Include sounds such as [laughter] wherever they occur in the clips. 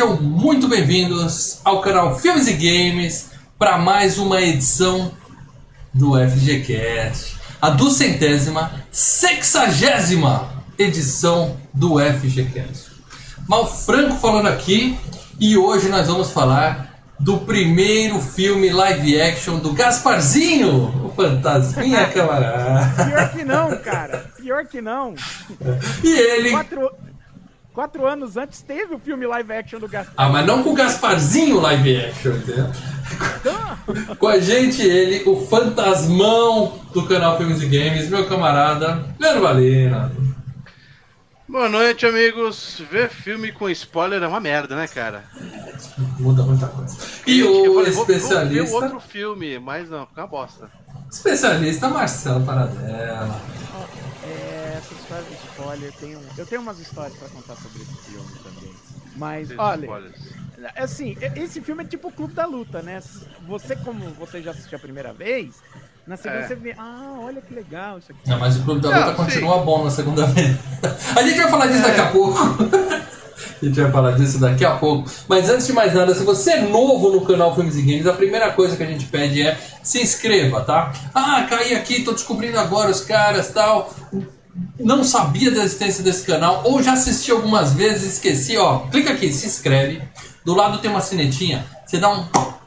Sejam muito bem-vindos ao canal Filmes e Games para mais uma edição do FGCast, a duzentésima, sexagésima edição do FGCast. Mal Franco falando aqui e hoje nós vamos falar do primeiro filme live action do Gasparzinho, o Fantasminha [laughs] Camarada. Pior que não, cara. Pior que não. E ele. Quatro, quatro anos antes teve o filme live action do Gaspar. Ah, mas não com o Gasparzinho live action, entendeu? com a gente, ele, o fantasmão do canal Filmes e Games, meu camarada, Leandro Valina. Boa noite, amigos. Ver filme com spoiler é uma merda, né, cara? Muda muita coisa. E o falei, vou- Vou especialista. ver outro filme, mas não, fica uma bosta. Especialista Marcelo Paradela. É, essa história do spoiler tem um. Eu tenho umas histórias pra contar sobre esse filme também. Mas, olha, spoilers. assim, e- esse filme é tipo o Clube da Luta, né? Você, como você já assistiu a primeira vez, na segunda É. você vê, ah, olha que legal isso aqui. Não, mas o Clube da Não, Luta sim. continua bom na segunda [laughs] vez. A gente vai falar disso daqui a pouco. [laughs] A gente vai falar disso daqui a pouco. Mas antes de mais nada, se você é novo no canal Filmes e Games, a primeira coisa que a gente pede é se inscreva, tá? Ah, caí aqui, tô descobrindo agora os caras tal. Não sabia da existência desse canal, ou já assisti algumas vezes, esqueci, ó. Clica aqui, se inscreve. Do lado tem uma sinetinha. Você dá um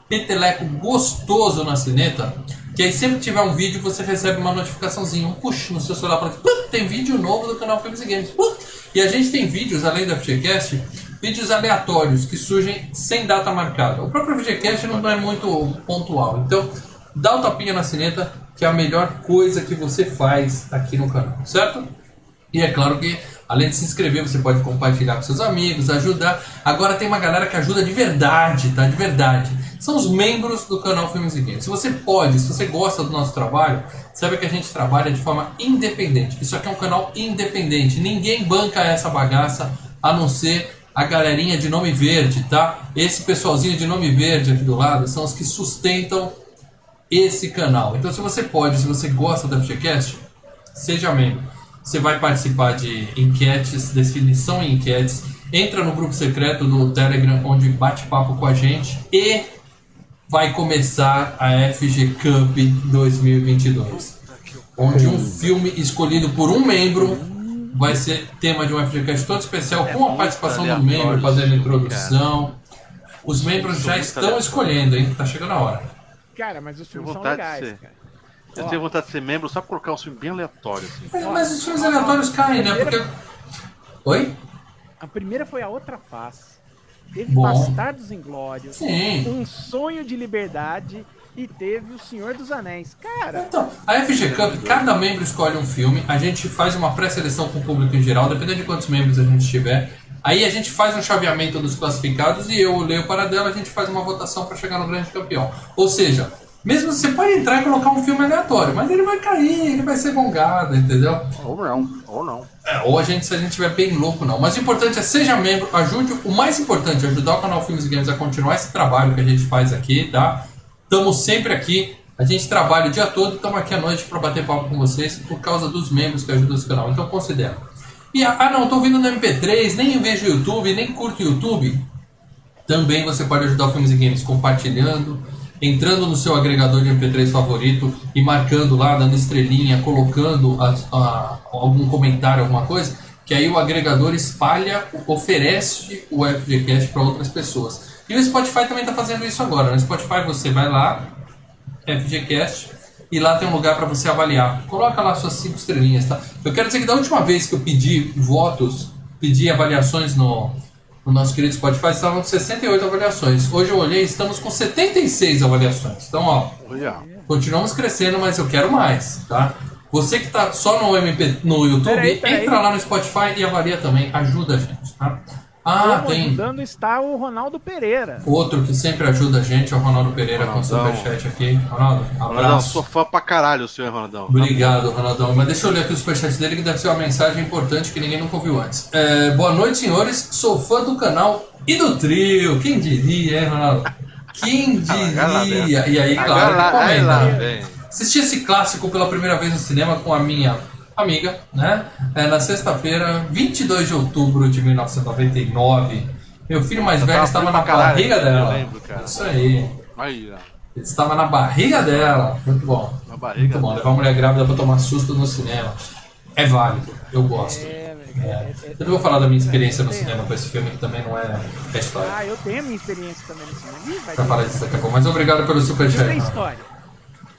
peteleco gostoso na sineta. Que aí sempre que tiver um vídeo, você recebe uma notificaçãozinha, um push no seu celular para tem vídeo novo do canal Filmes e Games. E a gente tem vídeos, além do FGCast, vídeos aleatórios que surgem sem data marcada. O próprio FGCast não é muito pontual. Então, dá o tapinha na sineta, que é a melhor coisa que você faz aqui no canal, certo? E é claro que, além de se inscrever, você pode compartilhar com seus amigos, ajudar. Agora tem uma galera que ajuda de verdade, tá? De verdade. São os membros do canal Filmes e Games. Se você pode, se você gosta do nosso trabalho, saiba que a gente trabalha de forma independente. Isso aqui é um canal independente. Ninguém banca essa bagaça a não ser a galerinha de nome verde, tá? Esse pessoalzinho de nome verde aqui do lado são os que sustentam esse canal. Então, se você pode, se você gosta da FGCast, seja membro. Você vai participar de enquetes, definição em enquetes. Entra no grupo secreto do Telegram, onde bate papo com a gente. E vai começar a FG Cup 2022. Onde um filme escolhido por um membro vai ser tema de um FGCast todo especial, É com a participação do membro fazendo introdução. Os membros já estão escolhendo, hein? Tá chegando a hora. Cara, mas os Tenho filmes são vontade de legais, ser. cara. Eu tenho vontade de ser membro só pra colocar um filme bem aleatório, assim. Mas, mas os filmes aleatórios caem, né? Porque. Oi? A primeira foi a outra face. Teve Bom. Bastardos Inglórios, Sim. Um Sonho de Liberdade e teve O Senhor dos Anéis. Cara, Então, a FG Cup, cada membro escolhe um filme, a gente faz uma pré-seleção com o público em geral, dependendo de quantos membros a gente tiver. Aí a gente faz um chaveamento dos classificados e eu leio para dela, a gente faz uma votação para chegar no grande campeão. Ou seja, mesmo você pode entrar e colocar um filme aleatório, mas ele vai cair, ele vai ser gongado, entendeu? Ou não, ou não. É, ou a gente, se a gente estiver bem louco, não. Mas o importante é seja membro, ajude. O mais importante é ajudar o canal Filmes e Games a continuar esse trabalho que a gente faz aqui, tá? Estamos sempre aqui. A gente trabalha o dia todo estamos aqui à noite para bater papo com vocês por causa dos membros que ajudam esse canal. Então considera. E ah, não, tô ouvindo no MP3, nem vejo YouTube, nem curto YouTube. Também você pode ajudar o Filmes e Games compartilhando, entrando no seu agregador de MP3 favorito e marcando lá, dando estrelinha, colocando a- a- algum comentário, alguma coisa, que aí o agregador espalha, oferece o FGCast para outras pessoas. E o Spotify também está fazendo isso agora. No Spotify você vai lá, FGCast, e lá tem um lugar para você avaliar. Coloca lá suas cinco estrelinhas, tá? Eu quero dizer que da última vez que eu pedi votos, pedi avaliações no, no nosso querido Spotify, estavam com 68 avaliações. Hoje eu olhei, estamos com 76 avaliações. Então, ó, Olha. continuamos crescendo, mas eu quero mais, tá? Você que tá só no MP, no YouTube, Peraí, peraí. entra lá no Spotify e avalia também, ajuda a gente, tá? Ah, como tem ajudando está o Ronaldo Pereira. outro que sempre ajuda a gente, é o Ronaldo Pereira com o Ronaldão. superchat aqui. Ronaldo, Ronaldão, abraço. sou fã pra caralho, senhor Ronaldão. Obrigado, Ronaldão. Mas deixa eu ler aqui o superchat dele, que deve ser uma mensagem importante que ninguém nunca ouviu antes. É, boa noite, senhores. Sou fã do canal e do trio. Quem diria, hein, Ronaldo? Quem [laughs] diria? E aí, claro, comenta. Assisti esse clássico pela primeira vez no cinema com a minha amiga, né? É, na sexta-feira, 22 de outubro de 1999. Meu filho mais velho tava estava na caralho, barriga eu dela. lembro, cara. Isso aí. Aí. Ele estava na barriga dela. Muito bom. Na barriga Muito bom. dela. Levar uma mulher grávida pra tomar susto no cinema. É válido. Eu gosto. É, É. é- é- Eu não vou falar da minha experiência no Tem. cinema com esse filme, que também não é, é história. Ah, eu tenho a minha experiência também no cinema. Ih, vai Pra falar disso daqui a pouco. Mas obrigado pelo Isso tem superchat. história.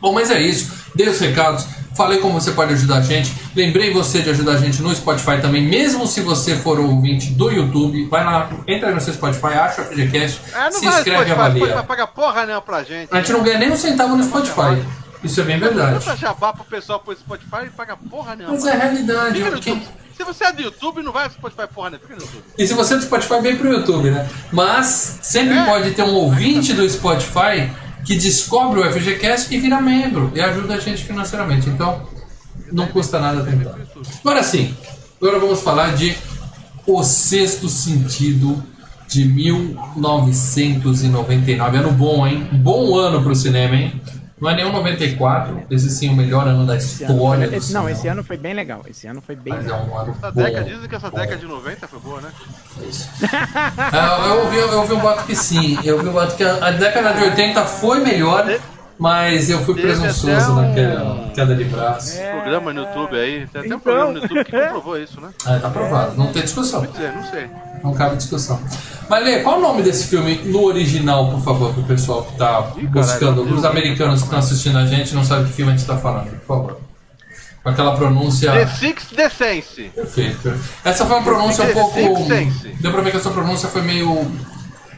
Bom, mas é isso. Dei os recados. Falei como você pode ajudar a gente. Lembrei você de ajudar a gente no Spotify também. Mesmo se você for ouvinte do YouTube, vai lá, entra no seu Spotify, acha o FGCast, Ah, não se inscreve e avalia. Spotify paga porra não pra gente. A gente não ganha nem um centavo no Spotify. Isso é bem verdade. Tanta jabá pro pessoal pro Spotify e paga porra nenhuma. Mas é a realidade. Fica no Quem- YouTube. Se você é do YouTube, não vai pro Spotify porra nenhuma. Fica no YouTube. E se você é do Spotify, vem pro YouTube, né? Mas sempre É. pode ter um ouvinte do Spotify que descobre o FGCast e vira membro e ajuda a gente financeiramente. Então, não custa nada tentar. Agora sim, agora vamos falar de O Sexto Sentido de 1999. Ano bom, hein? Bom ano pro cinema, hein? Não é nenhum 94, esse sim é o melhor ano da Esse ano história do esse- não, esse ano foi bem legal. Esse ano foi bem Mas é legal. um ano Essa bom. década, dizem que essa bom. década de 90 foi boa, né? Isso. [laughs] Ah, eu, ouvi, eu ouvi um boato que sim. Eu ouvi um boato que a, a década de 80 foi melhor, mas eu fui Teve presunçoso um- naquela queda de braço. É, Programa no YouTube aí. Tem até um Então. programa no YouTube que [laughs] comprovou isso, né? Ah, tá aprovado. Não tem discussão. Quer dizer, não sei. Não cabe discussão. Mas Lê, qual o nome desse filme no original, por favor, pro pessoal que tá Ih, buscando, caralho, os americanos que estão assistindo a gente e não sabem que filme a gente tá falando, por favor. Com aquela pronúncia. The Sixth Decence. Perfeito. Essa foi uma pronúncia um The pouco. Sixth Sense. Deu pra ver que a sua pronúncia foi meio.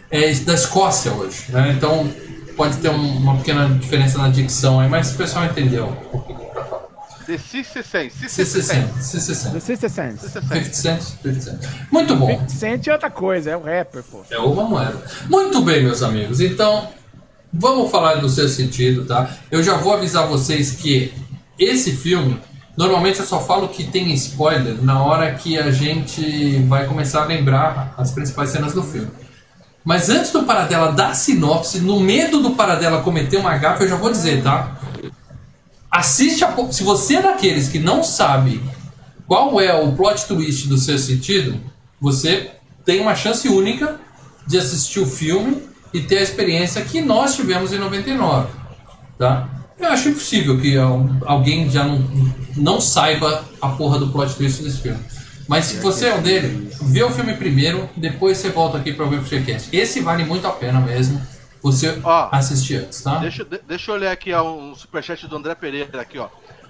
É, da Escócia hoje, né? Então pode ter um- uma pequena diferença na dicção aí, mas o pessoal entendeu o que eu tô falando. The Sixth Sense. 60 cent, 60 cent. Do 60 Cents. 50 cent, 50 cent. Muito bom. 50 Cent é outra coisa, é o rapper, pô. É uma moeda. Muito bem, meus amigos. Então, vamos falar do seu sentido, tá? Eu já vou avisar vocês que esse filme, normalmente eu só falo que tem spoiler na hora que a gente vai começar a lembrar as principais cenas do filme. Mas antes do Paradela dar sinopse, no medo do Paradela cometer uma gafe, eu já vou dizer, tá? Assiste a. Se você é daqueles que não sabe qual é o plot twist do seu sentido, você tem uma chance única de assistir o filme e ter a experiência que nós tivemos em 99, tá? Eu acho impossível que al- alguém já não, não saiba a porra do plot twist desse filme. Mas se você é um dele, vê o filme primeiro, depois você volta aqui para ver o podcast. Esse vale muito a pena mesmo você Ó, assistir antes, tá? Deixa, de- deixa eu olhar aqui ó, um superchat do André Pereira aqui, ó.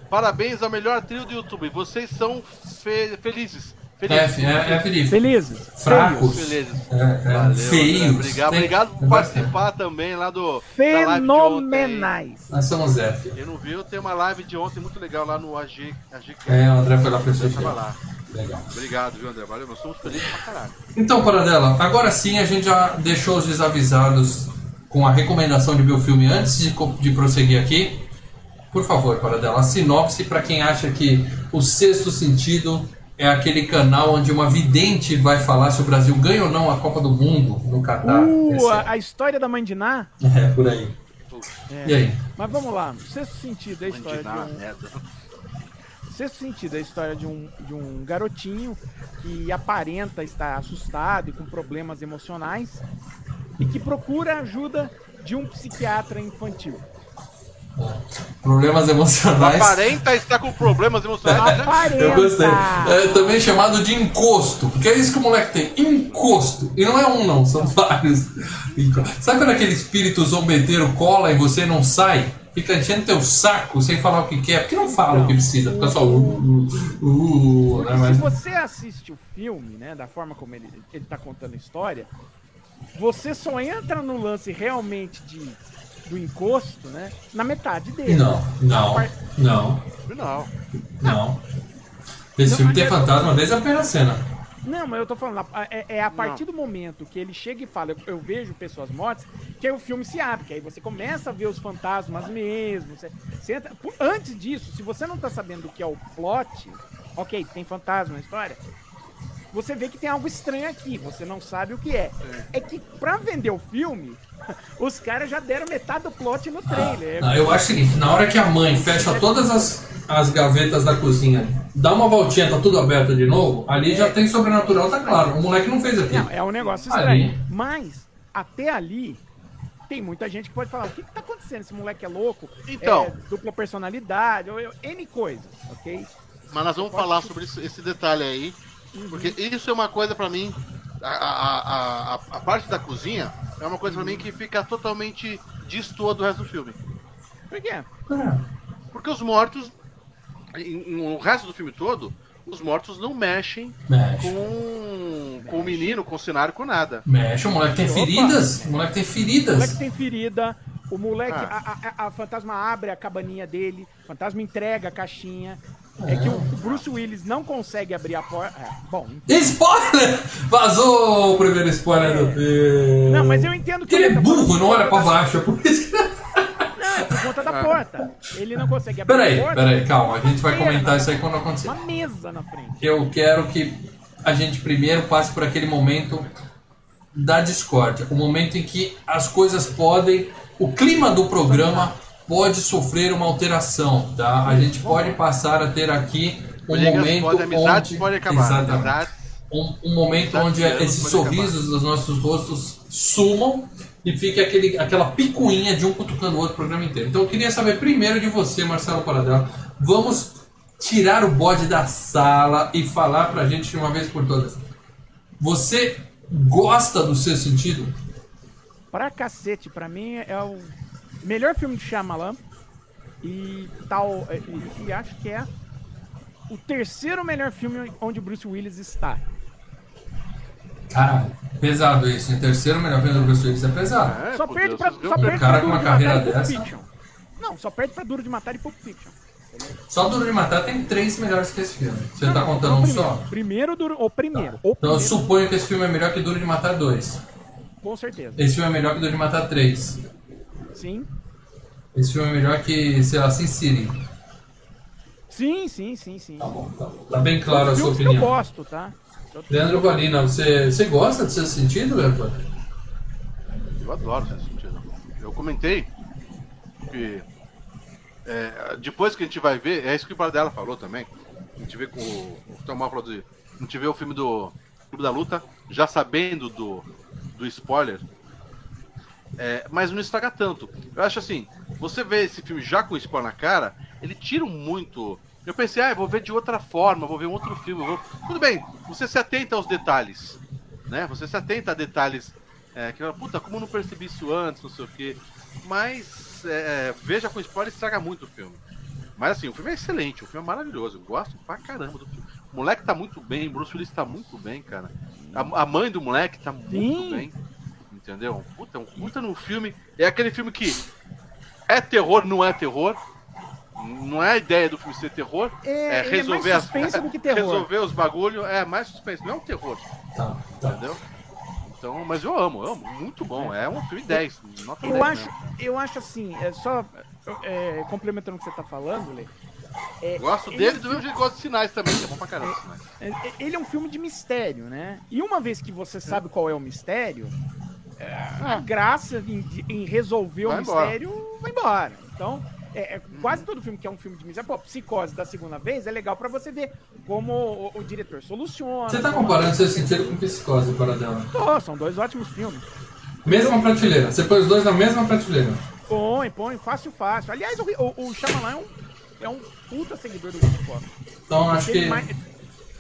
Parabéns ao melhor trio do YouTube. Vocês são fe- felizes. É, Felizes. é, é Felipe. Felizes. Fracos. Felizes. É, é, Valeu, feios. Obrigado, Tem- obrigado por é participar também lá do. Fenomenais. Nós somos F. Quem não viu, tem uma live de ontem muito legal lá no AG. AG É, o André foi lá pra Eu tava assistir. Legal. Obrigado, viu, André? Valeu, somos felizes pra caralho. Então, Paradela, agora sim a gente já deixou os desavisados com a recomendação de ver o filme antes de, de prosseguir aqui. Por favor, Paradela, a sinopse para quem acha que o Sexto Sentido é aquele canal onde uma vidente vai falar se o Brasil ganha ou não a Copa do Mundo no Catar. Uh, Esse a, a história da mãe de Ná. é. [laughs] é, por aí. É. E aí? Mas vamos lá. Sexto sentido é a história de Mandinar, um. merda. Sexto sentido é a história de um, de um garotinho que aparenta estar assustado e com problemas emocionais e que procura ajuda de um psiquiatra infantil. Problemas emocionais. Aparenta estar com problemas emocionais, né? Aparenta! Eu gostei. É também chamado de encosto, porque é isso que o moleque tem. Encosto. E não é um, não, são [laughs] vários. Sabe quando aquele espírito zombeteiro cola e você não sai? Fica enchendo teu saco sem falar o que quer, porque não fala o que precisa, fica só. Uh, uh, uh, Porque né, mas- se você assiste o filme, né, da forma como ele, ele tá contando a história, você só entra no lance realmente de, do encosto, né, na metade dele. Não, não, não, Não. não. Esse Não, filme tem fantasma desde a primeira cena. Não, mas eu tô falando, é, é a partir do momento que ele chega e fala, eu, eu vejo pessoas mortas, que aí o filme se abre, que aí você começa a ver os fantasmas mesmo. Você, você entra- por- antes disso, se você não tá sabendo o que é o plot, ok, tem fantasma na história, você vê que tem algo estranho aqui, você não sabe o que é. É que pra vender o filme, [laughs] os caras já deram metade do plot no trailer. Não, eu acho o seguinte, na hora que a mãe fecha todas as, as gavetas da cozinha, dá uma voltinha, tá tudo aberto de novo, ali já tem sobrenatural, tá claro. O moleque não fez aquilo. Não, é um negócio Ali. estranho. Mas, até ali, tem muita gente que pode falar: o que, que tá acontecendo? Esse moleque é louco? Então. É, dupla personalidade, ou, ou, N coisas, ok? Mas nós vamos falar sobre esse, esse detalhe aí, porque isso é uma coisa pra mim. A, a, a, a, parte da cozinha é uma coisa pra mim que fica totalmente destoa do resto do filme. Por quê? É. Porque os mortos, no resto do filme todo, os mortos não mexem Mexe. com, com o menino, com o cenário, com nada. Mexe, o moleque tem Opa. feridas. O moleque tem O feridas. moleque tem ferida, o moleque, Ah. a, a- a fantasma abre a cabaninha dele, o fantasma entrega a caixinha. É que o Bruce Willis não consegue abrir a porta. É, bom, enfim. Spoiler! Vazou o primeiro spoiler do filme. Não, mas eu entendo que ele é tá burro, não olha pra por baixo. É por isso que... Não, é por conta da porta. Ele não consegue abrir Peraí, a porta. peraí, calma. A gente vai comentar isso aí quando acontecer. Uma mesa na frente. Eu quero que a gente primeiro passe por aquele momento da discórdia. O momento em que as coisas podem. O clima do programa pode sofrer uma alteração, tá? A gente pode passar a ter aqui um Brigas momento. amizades onde... podem acabar. Exatamente. Um, um momento Amizades onde esses sorrisos dos nossos rostos sumam e fique aquele, aquela picuinha de um cutucando o outro o programa inteiro. Então eu queria saber primeiro de você, Marcelo Paradela. Vamos tirar o bode da sala e falar pra gente de uma vez por todas. Você gosta do seu sentido? Pra cacete, pra mim é o melhor filme de Shyamalan. E tal. E, e acho que é o terceiro melhor filme onde o Bruce Willis está. Caralho, pesado isso. Em terceiro melhor filme do Bruce Willis é pesado. é, só por perde Deus, pra, viram? só Um perde cara pra com Duro uma de carreira Matar e Pulp dessa. Fiction. Não, só perde pra Duro de Matar e Pulp Fiction. Só Duro de Matar tem três melhores que esse filme. Você Não, tá contando não, um primeiro. só? Primeiro, Duro, o primeiro. O Então eu primeiro, suponho que esse filme é melhor que Duro de Matar 2. com certeza. Esse filme é melhor que Duro de Matar 3. Sim. Esse filme é melhor que, sei lá, Sin City. Sim, sim, sim, sim. Tá bom, tá bom. Tá bem claro a sua que eu opinião. gosto, tá? Leandro Valina, você, você gosta do seu sentido, Leandro? Eu adoro esse sentido. Eu comentei que é, depois que a gente vai ver, é isso que o Bardella falou também. A gente vê com o, o Tomás falou de, a gente vê o filme do Clube da Luta, já sabendo do, do spoiler, é, mas não estraga tanto. Eu acho assim, você vê esse filme já com o spoiler na cara, ele tira muito. Eu pensei, ah, eu vou ver de outra forma, vou ver um outro filme. vou- Tudo bem, você se atenta aos detalhes, né? Você se atenta a detalhes é, que fala, puta, como eu não percebi isso antes, não sei o quê. Mas é, veja com spoiler estraga muito o filme. Mas assim, o filme é excelente, o filme é maravilhoso. Eu gosto pra caramba do filme. O moleque tá muito bem, Bruce Willis tá muito bem, cara. A, a mãe do moleque tá muito Sim. bem. Entendeu? Puta, um puta no filme. É aquele filme que é terror, não é terror. Não é a ideia do filme ser terror. É, É, ele é resolver mais as suspense do que terror. resolver os bagulho. É mais suspense, não é um terror. Tá, tá. Entendeu? Então, mas eu amo, eu amo. Muito bom. É um filme 10. Nota Eu 10 acho, mesmo. eu acho assim, é só é, complementando o que você tá falando, Lê. é, Gosto ele dele é do mesmo jeito que gosto de sinais também, que é bom pra caramba sinais. É, é- Ele é um filme de mistério, né? E uma vez que você sabe qual é o mistério, é, a graça em, em resolver Vai o embora. mistério vai embora. Então, é, é quase todo filme que é um filme de mistério. Pô, Psicose da segunda vez é legal pra você ver como o, o diretor soluciona. Você tá como- comparando seu sentido com Psicose, Paradela? Tô, são dois ótimos filmes. Mesma prateleira. Você põe os dois na mesma prateleira. Põe, põe, fácil, fácil. Aliás, o, o, o Shyamalan é um, é um puta seguidor do Hitchcock. Então acho que mais-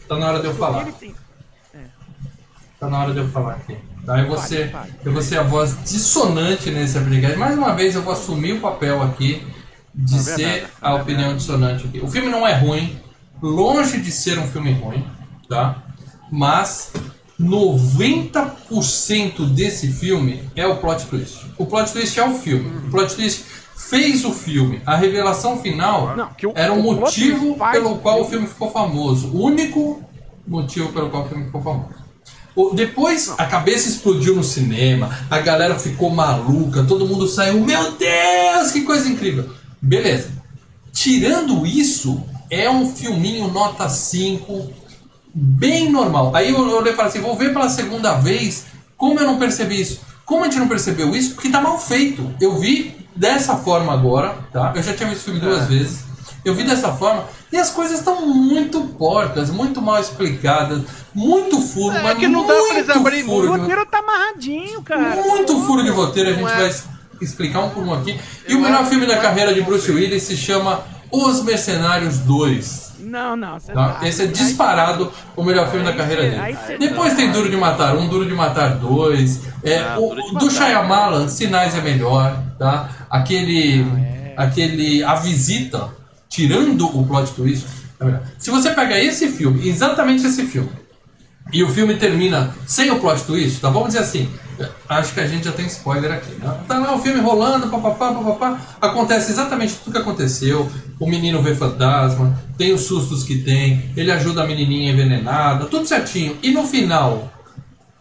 tá na hora de eu falar. tem- Tá na hora de eu falar aqui. Eu vou Fale, ser, fale. eu vou ser a voz dissonante nesse aplicativo. Mais uma vez eu vou assumir o papel aqui de Não vê ser nada, a vê opinião dissonante aqui. O filme não é ruim, longe de ser um filme ruim, tá? Mas 90% desse filme é o plot twist. O plot twist é o filme. O plot twist fez o filme. A revelação final Não, que o- era um o motivo pelo qual o filme. filme ficou famoso. O único motivo pelo qual o filme ficou famoso. Depois a cabeça explodiu no cinema, a galera ficou maluca, todo mundo saiu, meu Deus, que coisa incrível. Beleza. Tirando isso, é um filminho nota 5, bem normal. Aí eu olhei e falei assim, vou ver pela segunda vez como eu não percebi isso. Como a gente não percebeu isso? Porque tá mal feito. Eu vi dessa forma agora, tá? Eu já tinha visto o filme duas É. vezes. Eu vi dessa forma e as coisas estão muito porcas, muito mal explicadas, muito furo, É mas que não dá pra O furo. de- roteiro tá amarradinho, cara. muito furo de roteiro, a gente é. vai es- explicar um por um aqui. E Eu o melhor filme da é carreira de Bruce. Willis se chama Os Mercenários 2. Não, não. Você Tá? tá- Esse é aí- disparado o melhor filme da carreira dele. Depois tem Duro de Matar 1, Duro de Matar 2. É, Ah, o, do. Shyamalan, Sinais é melhor. Tá? Aquele, é. aquele A Visita, tirando o plot twist. Se você pega esse filme, exatamente esse filme, e o filme termina sem o plot twist, tá? Vamos dizer assim, acho que a gente já tem spoiler aqui, né? Tá lá o filme rolando, papapá, papapá, acontece exatamente tudo que aconteceu, o menino vê fantasma, tem os sustos que tem, ele ajuda a menininha envenenada, tudo certinho. E no final,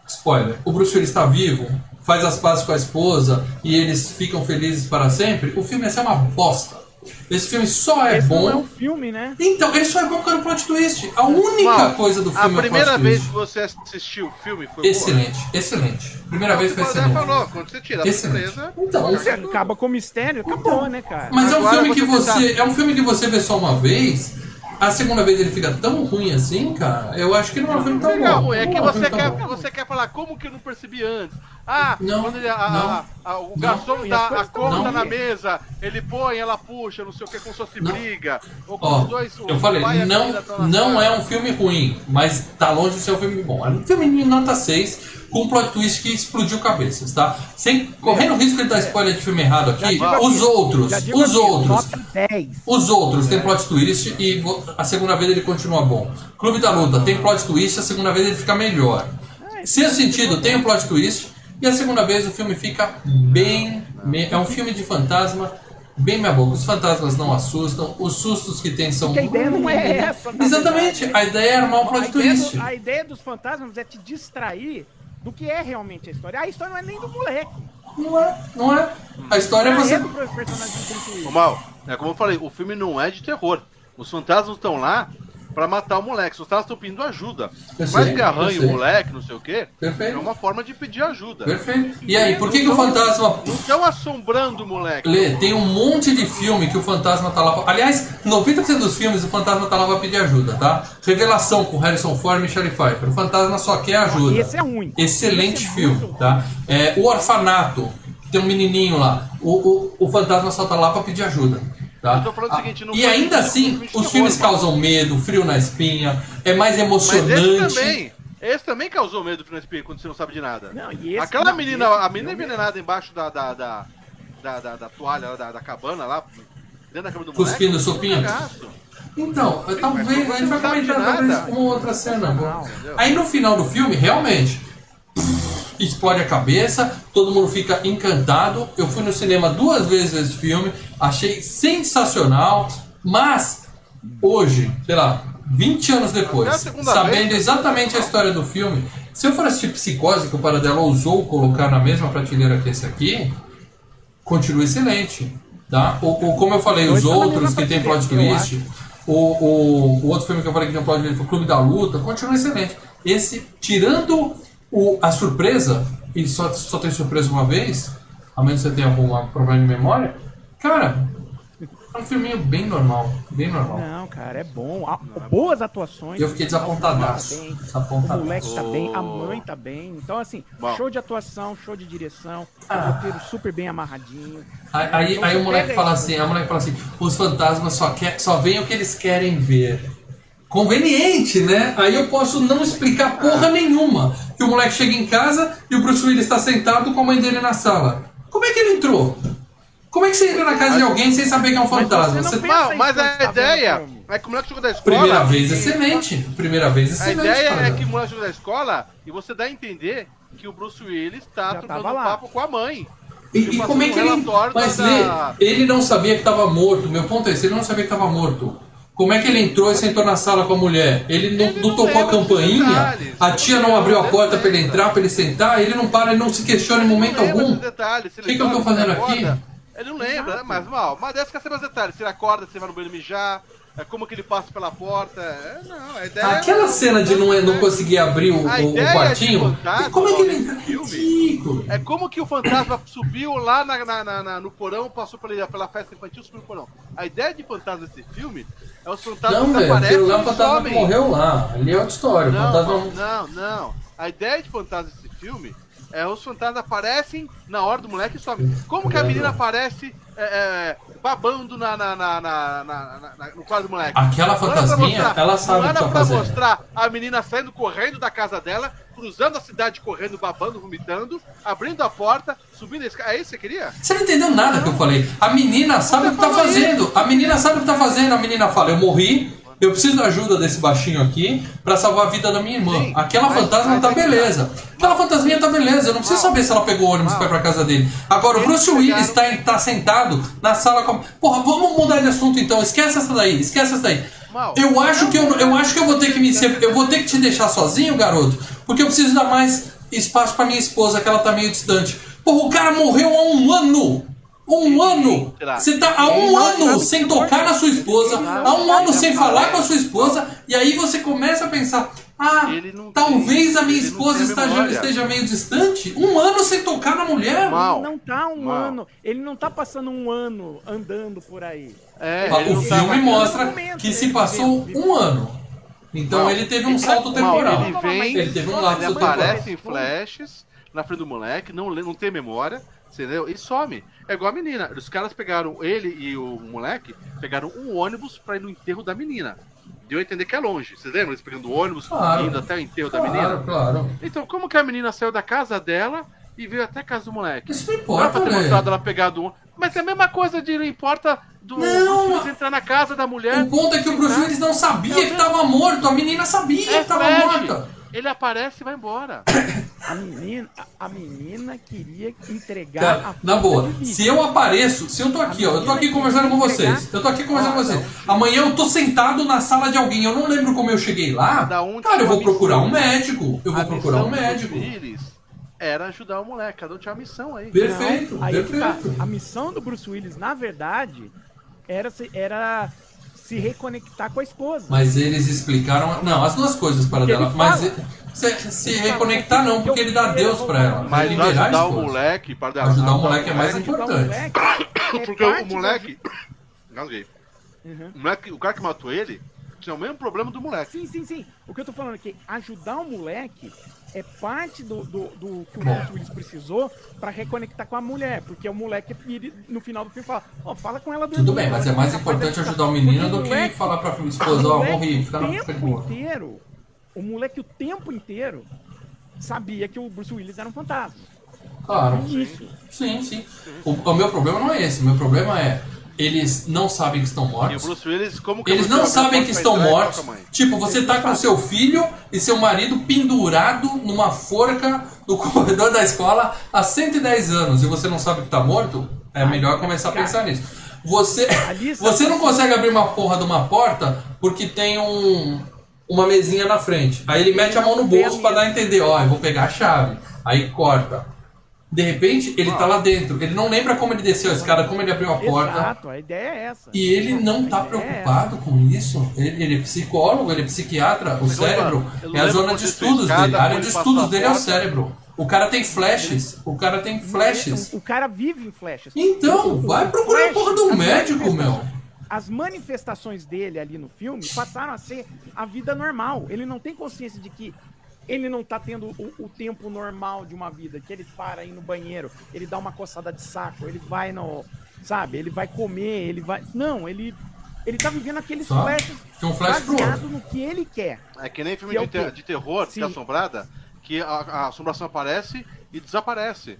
spoiler, o Bruce Willis está vivo, faz as pazes com a esposa e eles ficam felizes para sempre, o filme ia ser uma bosta. Esse filme só é Esse bom... não é um filme, né? Então, ele só é bom por causa do plot twist. A única Mal, coisa do A filme é o primeira plot vez twist. que você assistiu o filme foi boa? Excelente, excelente. Primeira vez foi Você excelente. falou, quando você tira a Excelente. surpresa... Então, Você acaba com o mistério, acabou, né, cara? Mas é um filme que você você. É um filme que você vê só uma vez. A segunda vez ele fica tão ruim assim, cara. Eu acho que não é um filme tão Legal, bom. é que um você quer, bom. você quer falar como que eu não percebi antes. Ah, Não, quando ele, a- a- não, a- a- o garçom dá a conta não. na mesa, ele põe, ela puxa, não sei o que, como se fosse Não. briga. Ou Ó, os dois, o eu falei, não, não é um filme ruim, mas tá longe de ser um filme bom. É um filme de nota 6, com um plot twist que explodiu cabeças, tá? Sem, correndo o risco de dar spoiler de filme errado aqui, os aqui, outros, os aqui, outros, Nota 10. Os outros tem plot twist e a segunda vez ele continua bom. Clube da Luta tem plot twist, a segunda vez ele fica melhor. Sexto sentido tem um plot twist e a segunda vez o filme fica bem. me- É um filme de fantasma bem meia boca. Os fantasmas não assustam, os sustos que tem são. Porque a ideia não é essa. na Exatamente, verdade. a ideia é armar um A plot ideia, twist. do- a ideia dos fantasmas é te distrair do que é realmente a história. A história não é nem do moleque. Não é, não é. A história é Já você. é do personagem. Ô, Mal, é como eu falei, o filme não é de terror. Os fantasmas estão lá pra matar o moleque. Os fantasmas estão pedindo ajuda. Eu Mais sei, que arranhe eu o moleque, não sei o quê, Perfeito. é uma forma de pedir ajuda. Perfeito. E aí, por que, que o fantasma Não estão assombrando o moleque. Lê, tem um monte de filme que o fantasma tá lá. Pra... Aliás, 90% dos filmes o fantasma tá lá pra pedir ajuda, tá? Revelação com Harrison Ford e Michelle Pfeiffer. O fantasma só quer ajuda. Esse é ruim. Excelente Esse é filme, tá? É, o Orfanato, tem um menininho lá. O, o, o fantasma só tá lá pra pedir ajuda. Tá? Eu tô falando o Ah, seguinte, não e foi ainda assim, filme os terror, filmes mano. causam medo, frio na espinha, é mais Mas emocionante. esse também. Esse também causou medo do Final Space quando você não sabe de nada. Não, e esse- Aquela não, menina, esse a menina filme- envenenada embaixo da, da, da, da, da- da toalha, da, da cabana lá, dentro da cabana do Cuspindo moleque, sopinha? um cagaço. Então, talvez a gente vai comentar talvez uma outra cena. Aí no final do filme, realmente, explode a cabeça, todo mundo fica encantado. Eu fui no cinema duas vezes esse filme, achei sensacional, mas hoje, sei lá, 20 anos depois, segunda sabendo exatamente a história do filme, se eu for assistir Psicose, que o Paradelo ousou colocar na mesma prateleira que esse aqui, continua excelente. Tá? Ou, ou como eu falei, os tá outros que tem plot twist, o, o, o outro filme que eu falei que tem plot twist, o Clube da Luta, continua excelente. Esse, tirando o, a surpresa, e só, só tem surpresa uma vez, a menos que você tenha algum problema de memória, cara, é um filminho bem normal, bem normal. Não, cara, é bom. Há boas atuações. Eu fiquei desapontadaço. Tá O moleque tá bem, a Oh. mãe tá bem. Então, assim, Bom. show de atuação, show de direção, Ah. roteiro super bem amarradinho. Aí, aí, Então aí o moleque fala assim, a moleque fala assim, os fantasmas só, quer, só veem o que eles querem ver. Conveniente, né? Aí eu posso não explicar porra nenhuma. Que o moleque chega em casa e o Bruce Willis está sentado com a mãe dele na sala. Como é que ele entrou? Como é que você entra na casa de alguém sem saber que é um fantasma? você Você- não pensa Não, mas a ideia é que o moleque chegou da escola. Primeira vez e- excelente. Primeira vez A excelente. ideia cara. é que o moleque chegou da escola e você dá a entender que o Bruce Willis tá Já trocando papo com a mãe. E, Tipo e como é assim, que um ele. Mas da- Lê, da- ele não sabia que estava morto. Meu ponto é esse: ele não sabia que estava morto. Como é que ele entrou e sentou na sala com a mulher? Ele não, Ele não tocou a campainha, a tia não abriu a porta para ele entrar, para ele sentar, ele não para, ele não se questiona em momento algum. se Que que eu tô dorme, fazendo aqui? Ele não lembra, né? Mas mal. Mas dessa quer saber os detalhes. Se ele acorda, se ele vai no banheiro mijar, é como que ele passa pela porta. É, não, a ideia Aquela é, cena de não, não conseguir abrir o, o- o ideia quartinho. fantasma, como é que ele filme. É como que o fantasma subiu lá na, na- na- no porão, passou pela, pela festa infantil, subiu no porão. A ideia de fantasma desse filme é os fantasmas Não, que velho, aparecem é e o fantasma que somem. morreu lá. Ali é outra história. Não, fantasma. não, não. A ideia de fantasma desse filme é os fantasmas aparecem na hora do moleque e somem. Como que a menina aparece é, é, babando na, na- na- na- no quadro do moleque? Aquela fantasminha, mostrar- ela sabe o que era tá pra fazendo. mostrar a menina saindo correndo da casa dela, cruzando a cidade correndo, babando, vomitando, abrindo a porta, subindo a escada. É isso que você queria? Você não entendeu nada que eu falei. A menina sabe o que tá fazendo. A menina sabe o que tá fazendo. A menina fala: Eu morri. Eu preciso da ajuda desse baixinho aqui pra salvar a vida da minha irmã. Aquela fantasma tá beleza. Aquela fantasminha tá beleza. Eu não preciso saber se ela pegou o ônibus pra ir pra casa dele. Agora, o Bruce Willis tá, tá sentado na sala com. Porra, vamos mudar de assunto então. Esquece essa daí. Esquece essa daí. Mal. Eu acho que eu, eu acho que eu vou ter que me eu vou ter que te deixar sozinho, garoto, porque eu preciso dar mais espaço pra minha esposa, que ela tá meio distante. Porra, o cara morreu há um ano. Um ano! Você tá há Ele um ano sem tocar na sua esposa, Ele não há um ano sem falar com a sua esposa, e aí você começa a pensar: ah, Ele não talvez tem- a minha ele esposa esteja, esteja meio distante. Um ano sem tocar na mulher. Mal. Ele não tá um Mal. ano, ele não tá passando um ano andando por aí. É, ele o filme tá- mostra momento, que se ele passou um ano. Então Mal. ele teve um Ele- salto Mal, temporal. ele vem- Ele teve um lapso Ele temporal. aparece em flashes na frente do moleque, não, não tem memória, entendeu? E some. É igual a menina. Os caras pegaram, ele e o moleque, pegaram um ônibus pra ir no enterro da menina. Deu a entender que é longe. Vocês lembram? Eles pegando o ônibus, Claro. indo até o enterro da Claro, menina? claro. Então, como que a menina saiu da casa dela e veio até a casa do moleque? Isso não Não era importa, pra ter mostrado ela pegado um. Mas é a mesma coisa de não importa do Não, Bruce entrar na casa da mulher. O ponto é que o Bruce Willis não sabia É que tava morto. A menina sabia É que tava morta. Ele aparece e vai embora. A menina, a, menina queria entregar Cara, a na boa, se eu apareço, se eu tô aqui, ó, eu tô aqui conversando com vocês. Eu tô aqui conversando com vocês. Amanhã eu tô sentado na sala de alguém, eu não lembro como eu cheguei lá. Um Cara, eu vou procurar um médico. Eu vou procurar um missão do médico. Bruce Willis era ajudar o moleque. Cada um tinha uma missão aí. Perfeito, Não, aí tá. perfeito. A missão do Bruce Willis, na verdade, era se, era se reconectar com a esposa. Mas eles explicaram. Não, as duas coisas para Ele dela. Mas se, se reconectar, não, porque ele dá Deus pra ela. Mas liberar a ajudar o moleque, para dela. Ajudar o moleque é mais Ajudar o importante. moleque [coughs] é Porque o moleque. [coughs] Engasguei. Uhum. O, moleque, o cara que matou ele tinha o mesmo problema do moleque. Sim, sim, sim. O que eu tô falando é que ajudar o moleque é parte do, do, do que o. Bruce Willis precisou pra reconectar com a mulher. Porque o moleque, no final do filme, fala: Ó, fala com ela Tudo bem, mas é mais importante ajudar o menino do que moleque- falar pra esposa, o ó, morri, fica na o fica inteiro, o moleque o tempo inteiro sabia que o Bruce Willis era um fantasma. Claro. Isso. Sim, sim. O, o meu problema não é esse. O meu problema é eles não sabem que estão E o mortos. Bruce Willis, como que Eles você não sabem que estão mortos. Tipo, você tá com seu filho e seu marido pendurado numa forca no [laughs] corredor da escola há 110 anos e você não sabe que tá morto? É melhor começar a pensar nisso. Você, você não consegue abrir uma porra de uma porta porque tem um, uma mesinha na frente. Aí ele mete a mão no bolso pra dar a entender, ó, eu vou pegar a chave. Aí corta. De repente, ele tá lá dentro. Ele não lembra como ele desceu a escada, como ele abriu a porta. Exato, a ideia é essa. E ele não tá é preocupado com isso. Ele, ele é psicólogo, ele é psiquiatra. O cérebro é a zona de estudos dele. A área de estudos dele é o cérebro. O cara tem flashes. O cara tem flashes. O, cara vive em flashes. Então, vai procurar a porra do as médico, meu. As manifestações dele ali no filme passaram a ser a vida normal. Ele não tem consciência de que ele não tá tendo o, o tempo normal de uma vida, que ele para aí no banheiro, ele dá uma coçada de saco, ele vai no, sabe, ele vai comer, ele vai, não, ele ele tá vivendo aqueles Só flashes tem um flash baseado no que ele quer. É que nem filme Que é de, o quê? te- de terror, Sim. que é assombrada, que a, a assombração aparece e desaparece.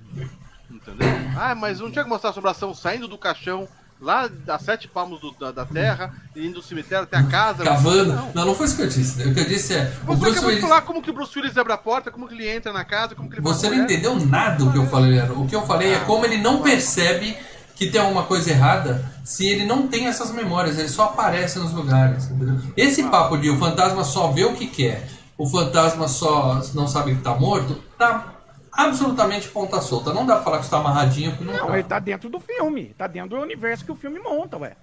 Entendeu? Ah, mas não tinha que mostrar a assombração saindo do caixão, lá a sete palmos do- da, da terra, indo do cemitério até a casa. Cavando. Não. Não, não foi isso que eu disse. O que eu disse é. O Você Bruce acabou de Willis. falar como que o Bruce Willis abre a porta, como que ele entra na casa, como que ele Você não entendeu nada do que eu falei, Leandro. O que eu falei é Ah, como ele não percebe que tem alguma coisa errada se ele não tem essas memórias, ele só aparece nos lugares. entendeu? Esse Ah. papo de o fantasma só vê o que quer, o fantasma só não sabe que tá morto, tá. Absolutamente ponta solta. Não dá pra falar que está amarradinho, porque não, Não, tá. ele tá dentro do filme. Tá dentro do universo que o filme monta, ué.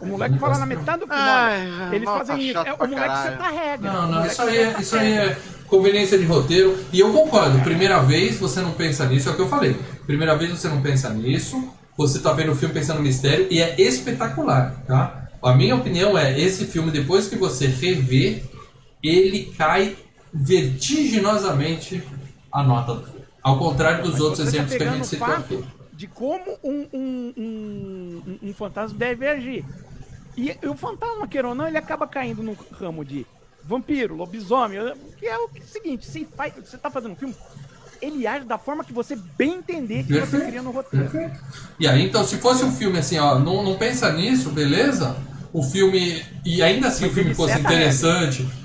O moleque universo fala na metade do filme. Ai, eles fazem tá isso. É, o moleque caralho. senta a regra. Não, não, moleque isso aí, é, isso aí é conveniência de roteiro. E eu concordo, primeira vez você não pensa nisso, é o que eu falei. Primeira vez você não pensa nisso, você tá vendo o filme pensando no mistério e é espetacular, tá? A minha opinião é, esse filme, depois que você revê, ele cai vertiginosamente a nota do filme. Ao contrário dos Mas outros você tá exemplos que a gente citou aqui. De como um, um, um, um- fantasma deve agir. E, o fantasma, queira ou não, ele acaba caindo no ramo de vampiro, lobisomem, que é o que- seguinte, se faz, você tá fazendo um filme, ele age da forma que você bem entender que você Perfeito. cria no roteiro. Perfeito. E aí, então, se fosse um filme assim, ó, não, não pensa nisso, beleza? O filme. E ainda assim Mas o filme fosse interessante, Ele seta a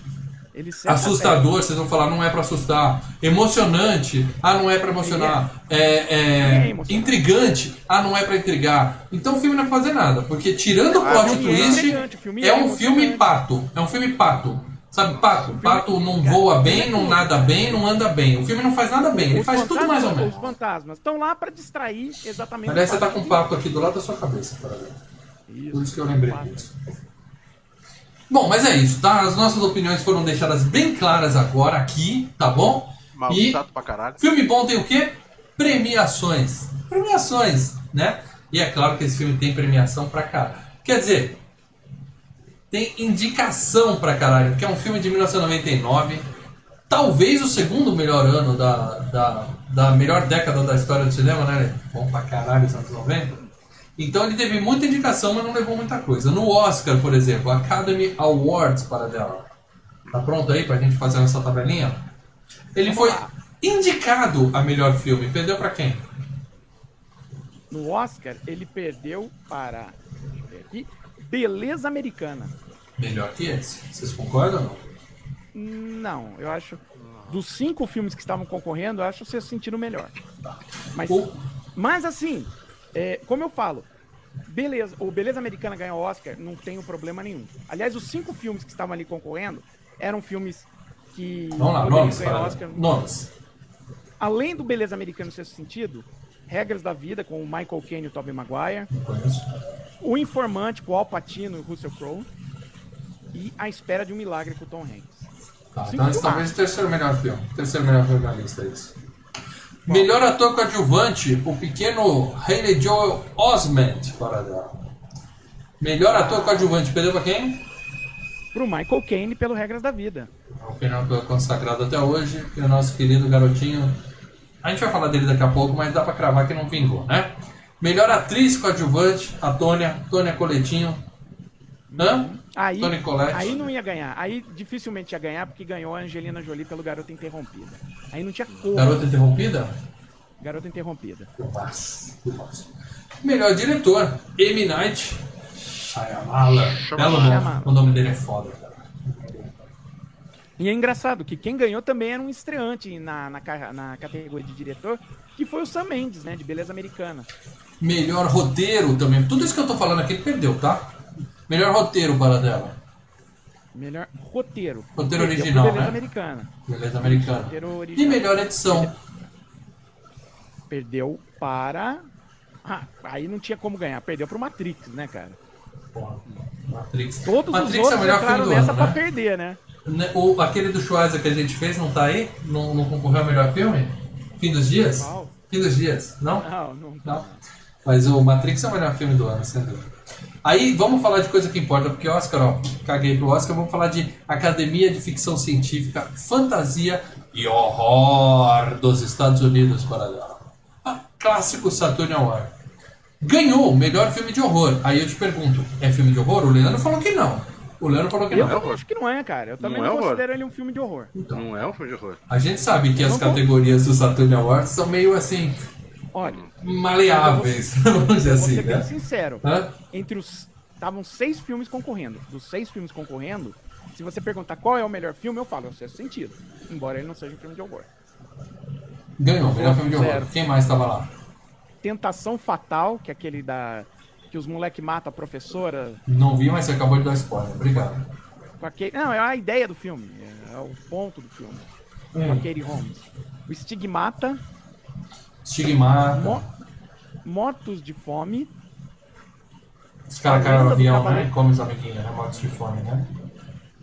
assustador, vocês vão falar, não é pra assustar. Emocionante, ah, não é pra emocionar. É, é, É emocionante. intrigante, ah, não é pra intrigar. Então o filme não vai fazer nada, porque tirando o Ah, plot o é twist, o é é um filme pato. É um filme pato. Sabe, pato? Pato não voa bem, não nada bem, não anda bem. O filme não faz nada bem, ele faz tudo mais ou menos. Os fantasmas estão lá pra distrair exatamente. Aliás, o você tá com um de- papo aqui do lado da sua cabeça. Isso, Por isso que eu lembrei pato. disso. Bom, mas é isso, tá? As nossas opiniões foram deixadas bem claras agora aqui, tá bom? Mal E chato pra caralho. filme bom tem o quê? Premiações. Premiações, né? E é claro que esse filme tem premiação pra caralho. Quer dizer, tem indicação pra caralho, porque é um filme de 1999, talvez o segundo melhor ano da, da, da melhor década da história do cinema, né? Bom pra caralho, os anos 90. Então ele teve muita indicação, mas não levou muita coisa. No Oscar, por exemplo, Academy Awards para dela. Tá pronto aí pra gente fazer essa tabelinha? Ele foi lá. indicado a melhor filme. Perdeu pra quem? No Oscar, ele perdeu para. Deixa eu ver aqui. Beleza Americana. Melhor que esse. Vocês concordam ou não? Não, eu acho. Dos cinco filmes que estavam concorrendo, eu acho você sentindo melhor. Mas, O- mas assim, é, como eu falo, beleza, o Beleza Americana ganhou o Oscar, não tenho problema nenhum. Aliás, os cinco filmes que estavam ali concorrendo eram filmes que Vamos lá, nomes. o. Oscar. Nomes. Além do Beleza Americana no sexto sentido, Regras da Vida com o Michael Caine e o Tobey Maguire. O Informante com o Al Pacino e o Russell Crowe e A Espera de um Milagre com o Tom Hanks. Tá, então esse talvez o terceiro melhor filme. Terceiro melhor filme da lista, é isso. Melhor ator coadjuvante, o pequeno Haley Joel Osment para dela. Melhor ator coadjuvante, perdeu pra quem? Pro Michael Caine pelo Regras da Vida. O final que é consagrado até hoje, e o nosso querido garotinho. A gente vai falar dele daqui a pouco, mas dá pra cravar que não vingou, né? Melhor atriz coadjuvante, a Tônia, Tônia Coletinho. Hã? Aí, aí não ia ganhar. Aí dificilmente ia ganhar porque ganhou a Angelina Jolie pelo Garota Interrompida. Aí não tinha como. Garota Interrompida? Garota Interrompida. Melhor diretor, M. Night Shyamala. Belo nome. Shyamala. O nome dele é foda, cara. E é engraçado que quem ganhou também era um estreante na, na, na categoria de diretor, que foi o Sam Mendes, né? De Beleza Americana. Melhor roteiro também. Tudo isso que eu tô falando aqui ele perdeu, tá? Melhor roteiro para dela. Melhor roteiro. Roteiro original, Beleza né? Americana. Beleza americana. Roteiro E original. melhor edição. Perdeu para. Ah, aí não tinha como ganhar. Perdeu pro Matrix, né, cara? Porra, Matrix. Todos Matrix os é o outros melhor filme entraram do nessa ano, pra né? perder, né? Né, O, aquele do Schweizer que a gente fez não tá aí? Não, não concorreu ao melhor filme? Fim dos dias? Fim dos dias, não? Não, não. Não. Mas o Matrix é o melhor filme do ano, sem dúvida. Aí vamos falar de coisa que importa, porque Oscar, ó, caguei pro Oscar, vamos falar de Academia de Ficção Científica, Fantasia e Horror dos Estados Unidos para lá. Ah, clássico Saturn Award. Ganhou o melhor filme de horror. Aí eu te pergunto, é filme de horror? O Leandro falou que não. O Leandro falou que Eu não. é horror. acho que não é, cara. Eu também Não não, é horror. considero ele um filme de horror. Não é um filme de horror. A gente sabe que Eu as categorias do Saturn Awards são meio assim, Olha, maleáveis, vamos dizer vou assim, ser bem né? sincero. Hã? Entre os. Estavam seis filmes concorrendo. Dos seis filmes concorrendo, se você perguntar qual é o melhor filme, eu falo, é o sexto sentido. Embora ele não seja um filme de horror. Ganhou, melhor filme de horror. Quem mais estava lá? Tentação Fatal, que é aquele da. que os moleque matam a professora. Não vi, mas você acabou de dar spoiler. Obrigado. Com aquele, não, é a ideia do filme. É, o ponto do filme. Com a Hum. Katie Holmes. O Stigmata, Estigmata. Mo- Mortos de Fome. Os caras caem no avião, né? Cavaleiro. E comem os amiguinhos, né? Mortos de fome, né?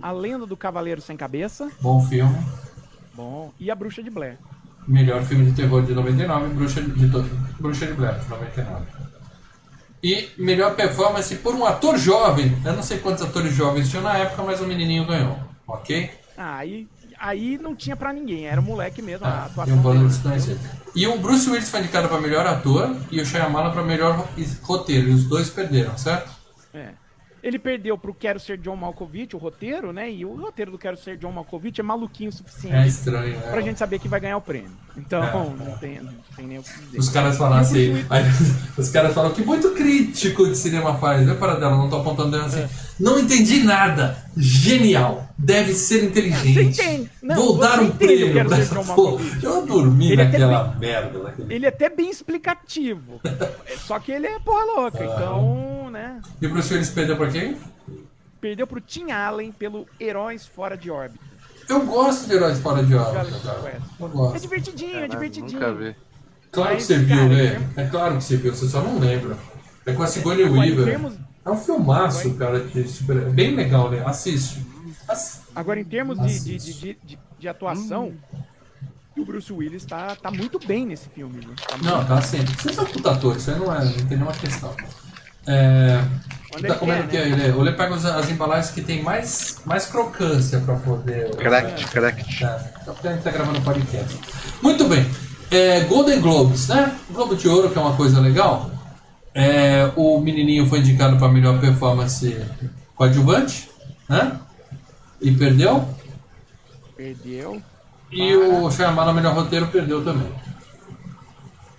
A Lenda do Cavaleiro Sem Cabeça. Bom filme. Bom. E A Bruxa de Blair. Melhor filme de terror de 99, Bruxa de, to- Bruxa de Blair, de 99. E melhor performance por um ator jovem. Eu não sei quantos atores jovens tinham na época, mas o menininho ganhou. Ok? Ah, aí, aí não tinha pra ninguém. Era o moleque mesmo. a Ah, atuação um bando. E o Bruce Willis foi indicado para melhor ator e o Shyamalan para melhor ro- roteiro. E os dois perderam, certo? É. Ele perdeu pro Quero Ser John Malkovich, o roteiro, né? E o roteiro do Quero Ser John Malkovich é maluquinho o É suficiente estranho, né? pra gente saber que vai ganhar o prêmio. Então, É. não, tem, não tem nem o que dizer. Os caras falaram o assim, aí, [laughs] os caras falam que muito crítico de cinema faz. Eu para dela, não tô apontando dela assim. Não entendi nada. Genial. Deve ser inteligente. Não, Vou dar um entende prêmio essa [laughs] porra. Eu dormi Ele até naquela merda. Naquele... Ele é até bem explicativo. É, Só que ele é porra louca. Então, né? E o Bruce Willis perdeu pra quem? Perdeu pro Tim Allen pelo Heróis Fora de Órbita. Eu gosto de Heróis Fora de Órbita, cara. Eu É gosto. divertidinho, é Caralho, divertidinho. Nunca vi. Claro que Mas, você viu, cara, né? termos- É claro que você viu, você só não lembra. É com a Sigourney em Weaver. termos- É um filmaço, cara, de super... é bem legal, né? Assiste. Ass- Agora, em termos de, de, de, de, atuação, o Bruce Willis tá, tá muito bem nesse filme. Viu? Tá Não, tá assim. Você é um puta ator, isso aí não, é, não tem nenhuma questão. É... Onde tá comendo o quer, que né? aí, Lê? O Lê pega as embalagens que tem mais, mais crocância pra poder... Cracked, cracked. Tá, só porque a gente tá gravando podcast. Muito bem. É, Golden Globes, né? Globo de Ouro, que é uma coisa legal. É, o menininho foi indicado para melhor performance coadjuvante, né? E perdeu. Perdeu. E o Shyamalan, melhor roteiro, perdeu também.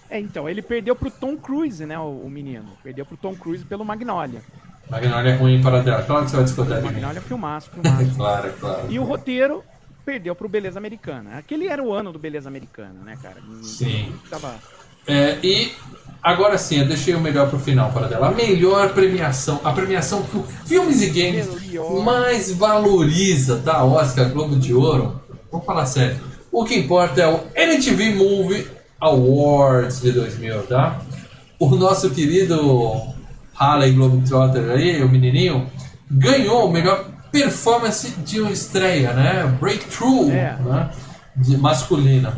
É, então, ele perdeu pro Tom Cruise, né, o, o menino. Perdeu pro Tom Cruise pelo Magnolia. Magnolia é ruim para dela. Claro que você vai discordar O de mim. Magnolia é filmaço, filmaço. [laughs] Claro, claro. E o roteiro perdeu pro Beleza Americana. Aquele era o ano do Beleza Americana, né, cara? Sim. Tava... É, e agora sim, eu deixei o melhor pro final para dela. A melhor premiação, a premiação que o Filmes e Games mais valoriza, tá? Oscar, Globo de Ouro. Vamos falar sério. O que importa é o MTV Movie Awards de 2000, tá? O nosso querido Harley Globetrotter aí, o menininho, ganhou o melhor performance de uma estreia, né? Breakthrough, É. né? De masculina.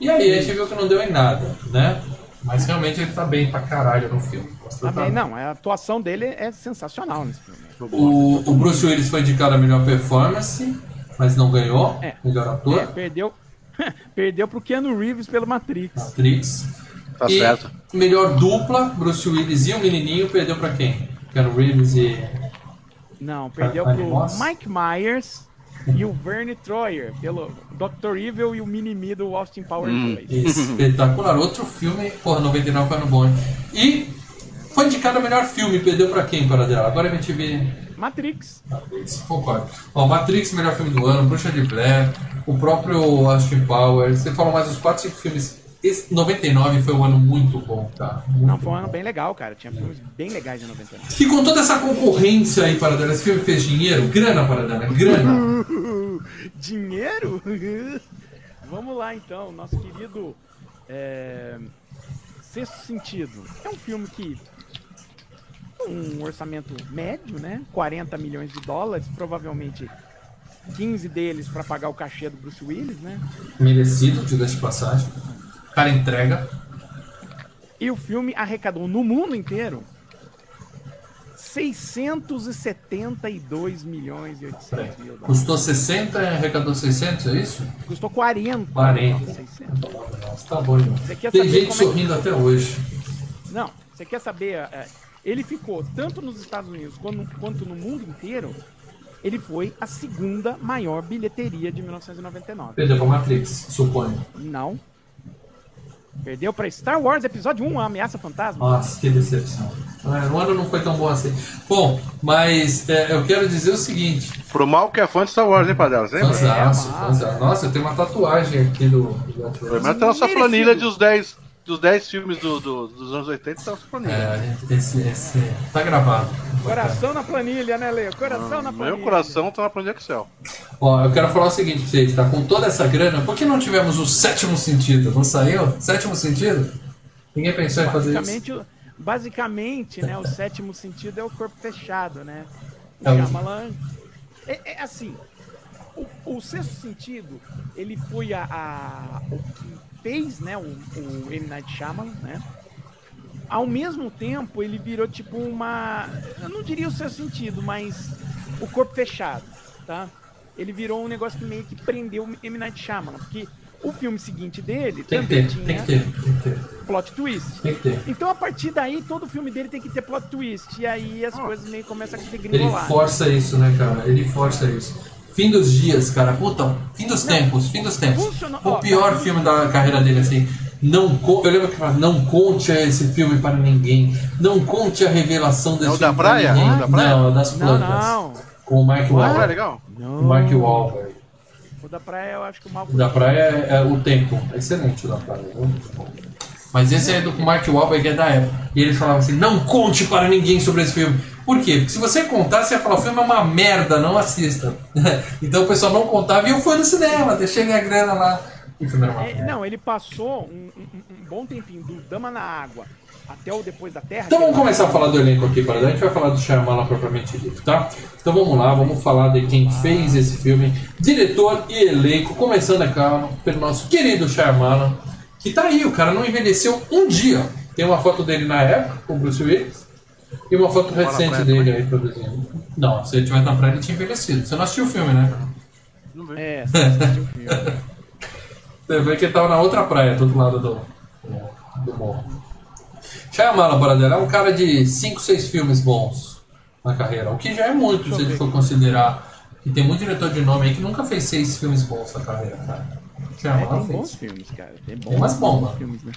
E aí a gente viu que não deu em nada, né? Mas realmente ele tá bem pra caralho no filme. Tá- não, a atuação dele é sensacional nesse filme. O, o Bruce Willis foi indicado a melhor performance, mas não ganhou. É. Melhor ator. É, perdeu, [laughs] perdeu pro Keanu Reeves pelo Matrix. Atriz. Tá e certo. melhor dupla, Bruce Willis e o menininho, perdeu pra quem? Keanu Reeves e... Não, perdeu pro? Mike Myers e o Verne Troyer, pelo Dr. Evil e o Mini-Me do Austin Powers Hum. 2. Espetacular. Outro filme, porra, 99 foi ano bom, hein? E foi indicado a melhor filme, perdeu pra quem, para dela? Agora a gente vê... Matrix. Matrix, concordo. Ó, Matrix, melhor filme do ano, Bruxa de Blair, o próprio Austin Powers, você falou mais uns 4, 5 filmes. Esse 99 foi um ano muito bom, tá? Muito Não, foi um ano bom. bem legal, cara. Tinha filmes bem legais de 99. E com toda essa concorrência aí, Paradela, esse filme fez dinheiro? Grana, Paradela, grana. [laughs] Dinheiro? [laughs] Vamos lá então, nosso querido é, Sexto Sentido. É um filme que um orçamento médio, né? 40 milhões de dólares, provavelmente 15 deles para pagar o cachê do Bruce Willis, né? Merecido, diga-se de passagem. O cara entrega. E o filme arrecadou no mundo inteiro 672 milhões e 800 mil dólares. Custou 60 e arrecadou 600, é isso? Custou 40. 40. 600. Nossa, tá bom, irmão. Tem gente como é que- sorrindo até hoje. Não, você quer saber? é, ele ficou tanto nos Estados Unidos quanto, quanto no mundo inteiro. Ele foi a segunda maior bilheteria de 1999. Perdeu pra Matrix, suponho. Não. Perdeu pra Star Wars Episódio 1, a Ameaça Fantasma. Nossa, que decepção. É, o ano não foi tão bom assim. Bom, mas é, eu quero dizer o seguinte. Pro mal que é fã de Star Wars, hein? Lembra? Fanzaço, É, fanzaço. Nossa, eu tenho uma tatuagem aqui do. menos tem nossa planilha dos 10, dos 10 filmes do, do- dos anos 80, tá nossa planilha. É, esse, esse. Tá gravado. Coração na planilha, né, Leo? Coração na planilha. Meu coração tá na planilha Excel. Ó, eu quero falar o seguinte pra vocês, tá? Com toda essa grana, por que não tivemos o sétimo sentido? Não saiu? Sétimo sentido? Ninguém pensou em fazer isso. Basicamente, né, o sétimo sentido é o corpo fechado, né? O É Shyamalan... É, é assim, o, o sexto sentido, ele foi a, a- o que fez, né, o, o M. Night Shyamalan, né? Ao mesmo tempo, ele virou tipo uma... Eu não diria o sexto sentido, mas o corpo fechado, tá? Ele virou um negócio que meio que prendeu o M. Night Shyamalan, porque o filme seguinte dele Tem que também ter, tem tinha que ter, tem que ter. plot twist. Tem que ter. Então, a partir daí, todo filme dele tem que ter plot twist. E aí as coisas meio começam a Ele degringolar. força isso, né, cara? Ele força isso. Fim dos dias, cara. Puta, fim dos tempos, fim dos tempos. O pior filme da carreira dele, assim. Não co- Eu lembro que falava, não conte esse filme para ninguém. Não conte a revelação desse É o filme da praia? ninguém. É o da praia? Não, é o das Não, plantas. não. Com o Mark Ah, é Wahlberg. legal? Não. O Mark Wahlberg. O da praia, eu acho que o Malcolm... O da praia é, é o tempo. É excelente o da praia. Muito bom. Mas esse aí do Mark Wahlberg é da época. E ele falava assim, não conte para ninguém sobre esse filme. Por quê? Porque se você contar, você ia falar, o filme é uma merda, não assista. [laughs] então o pessoal não contava e eu fui no cinema, deixei minha grana lá. É, não, ele passou um, um- um bom tempinho do Dama na Água até o Depois da Terra. Então que vamos é- começar a falar do elenco aqui, para a gente vai falar do Shyamalan propriamente dito, tá? Então vamos lá, vamos falar de quem fez esse filme, diretor e elenco, começando aqui pelo nosso querido Shyamalan, que tá aí, o cara não envelheceu um dia. Tem uma foto dele na época, com o Bruce Willis, e uma foto recente praia dele aí produzindo. Não, se ele tivesse na praia ele tinha envelhecido. Você não assistiu o filme, né? Não vi. É, [laughs] você assistiu o filme. Você vê que ele tava na outra praia, do outro lado do, do morro. Shyamalan, Boradela, é um cara de 5, 6 filmes bons na carreira, o que já é muito se a gente for considerar que tem muito diretor de nome aí que nunca fez 6 filmes bons na carreira, cara. É, Shyamalan tem bons fez. filmes, cara. Tem Tem bons, bons bombas. filmes, né?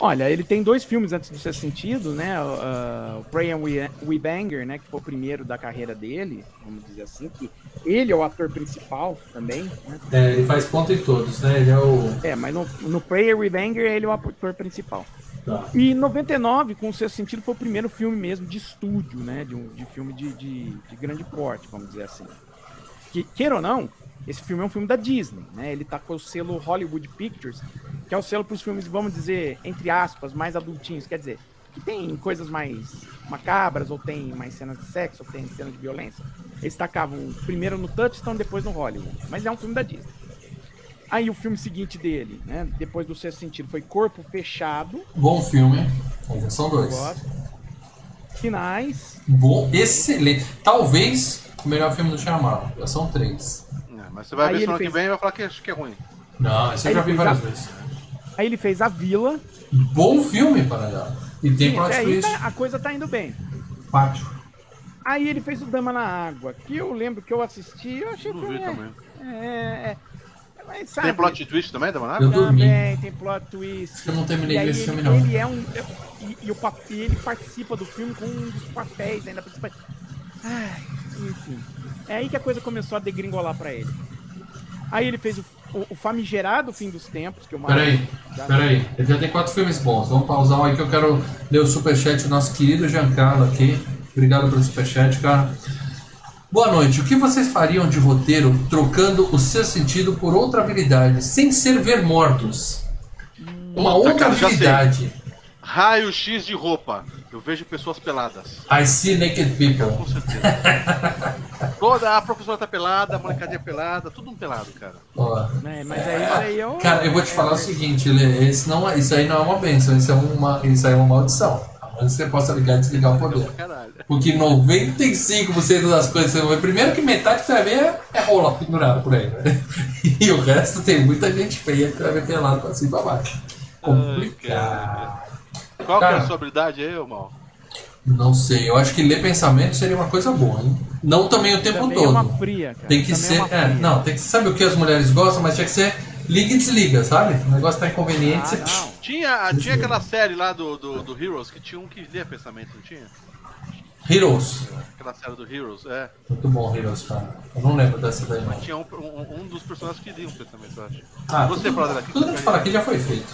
Olha, ele tem dois filmes antes do Sexto Sentido, né? O, ah, Pray and We, Banger, né? Que foi o primeiro da carreira dele, vamos dizer assim. Que ele é o ator principal também, né? É, ele faz ponta em todos, né? Ele é o. É, mas no, no Pray and We Banger ele é o ator principal. Tá. E em 99, com o Sexto Sentido, foi o primeiro filme mesmo de estúdio, né? De, um, de filme de, de, de grande porte, vamos dizer assim. Que, queira ou não, esse filme é um filme da Disney, né? Ele tá com o selo Hollywood Pictures, que é o selo para os filmes, vamos dizer, entre aspas, mais adultinhos. Quer dizer, que tem coisas mais macabras, ou tem mais cenas de sexo, ou tem cenas de violência. Eles tacavam primeiro no Touchstone, depois no Hollywood. Mas é um filme da Disney. Aí o filme seguinte dele, né? Depois do Sexto Sentido, foi Corpo Fechado. Bom filme. São dois. Finais. Bom, excelente. Talvez o melhor filme do Shyamalan. Já são três. É, mas você vai Aí ver semana que fez- vem e vai falar que, acho que é ruim. Não, esse eu Aí já ele vi várias a- vezes. Aí ele fez A Vila. Bom filme, Paradela. E tem Sim, aí twist. tá- a coisa tá indo bem. Pátio. Aí ele fez o Dama na Água, que eu lembro que eu assisti, eu achei Não vi é- também. É, é, mas sabe, Tem plot twist também, da Eu Managa? dormi. Também tem plot twist. Eu não terminei E de aí ver esse ele, filme, não. ele é um. E, e o, pa- e ele participa do filme com um dos papéis ainda. Ai, enfim. É aí que a coisa começou a degringolar pra ele. Aí ele fez o, o, o famigerado Fim dos Tempos, que eu Peraí, peraí. Ele já tem quatro filmes bons. Vamos pausar um aí que eu quero ler o superchat do nosso querido Giancarlo aqui. Obrigado pelo superchat, cara. Boa noite. O que vocês fariam de roteiro trocando o seu sentido por outra habilidade, sem ser ver mortos? Uma outra cara, habilidade. Raio X de roupa. Eu vejo pessoas peladas. I see naked people. Com certeza. [laughs] Toda a professora tá pelada, a molecadinha pelada, tudo um pelado, cara. Ó. É, mas é isso aí eu. Cara, eu vou te falar o seguinte, Lê, esse não, é- isso aí não é uma bênção, isso é uma, isso aí é uma maldição. A menos que você possa ligar e desligar o poder. Porque 95% das coisas que você vai ver, primeiro que metade que você vai ver é, é rola pendurada por aí, né? [laughs] E o resto tem muita gente feia que vai ver pelado pra cima e pra baixo. Complicado. Qual que é Cara. a sua habilidade aí, ô mal? Não sei, eu acho que ler pensamento seria uma coisa boa, hein? Não também o tempo Também todo. é uma fria, cara. Tem que Também ser. É uma É, fria. não, tem que sabe o que as mulheres gostam, mas tinha que ser liga e desliga, sabe? O negócio tá inconveniente. Ah, você... não. Tinha, tinha aquela série lá do, do, do Heroes que tinha um que lia pensamento, não tinha? Heroes. Aquela série do Heroes, é. Muito bom, Heroes, cara. Eu não lembro dessa daí, não. Tinha um, um, um dos personagens que lia um pensamento, eu acho. Ah, Você, tudo, brother, aqui, tudo que eu falar aqui já foi feito.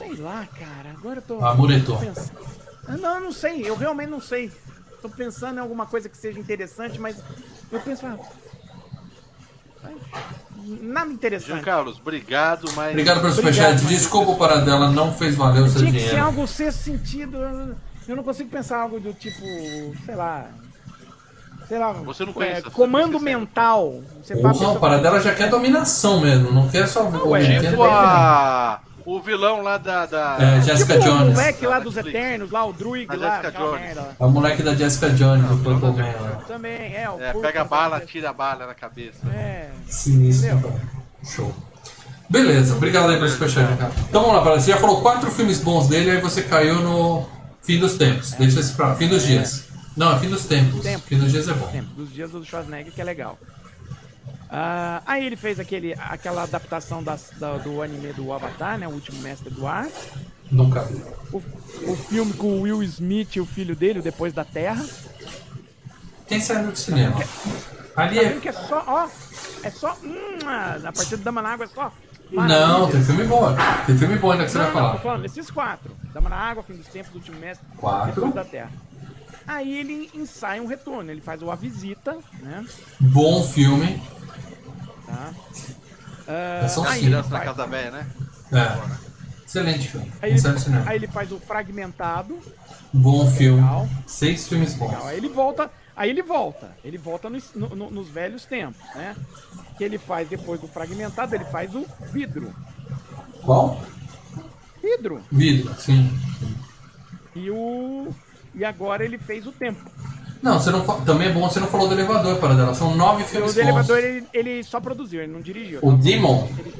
Sei lá, cara. Agora eu tô. Ah, muretou. tô pensando. Ah, Não, eu não sei. Eu realmente não sei. Tô pensando em alguma coisa que seja interessante, mas eu penso. Ah, Nada Jean interessante. Carlos, obrigado, mas. Obrigado pelo superchat. Desculpa para dela, não fez valer o seu Tinha que ser dinheiro. algo sexto sentido. eu- não consigo pensar algo do tipo, sei lá. Sei lá. Você não é, conhece, você comando não conhece. mental. Você Porra, o para dela já quer dominação mesmo, não quer só Não, o é, Tipo a... o vilão lá da. da... É, Jessica tipo o Jones. moleque lá dos. Eternos, lá, o Druid A lá, Jessica merda. É o moleque da Jessica Jones, do Purple Man. Também, é. O É, pega a bala, tira a bala na cabeça. É. Sinistro. Show. Beleza, obrigado aí pelo superchat, cara. Então vamos lá, para você já falou quatro filmes bons dele, aí você caiu no Fim dos Tempos. Deixa esse pra Fim dos Dias. Não, é Fim dos Tempos. Tempos. Fim dos Dias é bom. Tempo, dos dias do Schwarzenegger, que é legal. Ah, aí ele fez aquele, aquela adaptação das- da- do anime do Avatar, né? O Último Mestre do Ar. Nunca vi. O, o filme com o Will Smith e o filho dele, o Depois da Terra. Tem saindo do cinema. Ali Tá é. vendo que é só, ó, é só, hum, na partida do Dama na Água é só Não, maravilha. tem filme bom. Tem filme bom ainda que você Não, vai não, tô falar. falando, esses quatro. Dama na Água, Fim dos Tempos, Último Mestre, Quatro. Depois da Terra. Aí ele ensaia um retorno, ele faz o A Visita, né? Bom filme. Tá? Ah, São aí, Criança na casa velha, né? É. Excelente filme. aí, ele, aí ele faz o Fragmentado, Bom filme. Legal. Seis filmes bons. Legal. Aí ele volta, aí ele volta, ele volta nos, no- no- nos velhos tempos, né? Que ele faz depois do fragmentado, ele faz o vidro. Qual? Vidro. Vidro, sim. E o e agora ele fez o tempo. Não, você não também é bom você não falou do elevador para dela. São nove O filmes do bons. elevador ele, ele só produziu, ele não dirigiu. O Tá? Demon? Ele-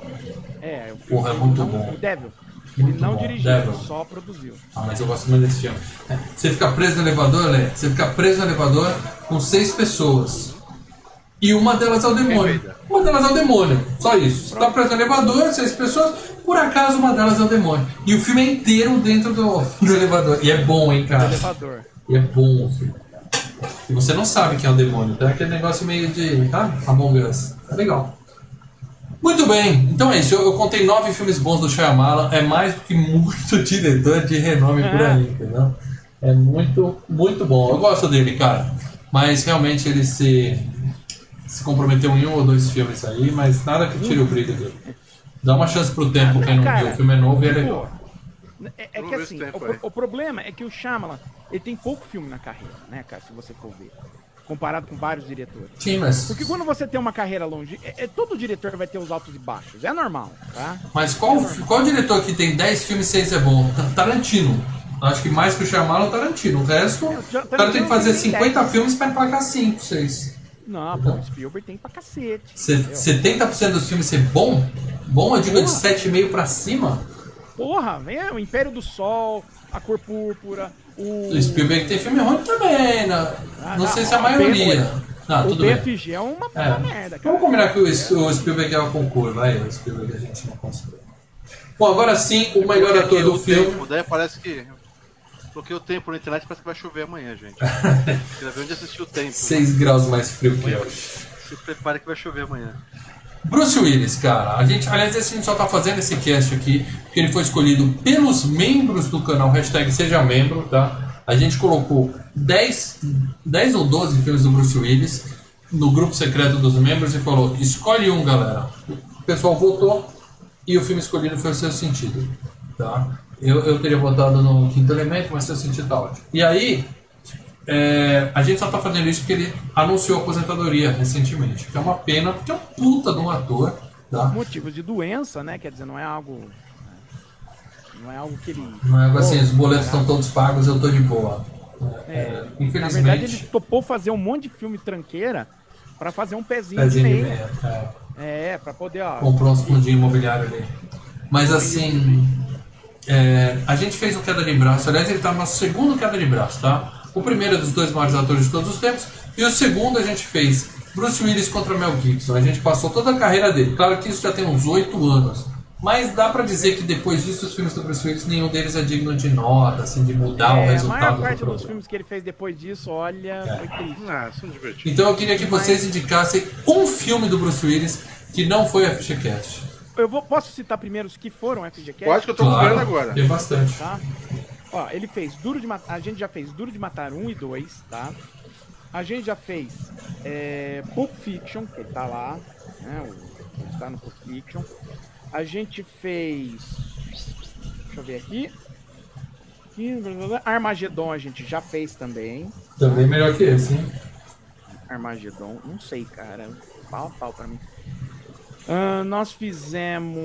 É, o Porra, é ele muito não, bom. O Devil. Ele Muito não bom, dirigiu, Devil. ele só produziu. Ah, mas eu gosto muito desse filme. É, Você fica preso no elevador, Lê? Você fica preso no elevador com seis pessoas. E uma delas é o demônio. Uma delas é o demônio. Só isso. Você tá preso no elevador, seis pessoas. Por acaso uma delas é o demônio. E o filme é inteiro dentro do, [laughs] do elevador. E é bom, hein, O cara? elevador. E é bom o filme. E você não sabe quem é o demônio. Tem aquele negócio meio de. Ah, Among Us. É legal. Muito bem, então é isso. Eu, eu contei nove filmes bons do Shyamalan. É mais do que muito [laughs] diretor de renome por aí, entendeu? É muito, muito bom. Eu gosto dele, cara. Mas realmente ele se, se comprometeu em um ou dois filmes aí, mas nada que tire o brilho dele. Dá uma chance pro tempo quem não Cara, viu. O filme é novo e é legal. É, é que assim, o, o problema é que o Shyamalan, ele tem pouco filme na carreira, né, cara, se você for ver. Comparado com vários diretores. Sim, mas. Porque quando você tem uma carreira longe, é, é- todo diretor vai ter os altos e baixos, é normal, tá? Mas qual, qual diretor que tem 10 filmes e 6 é bom? Ta- Tarantino. Acho que mais que o é o Tarantino. O resto, o cara tem Tarantino que fazer tem 50 10. filmes pra emplacar 5, 6. Não, pô, o Spielberg tem pra cacete. Se- entendeu? 70% dos filmes ser bom? Bom, eu digo de Porra. 7,5 pra cima? Porra, vem é, o Império do Sol, a Cor Púrpura, o. O Spielberg tem filme ruim também, né? Ah, Não não, sei se é a maioria. Não, o tudo bem. BFG é uma É. merda, cara. Vamos combinar que o, o Spielberg é o concurso, vai. O Spielberg a gente não considera. Bom, agora sim, o melhor ator do filme. Tempo, daí parece que. Coloquei o tempo na internet, parece que vai chover amanhã, gente. [laughs] Queria ver onde assistiu o tempo. 6 graus mais frio que hoje. Se prepare que vai chover amanhã. Bruce Willis, cara. A gente, aliás, a gente só tá fazendo esse cast aqui porque ele foi escolhido pelos membros do canal, hashtag seja membro, tá? A gente colocou 10, 10 ou 12 filmes do Bruce Willis no grupo secreto dos membros e falou: escolhe um, galera. O pessoal votou e o filme escolhido foi o seu sentido, tá? Eu, eu teria votado no Quinto Elemento, mas seu sentido tá ótimo. E aí, é, a gente só tá fazendo isso porque ele anunciou a aposentadoria recentemente. Que é uma pena, porque é um puta de um ator. Tá? Motivos de doença, né? Quer dizer, não é algo. né, Não é algo que ele. Não é algo assim, os boletos estão todos pagos, eu tô de boa. É, É, na infelizmente, verdade, ele topou fazer um monte de filme tranqueira pra fazer um pezinho, pezinho de de meio. meia. É, É, pra poder, ó. comprou uns fundinhos imobiliários ali. Mas assim, é, a gente fez o Queda de Braço. Aliás, ele tá no nosso segundo Queda de Braço, tá? O primeiro é dos dois maiores atores de todos os tempos. E o segundo a gente fez Bruce Willis contra Mel Gibson. A gente passou toda a carreira dele. Claro que isso já tem uns oito anos. Mas dá pra dizer que depois disso, os filmes do Bruce Willis, nenhum deles é digno de nota, assim, de mudar o É, a resultado maior do parte dos programa. filmes que ele fez depois disso, olha, foi triste. Ah, são divertidos. Então eu queria que vocês indicassem um filme do Bruce Willis que não foi FGCast. Eu vou, posso citar primeiro os que foram FGCast? Pode que eu tô comprando agora. Tem bastante. Tá? Ó, ele fez Duro de Matar. A gente já fez Duro de Matar 1 e 2, tá? A gente já fez é, Pulp Fiction, que tá lá, né? O, ele tá no Pulp Fiction. A gente fez. Deixa eu ver aqui. Armagedon a gente já fez também. Também melhor que esse, hein? Armagedon, não sei, cara. Pau a pau pra mim. Ah, nós fizemos.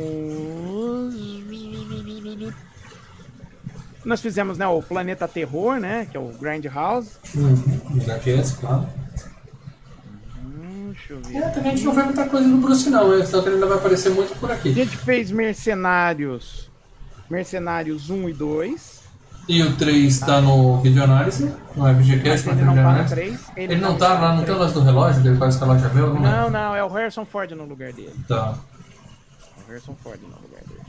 Nós fizemos, né, o Planeta Terror, né? Que é o Grand House. Melhor que esse, claro. Hum, deixa eu ver. É, também a gente não vê muita coisa do Bruce, não, né? Só que ele ainda vai aparecer muito por A aqui. gente fez Mercenários. Mercenários 1 e 2. E o 3 tá no videoanálise, no FGCast, Mas ele não tá no. 3. Ele não tá lá, não tem o lance do relógio, que ele faz o relógio meu? Não, Não, não, é o Harrison Ford no lugar dele. Tá. O Harrison Ford no lugar dele.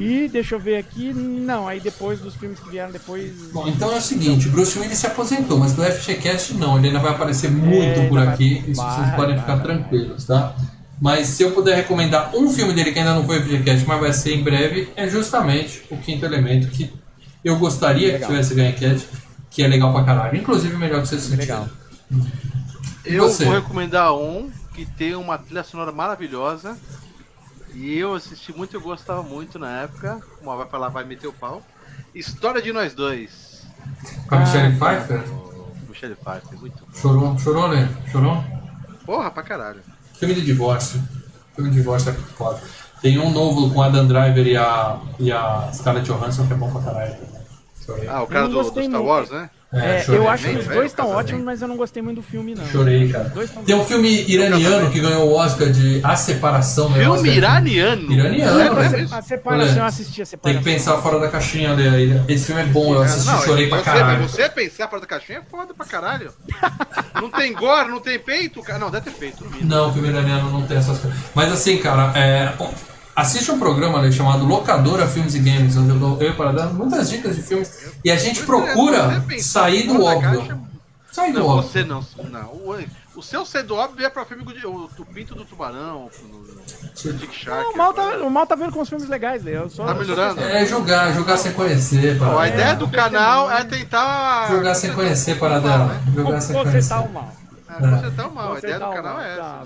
E deixa eu ver aqui. Não, aí depois dos filmes que vieram depois. Bom, então é o seguinte, Bruce Willis se aposentou, mas no FGCast não, ele ainda vai aparecer muito É, por aqui, vai- isso vocês vai, podem vai, ficar vai. tranquilos, tá? Mas se eu puder recomendar um filme dele que ainda não foi FGCast, mas vai ser em breve, é justamente o Quinto Elemento, que eu gostaria que Legal. tivesse ganho enquete, que é legal pra caralho, inclusive melhor que você sentiu. Legal. Eu você? vou recomendar um que tem uma trilha sonora maravilhosa. E eu assisti muito, eu gostava muito na época. Uma vai falar, vai meter o pau. História de Nós Dois. Com a Michelle Pfeiffer? Michelle Pfeiffer, muito bom. Chorou, chorou, né? Chorou? Porra, pra caralho. Filme de divórcio. Filme de divórcio é foda. Tem um novo com Adam Driver e a, e a Scarlett Johansson que é bom pra caralho. Ah, o cara do, do Star. Wars, né? É, chorei. eu acho que os dois estão ótimos, mas eu não gostei muito do filme, não. Chorei, cara. Tem um filme iraniano que ganhou o Oscar de A Separação. né? Filme Oscar de- iraniano. Iraniano, É, né? é A, separação, Olha, eu assisti a Tem separação. que pensar fora da caixinha, aí. Esse filme é bom, eu assisti Não, e chorei pra você, caralho. Mas você pensar fora da caixinha é foda pra caralho. [laughs] não tem gore, não tem peito? cara. Não, deve ter peito, no mínimo. Não, o filme iraniano não tem essas coisas. Mas assim, cara, é, assiste um programa ali chamado Locadora Filmes e Games, onde eu dou eu para dar muitas dicas de filmes. E a gente é, procura sair do óbvio. Sair do Não, óbvio. você não. não. O, o seu ser do óbvio é pra filme o, o Pinto do Tubarão, no, no Dick Shark. Não, o, mal tá, o mal tá vendo com os filmes legais, né? eu só. Tá melhorando? É jogar, jogar sem conhecer, Ó, a para. ideia do canal é tentar. Jogar sem conhecer, para dela. Jogar sem Você conhecer. tá o mal. É, consertar o mal. A ideia do canal é essa. Tá.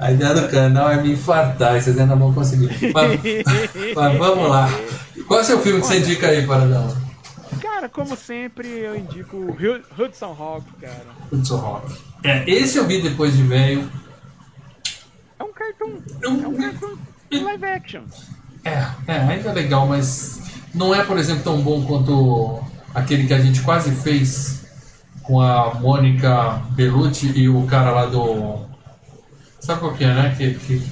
A ideia do canal é me infartar, e vocês ainda vão conseguir. Mas, [laughs] mas vamos lá. Qual é o seu filme que você indica aí, Paradão? Cara, como sempre, eu indico Hudson Hawk, cara. Hudson Rock. É, esse eu vi depois de velho. É um cartoon. É um- É um cartoon em live action. É, é, ainda é legal, mas não é, por exemplo, tão bom quanto aquele que a gente quase fez com a Mônica Bellucci e o cara lá do. Sabe qual que é, né? Que, que...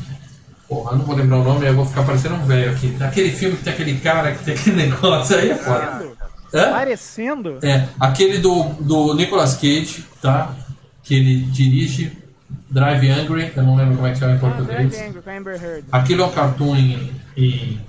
Porra, eu não vou lembrar o nome, eu vou ficar parecendo um velho aqui. Aquele filme que tem aquele cara que tem aquele [laughs] negócio aí é foda. Hã? Parecendo. É, aquele do, do Nicolas Cage, tá? Que ele dirige Drive Angry, eu não lembro como é que chama em Ah, português. Drive Angry Amber Heard. Aquilo é um cartoon em, em,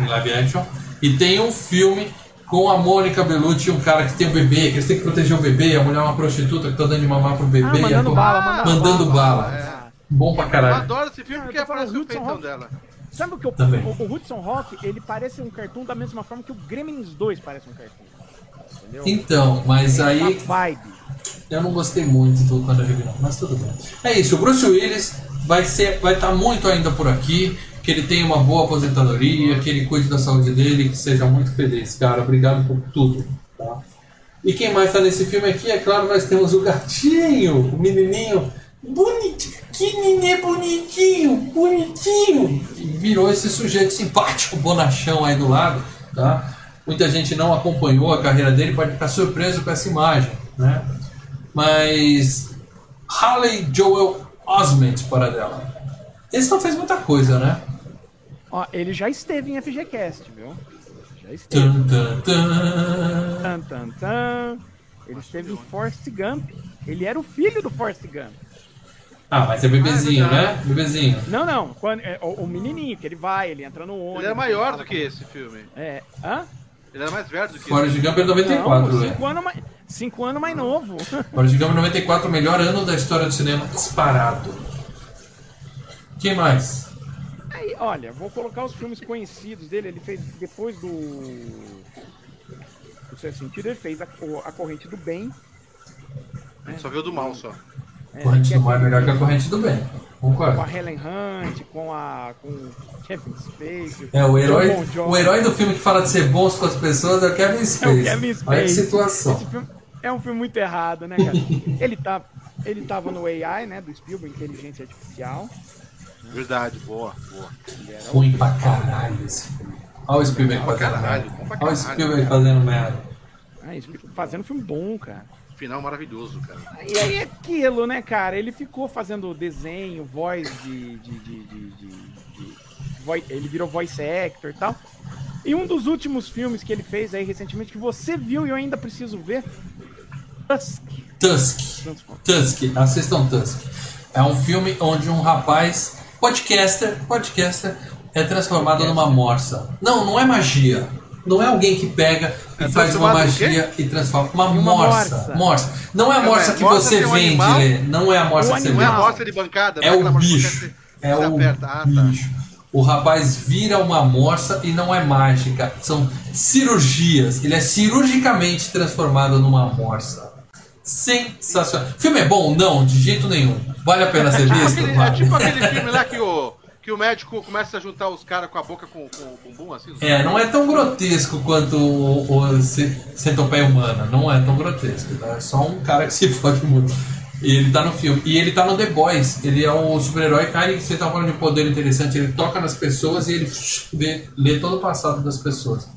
em live action. E tem um filme com a Mônica Bellucci um cara que tem um bebê, que eles têm que proteger o bebê, a mulher é uma prostituta que tá dando de mamar pro bebê. Ah, e mandando bala, mandando, mandando bala. É. Bom pra Eu caralho. adoro esse filme Ah, eu porque aparece o Hudson peitão Hawk. dela. Sabe o que o, Também. o, o Hudson Hawk, ele parece um cartoon da mesma forma que o Gremlins 2 parece um cartoon. Entendeu? Então, mas aí vibe. eu não gostei muito do quando eu revi não, mas tudo bem. É isso, o Bruce Willis vai ser, vai estar muito ainda por aqui, que ele tenha uma boa aposentadoria, que ele cuide da saúde dele, que seja muito feliz, cara. Obrigado por tudo. Tá? E quem mais está nesse filme aqui, é claro, nós temos o gatinho, o menininho. Bonitinho, que nenê bonitinho, bonitinho. E virou esse sujeito simpático, bonachão aí do lado, tá? Muita gente não acompanhou a carreira dele, pode ficar surpreso com essa imagem, né? Mas Harley Joel Osment para dela. Esse não fez muita coisa, né? Ó, ele já esteve em FGCast, viu? Já esteve. Tum, tum, tum. Tan, tan, tan. Ele esteve em Forrest Gump. Ele era o filho do Forrest Gump. Ah, mas é bebezinho, Ah, é né? Bebezinho. Não, não. Quando, é, o, o menininho, que ele vai, ele entra no ônibus. Ele era maior do que esse filme. É. Hã? Ele era mais velho do que Forrest Gump é 94, não, né? cinco anos, mais, cinco anos mais novo. [laughs] Forrest Gump é 94, o melhor ano da história do cinema disparado. Quem mais? Aí, olha, vou colocar os filmes conhecidos dele. Ele fez depois do. Do Sexto Sentido, ele fez a, o- a Corrente do Bem. A gente só viu do mal só. É, Corrente que do Mal é melhor que a Corrente do Bem. Com Concordo. a Helen Hunt, com a. com o Kevin Spacey. É, o herói, o herói do filme que fala de ser bons com as pessoas é o Kevin Spacey. Kevin Olha que Spacey. situação. Esse filme é um filme muito errado, né, cara? [laughs] ele, tá, ele tava no AI, né, do Spielberg, Inteligência Artificial. Verdade, boa, boa. Ruim pra caralho esse filme. Olha o Spielberg Pra fazendo caralho, merda. Olha o Spielberg cara. fazendo merda. Ah, fazendo filme bom, cara. Final maravilhoso, cara. E aí é aquilo, né, cara? Ele ficou fazendo desenho, voz de. de, de, de, de- ele virou voice actor e tal. E um dos últimos filmes que ele fez aí recentemente, que você viu e eu ainda preciso ver. Tusk. Tusk. Tusk, assistam Tusk. É um filme onde um rapaz, podcaster, podcaster, é transformado numa morsa. Não, não é magia. Não é alguém que pega e É faz uma magia e transforma. Uma, Uma morsa. morsa. Morsa. Não é a É, morsa mas que morsa você um vende, animal? Lê. Não é a morsa Um que você Não é vende. a bosta de bancada, não É aquela o morsa bicho. É o aperta. Ah, tá. bicho. O rapaz vira uma morsa e não é mágica. São cirurgias. Ele é cirurgicamente transformado numa morsa. Sensacional. O filme é bom? Não, de jeito nenhum. Vale a pena ser visto? aquele- é tipo aquele filme lá que o, que o médico começa a juntar os caras com a boca com, com o bumbum, assim. É, não é tão grotesco quanto o, o ce- centopeia humana. Não é tão grotesco. Tá? É só um cara que [laughs] se fode muito. E ele tá no filme. E ele tá no The Boys. Ele é um super-herói, cara, e você tá falando de poder interessante. Ele toca nas pessoas e ele [laughs] vê- lê todo o passado das pessoas.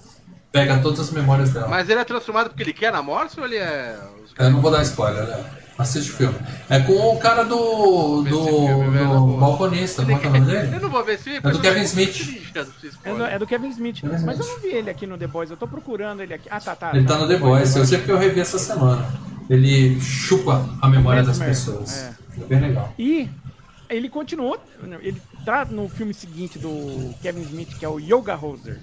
Pega todas as memórias dela. Mas ele é transformado porque ele quer na morte ou ele é. Eu não vou dar spoiler, né? Assiste o filme. É com o cara do. Do, do balconista. Como é que é o nome [laughs] dele? Eu não vou ver esse filme. É do Kevin Smith. É do, é do Kevin Smith. Kevin Mas eu Smith. não vi ele aqui no The Boys. Eu tô procurando ele aqui. Ah, tá, tá. Ele tá no The Boys. Eu sei porque eu revi essa semana. Ele chupa a memória das pessoas. é. É bem legal. E ele continuou. Ele tá no filme seguinte do Kevin Smith, que é o Yoga Rosers.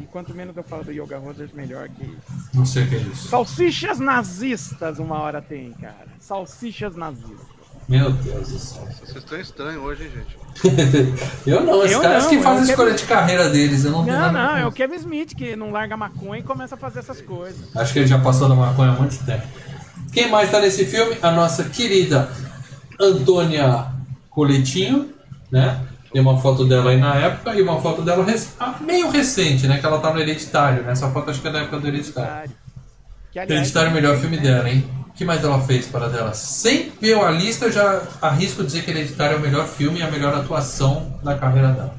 E quanto menos eu falo do Yoga Rosers, melhor que. Não sei o que é isso. Salsichas nazistas, uma hora tem, cara. Salsichas nazistas. Meu Deus do céu. Vocês estão estranhos hoje, hein, gente. [laughs] eu não, esses Eu caras não, que fazem a escolha Kevin- de carreira deles. Eu não tenho Não, não, é o. Kevin Smith que não larga maconha e começa a fazer essas coisas. Acho que ele já passou da maconha há muito tempo. Quem mais tá nesse filme? A nossa querida Antônia Coletinho, né? Tem uma foto dela aí na época e uma foto dela rec- ah, meio recente, né? Que ela tá no Hereditário, né? Essa foto acho que é da época do Hereditário. Que, aliás, Hereditário é o melhor filme dela, hein? O que mais ela fez para dela? Sem ver a lista, eu já arrisco dizer que Hereditário é o melhor filme e a melhor atuação da carreira dela.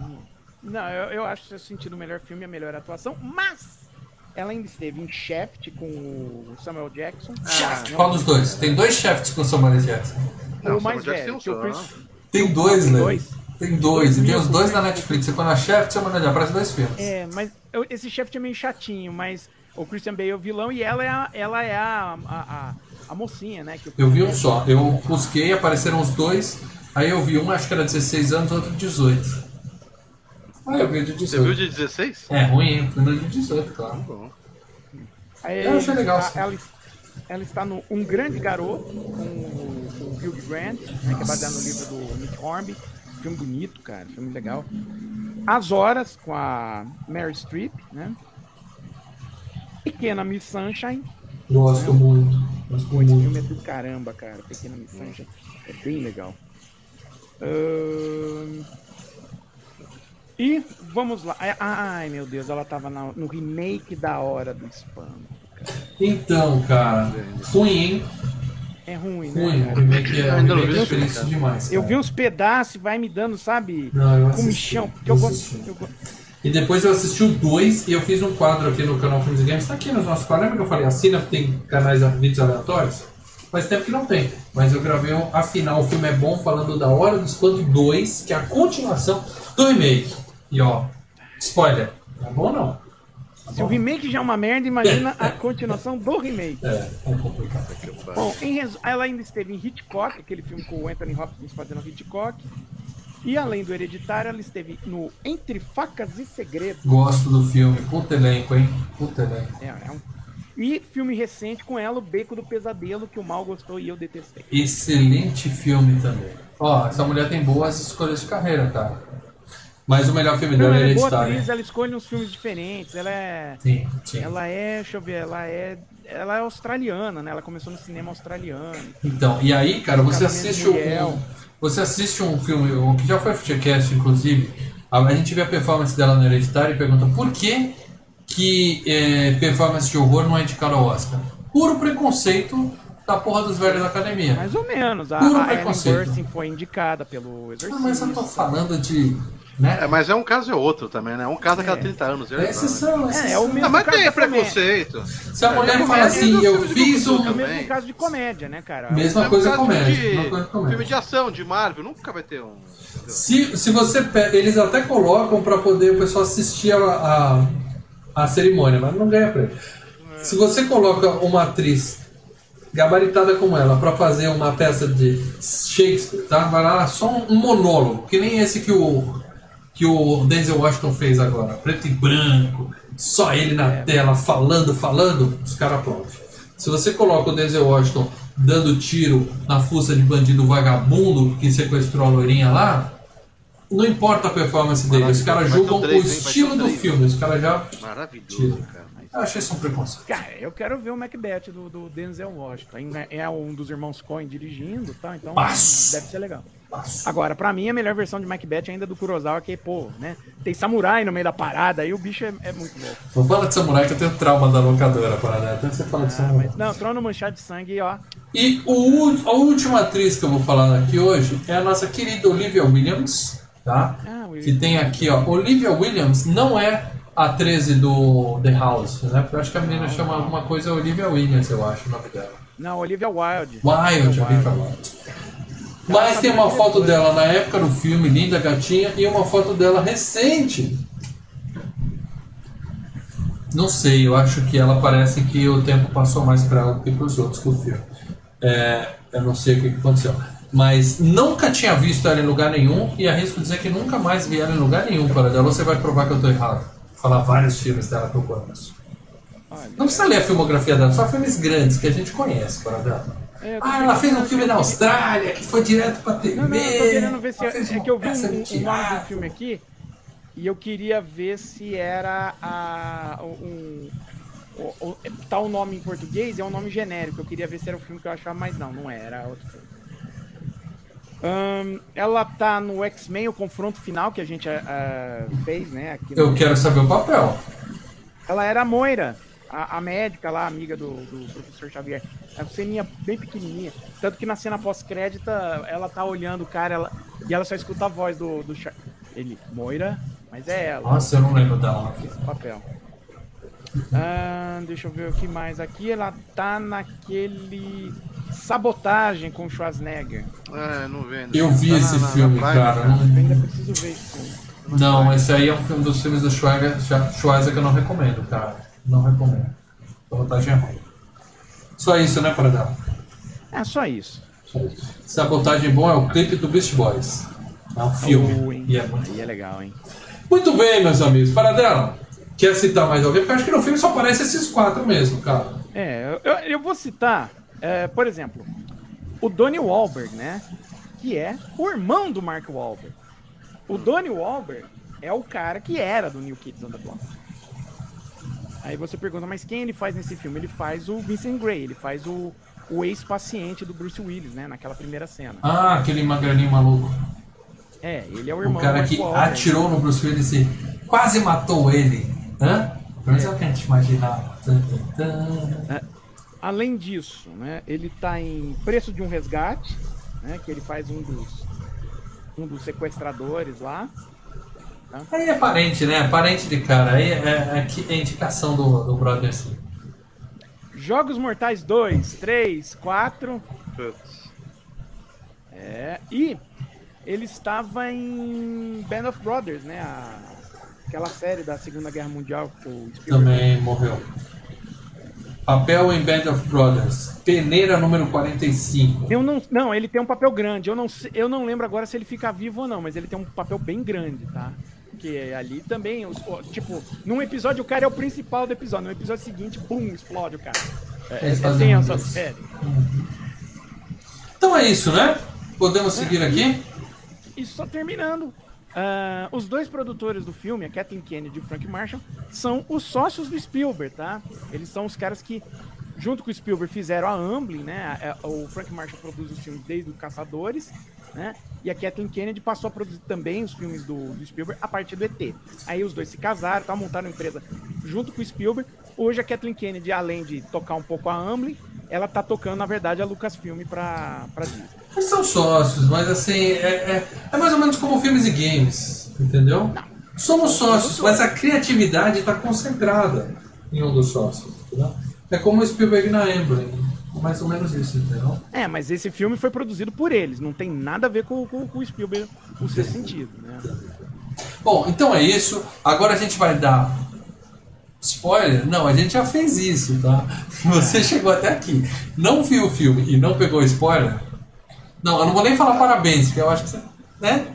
Não, eu, eu acho que eu sentido o melhor filme e a melhor atuação, mas ela ainda esteve em Shaft com o Samuel Jackson. Shaft, Ah, qual dos dois? Tem dois chefes com Samuel Jackson. Não, o mais Samuel velho, Jackson que o tem um Chris, Tem dois, Tem né? dois? Tem dois, e tem os dois na Netflix. Você põe na Shaft, Samuel Jackson, aparece dois filmes. É, mas eu- esse chefe é meio chatinho, mas o Christian Bale é o vilão e ela é a, ela é a, a, a, a mocinha, né? Que o Eu vi um só. Eu busquei, apareceram os dois. Aí eu vi um, acho que era 16 anos, outro 18. Ah, eu vi o de Você viu 18. de 16? É ruim, hein? Fui no de 18, claro. Bom. Aí Eu achei ela legal, sim. ela, ela está no Um Grande Garoto, com o, com o Hugh Grant, né, que é baseado no livro do Nick Hornby. Filme bonito, cara, filme legal. As Horas, com a Mary Streep, né? Pequena Miss Sunshine. Gosto muito. Gosto Pô, esse muito. filme é do caramba, cara. Pequena Miss Sunshine. É bem legal. Ahn, E vamos lá. Ai, meu Deus, ela tava na- no remake da Hora do Spam. Então, cara, ruim, hein? É ruim, né? Ruim. O remake é, o Ainda não remake vi é esse filme, triste cara. demais. Eu vi uns pedaços e vai me dando, sabe? Não, eu assisti. Comichão. Porque eu Eu gosto. eu E depois eu assisti o 2 e eu fiz um quadro aqui no canal Filmes e Games. Tá aqui nos nossos quadros. Lembra que eu falei, assina, tem canais, vídeos aleatórios? Faz tempo que não tem. Mas eu gravei um, afinal, o filme é bom, falando da Hora do Espanto 2, que é a continuação do remake. E ó, spoiler, não é bom não. Tá Se o remake já é uma merda, imagina a continuação do remake. É, é complicado. Bom, resu- ela ainda esteve em Hitchcock, aquele filme com o Anthony Hopkins fazendo Hitchcock. E além do Hereditário, ela esteve no Entre Facas e Segredos. Gosto do filme, puta elenco, hein? Puta elenco. É, é um- E filme recente com ela, O Beco do Pesadelo, que o mal gostou e eu detestei. Excelente filme também. Ó, essa mulher tem boas escolhas de carreira, cara. Mas o melhor filme dela é é boa Hereditário. atriz, ela escolhe uns filmes diferentes. Ela é. Sim, sim. Ela é, deixa eu ver, ela é. ela é australiana, né? Ela começou no cinema australiano. Então, e aí, cara, você assiste um, você assiste um filme, o que já foi Futurecast, inclusive, a, a gente vê a performance dela no Hereditário e pergunta por que que é, performance de horror não é indicada ao Oscar? Puro preconceito da porra dos velhos da academia. Mais ou menos. A, Puro a Ellen preconceito. Burstyn foi indicada pelo Ah, Exorcista. mas eu tô falando de. Né? É, mas é um caso e outro também, né? Um caso a cada É. 30 anos. É É, exceção, É, exceção. é o mesmo Ah, mas caso tem da comédia. preconceito. Se a mulher É, fala assim, eu fiz um. É o mesmo também. caso de comédia, né, cara? Mesma É coisa comédia. de- mesma coisa comédia. Filme de ação, de Marvel, nunca vai ter um. Se, se você pega, eles até colocam pra poder o pessoal assistir a, a, a cerimônia, mas não ganha prêmio. Se você coloca uma atriz gabaritada como ela pra fazer uma peça de Shakespeare, tá? Vai lá só um monólogo, que nem esse que o que o Denzel Washington fez agora, preto e branco, só ele na tela falando, falando, os caras aplaudem. Se você coloca o Denzel Washington dando tiro na fuça de bandido vagabundo que sequestrou a loirinha lá, não importa a performance dele, os caras julgam três, o estilo do três. filme, os caras já. Maravilhoso, cara. Eu achei isso um preconceito. Cara, eu quero ver o Macbeth do, do Denzel Washington. É um dos irmãos Coen dirigindo, tá? Então Passo. deve ser legal. Agora, pra mim, a melhor versão de Macbeth ainda é do Kurosawa, que, pô, né? Tem samurai no meio da parada, aí o bicho é, é muito louco. Não fala de samurai que eu tenho trauma da locadora, parada. Até você fala de Ah, samurai. mas, não, trono manchado de sangue, ó. E o, a última atriz que eu vou falar aqui hoje é a nossa querida Olivia Williams, tá? Ah, Que tem aqui, ó. Olivia Williams não é a 13 do The House, né? Porque eu acho que a menina chama alguma coisa Olivia Williams, eu acho o nome dela. Não, Olivia Wilde. Wild, Olivia Wilde. Mas tem uma foto dela na época do filme, linda gatinha, e uma foto dela recente. Não sei, eu acho que ela parece que o tempo passou mais para ela do que para os outros que o filme. É, eu não sei o que aconteceu. Mas nunca tinha visto ela em lugar nenhum e arrisco dizer que nunca mais vi ela em lugar nenhum para dela. Você vai provar que eu estou errado. Vou falar vários filmes dela que eu conheço. Não precisa ler a filmografia dela, só filmes grandes que a gente conhece para dela. É, eu Ah, ela fez um filme na Austrália que foi direto pra TV. Não, não, eu tô querendo ver se. É que eu vi um, um nome do filme aqui e eu queria ver se era a. Um, o, o- tá o nome em português, é um nome genérico. Eu queria ver se era o filme que eu achava, mas não, não era outro filme. Ela tá no X-Men, o confronto final que a gente ah, fez, né? Aqui no- Eu quero saber o papel. Ela era a Moira, a, a médica lá, amiga do, do professor Xavier. É uma ceninha bem pequenininha. Tanto que na cena pós-crédita, ela tá olhando o cara ela, e ela só escuta a voz do, do Ele, Moira, mas é ela, Nossa, eu não lembro dela. esse papel. Ah, deixa eu ver o que mais aqui. Ela tá naquele Sabotagem com Schwarzenegger. É, não vendo. Eu vi Tá esse na- na- na filme, Prime, cara. Eu Não, ainda preciso ver esse filme. não, esse aí é um filme dos filmes do Schweiger, Schweizer que eu não recomendo, cara. Não recomendo. Sabotagem é ruim. Só isso, né, Paradão? É só isso. Só isso. Sabotagem bom é o clipe do Beast Boys. É um filme. Oh? E é muito Aí é legal, hein? Muito bem, meus amigos. Paradela, quer citar mais alguém? Porque acho que no filme só aparece esses quatro mesmo, cara. É, eu, eu vou citar, é, por exemplo, o Donnie Wahlberg, né? Que é o irmão do Mark Wahlberg. O Donnie Wahlberg é o cara que era do New Kids on the Block. Aí você pergunta, mas quem ele faz nesse filme? Ele faz o Vincent Gray, ele faz o, o ex-paciente do Bruce Willis, né? Naquela primeira cena. Ah, aquele magrelinho maluco. É, ele é o O irmão cara do Mark que atirou no Bruce Willis e quase matou ele. Hã? Pelo menos é o que a gente imaginava. Tan. Além disso, né, ele tá em Preço de um Resgate, né, que ele faz um dos, um dos sequestradores lá. Aí é parente, né? Parente de cara. Aí é, é, é indicação do, do brother assim. Jogos Mortais 2, 3, 4. Putz. É, e ele estava em Band of Brothers, né? a- aquela série da Segunda Guerra Mundial que o Spielberg Também morreu. Papel em Band of Brothers. Peneira número 45. Eu não, não, ele tem um papel grande. Eu não, eu não lembro agora se ele fica vivo ou não, mas ele tem um papel bem grande, tá? Porque ali também, os- tipo, num episódio o cara é o principal do episódio, no episódio seguinte, pum, explode o cara. É, é tenso a isso. série. Então é isso, né? Podemos seguir aqui? E só terminando. ah, os dois produtores do filme, a Kathleen Kennedy e o Frank Marshall, são os sócios do Spielberg, tá? Eles são os caras que junto com o Spielberg, fizeram a Amblin, né? A- O Frank Marshall produz os filmes desde o Caçadores, né? E a Kathleen Kennedy passou a produzir também os filmes do, do Spielberg a partir do ET. Aí os dois se casaram, tá, montaram uma empresa junto com o Spielberg. Hoje a Kathleen Kennedy, além de tocar um pouco a Amblin, ela tá tocando, na verdade, a Lucasfilm pra, pra Disney. Eles são sócios, mas assim, é, é, é mais ou menos como filmes e games, entendeu? Somos sócios, mas a criatividade está concentrada em um dos sócios, entendeu? É como o Spielberg na Amblin, mais ou menos isso, entendeu? É, mas esse filme foi produzido por eles, não tem nada a ver com, com, com o Spielberg, o seu sentido, né? Bom, então é isso. Agora a gente vai dar spoiler. Não, a gente já fez isso, tá? [laughs] Você chegou até aqui, não viu o filme e não pegou spoiler. Não, eu não vou nem falar parabéns, porque eu acho que você, né?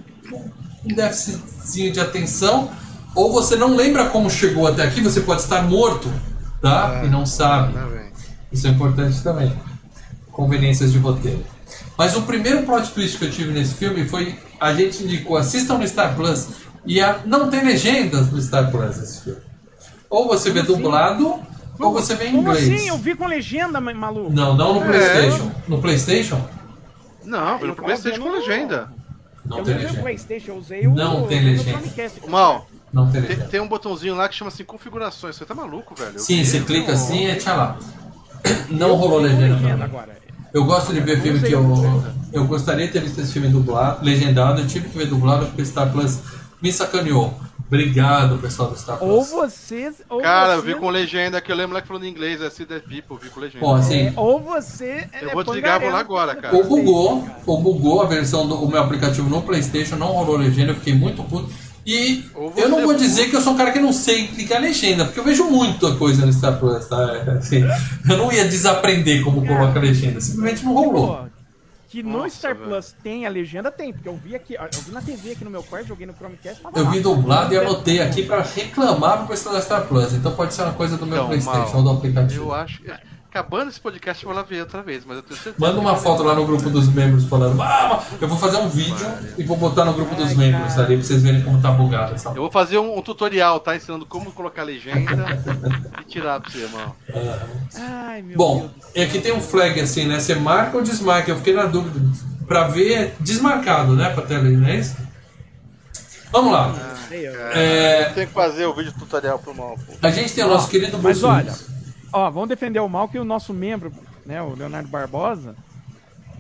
Um déficitzinho de atenção. Ou você não lembra como chegou até aqui, você pode estar morto, tá? E não sabe. Isso é importante também. Conveniências de roteiro. Mas o primeiro plot twist que eu tive nesse filme foi a gente indicou assistam no Star Plus e a, não tem legendas no Star Plus esse filme. Ou você vê Como assim? dublado ou você vê em Como inglês. assim? Eu vi com legenda, ma- maluco. Não, não no É. PlayStation. No PlayStation Não, tava PlayStation com legenda. não eu tem legenda. Playstation, eu usei o... Não tem legenda. Mal, Não tem tem, um botãozinho lá que chama assim configurações. Você tá maluco, velho? Eu Sim, vi. você clica assim e tchau lá. [coughs] Não Eu rolou legenda. agora. Eu gosto de ver filme que eu. legenda. Eu gostaria de ter visto esse filme dublado, legendado, eu tive que ver dublado porque o Star Plus me sacaneou. Obrigado, pessoal do Star Plus. Ou vocês... Ou Cara, eu você vi com legenda, que eu lembro lá que falando em inglês, é See the People, vi com legenda. Bom, assim, É, ou você... Eu é vou desligar, vou lá agora, cara. ou bugou, ou bugou a versão do o meu aplicativo no Playstation, não rolou legenda, eu fiquei muito puto. E eu não vou bugou. dizer que eu sou um cara que não sei clicar legenda, porque eu vejo muita coisa no Star Plus, tá? Assim, eu não ia desaprender como coloca legenda, simplesmente não rolou. Que no Nossa, Star velho. Plus tem a legenda, tem, porque eu vi aqui, eu vi na TV aqui no meu quarto, joguei no Chromecast, tava Eu lá. vi dublado e anotei aqui pra reclamar pro pessoal da Star Plus, então pode ser uma coisa do meu Então, Playstation Mal, ou do aplicativo. Eu acho. Acabando esse podcast, eu vou lá ver outra vez, mas eu tenho certeza. Manda uma foto lá no grupo dos membros falando, ah, eu vou fazer um vídeo e vou botar no grupo dos Ai, membros cara. ali pra vocês verem como tá bugado essa Eu vou fazer um, um tutorial, tá? Ensinando como colocar legenda [laughs] e tirar pra você, irmão. Ai, meu Bom, Deus e aqui tem um flag assim, né? Você marca ou desmarca? Eu fiquei na dúvida. Pra ver é desmarcado, né? Pra tela, não é isso? Vamos lá. Eu. É, Tem que fazer o vídeo tutorial pro mal, pô. a gente tem o nosso querido Mas Bruce olha, Willis. Ó, vamos defender o mal que o nosso membro, né, o Leonardo Barbosa,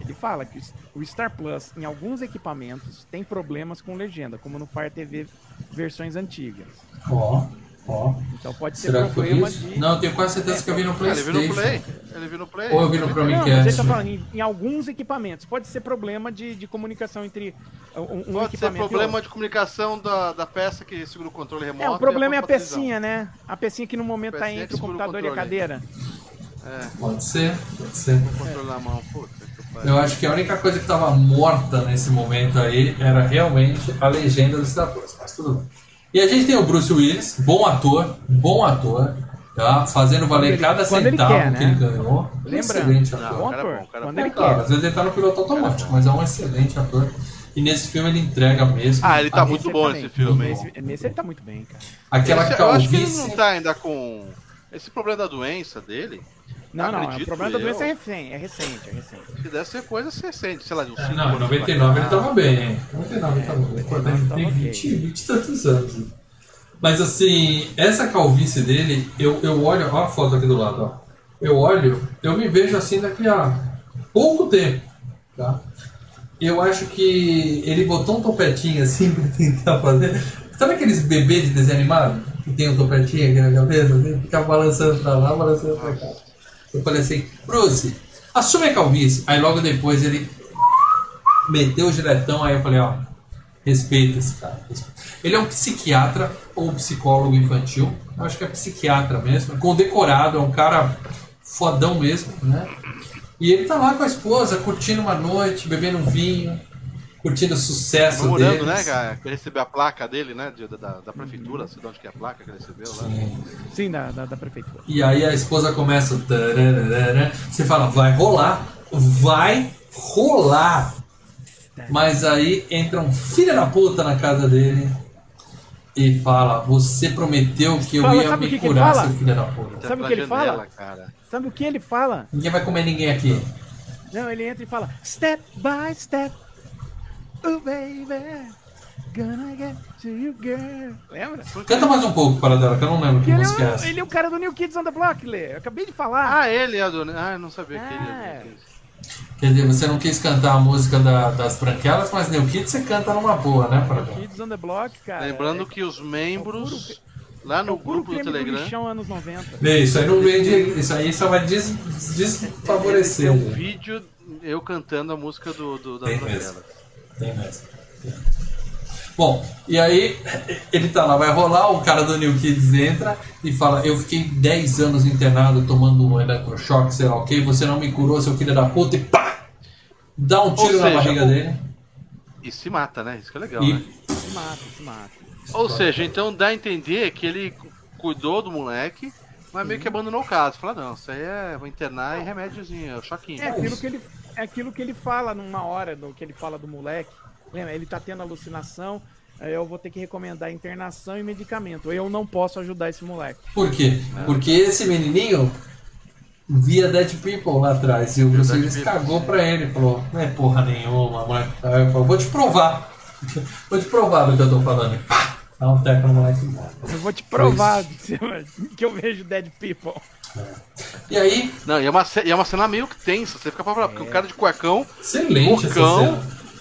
ele fala que o Star Plus, em alguns equipamentos, tem problemas com legenda, como no Fire TV versões antigas. Ó, ó. Então pode ser Será que foi problema isso? de. Não, eu tenho quase certeza que eu vi no Ah, ele viu Playstation. no Play. Ele viu no Play. Ou eu vi no Chromecast. Não, mas ele tá falando em, em alguns equipamentos. Pode ser problema de, de comunicação entre um, um Pode ser equipamento problema de comunicação da, da peça que segura o controle remoto. É, o problema é a própria televisão. pecinha, né? A pecinha que no momento tá entre o que segura o computador e a cadeira. É, Pode ser, pode ser. o controle na mão. Puta que. Eu acho que a única coisa que estava morta nesse momento aí era realmente a legenda do Star Plus, mas tudo bem. E a gente tem o Bruce Willis, bom ator, bom ator, tá? Fazendo valer ele- cada quando ele centavo quer, que né? ele ganhou. Um Lembrando, excelente Não, ator. Bom cara é ator, bom, cara é quando bom. ele quer. às vezes ele tá no piloto automático, mas é um excelente ator. E nesse filme ele entrega mesmo. Ah, ele tá muito bom também. nesse filme. Nesse, nesse ele tá muito bem, cara. Aquela Esse- eu acho que ele calvície. não tá ainda com. Esse problema da doença dele, Não, não, o Acredito problema da eu. doença é recente, é recente, é recente. que deve ser coisa recente, sei lá, de uns cinco Não, em anos 99 ele tava bem, hein? 99 ele tava bem. 99 Ele tem ok. 20, 20 e tantos anos. Mas assim, essa calvície dele, eu, eu olho, ó a foto aqui do lado, ó. Eu olho, eu me vejo assim daqui a pouco tempo, tá? Eu acho que ele botou um topetinho assim [laughs] pra tentar fazer. Sabe aqueles bebês de desenho animado? Que tem um topetinho aqui na cabeça, assim, fica balançando pra lá, balançando pra cá. Eu falei assim, Bruce, assume a calvície. Aí logo depois ele meteu o giletão, aí eu falei, ó, respeita esse cara. Ele é um psiquiatra ou psicólogo infantil. Eu acho que é psiquiatra mesmo, condecorado, é um cara fodão mesmo, né? E ele tá lá com a esposa, curtindo uma noite, bebendo um vinho, curtindo o sucesso Comemorando, deles. né, cara? Que recebeu a placa dele, né? de- Da, da prefeitura, sei de onde que é a placa que ele recebeu lá. Sim. Sim, da, da, da prefeitura. E aí a esposa começa. Você fala, vai rolar, vai rolar. Mas aí entra um filho da puta na casa dele e fala: Você prometeu que eu Fala, ia me que que curar, fala? seu filho da puta. Sabe o que ele fala? Cara. Sabe o que ele fala? Ninguém vai comer ninguém aqui. Não, ele entra e fala Step by step Oh baby Gonna get to you girl Lembra? Canta mais um pouco para dela, que eu não lembro que ele, música é é, essa. ele é o cara do New Kids on the Block, Lê. Eu acabei de falar. Ah, ele é do. Ah, eu não sabia que ele É. é. do- Quer dizer, você não quis cantar a música da- das branquelas, mas New Kid você canta numa boa, né, para dela? Kids on the Block, cara. Lembrando é, que os membros puro- lá é no grupo do Telegram. lixão anos 90. Vê, Isso aí não vende. Isso aí só vai des, desfavorecer. Tem um vídeo eu cantando a música do, do das Tem Branquelas. mesmo. Tem mesmo. Bom, e aí ele tá lá, vai rolar, o cara do New Kids entra e fala, eu fiquei 10 anos internado tomando um eletrochoque, sei lá o que, você não me curou, seu filho da puta, e pá! Dá um tiro Ou na seja, barriga o- dele E se mata, né? Isso que é legal, né? e Se mata, se mata. Ou seja, então dá a entender que ele cu- cuidou do moleque, mas meio que abandonou o caso. Fala, não, isso aí é vou internar e remédiozinho, é o choquinho. É aquilo que ele, é aquilo que ele fala numa hora, do que ele fala do moleque. Lembra? Ele tá tendo alucinação, eu vou ter que recomendar internação e medicamento. Eu não posso ajudar esse moleque. Por quê? Porque esse menininho via Dead People lá atrás e o Bruce Willis cagou sim. pra ele, falou, não é porra nenhuma, moleque. Aí eu falou, vou te provar. [laughs] vou te provar do que eu tô falando. Dá um teco no moleque. Eu vou te provar [laughs] que eu vejo Dead People. E aí, Não, e é, uma, e é uma cena meio que tensa, você fica pra falar, porque o cara de cuecão, excelente.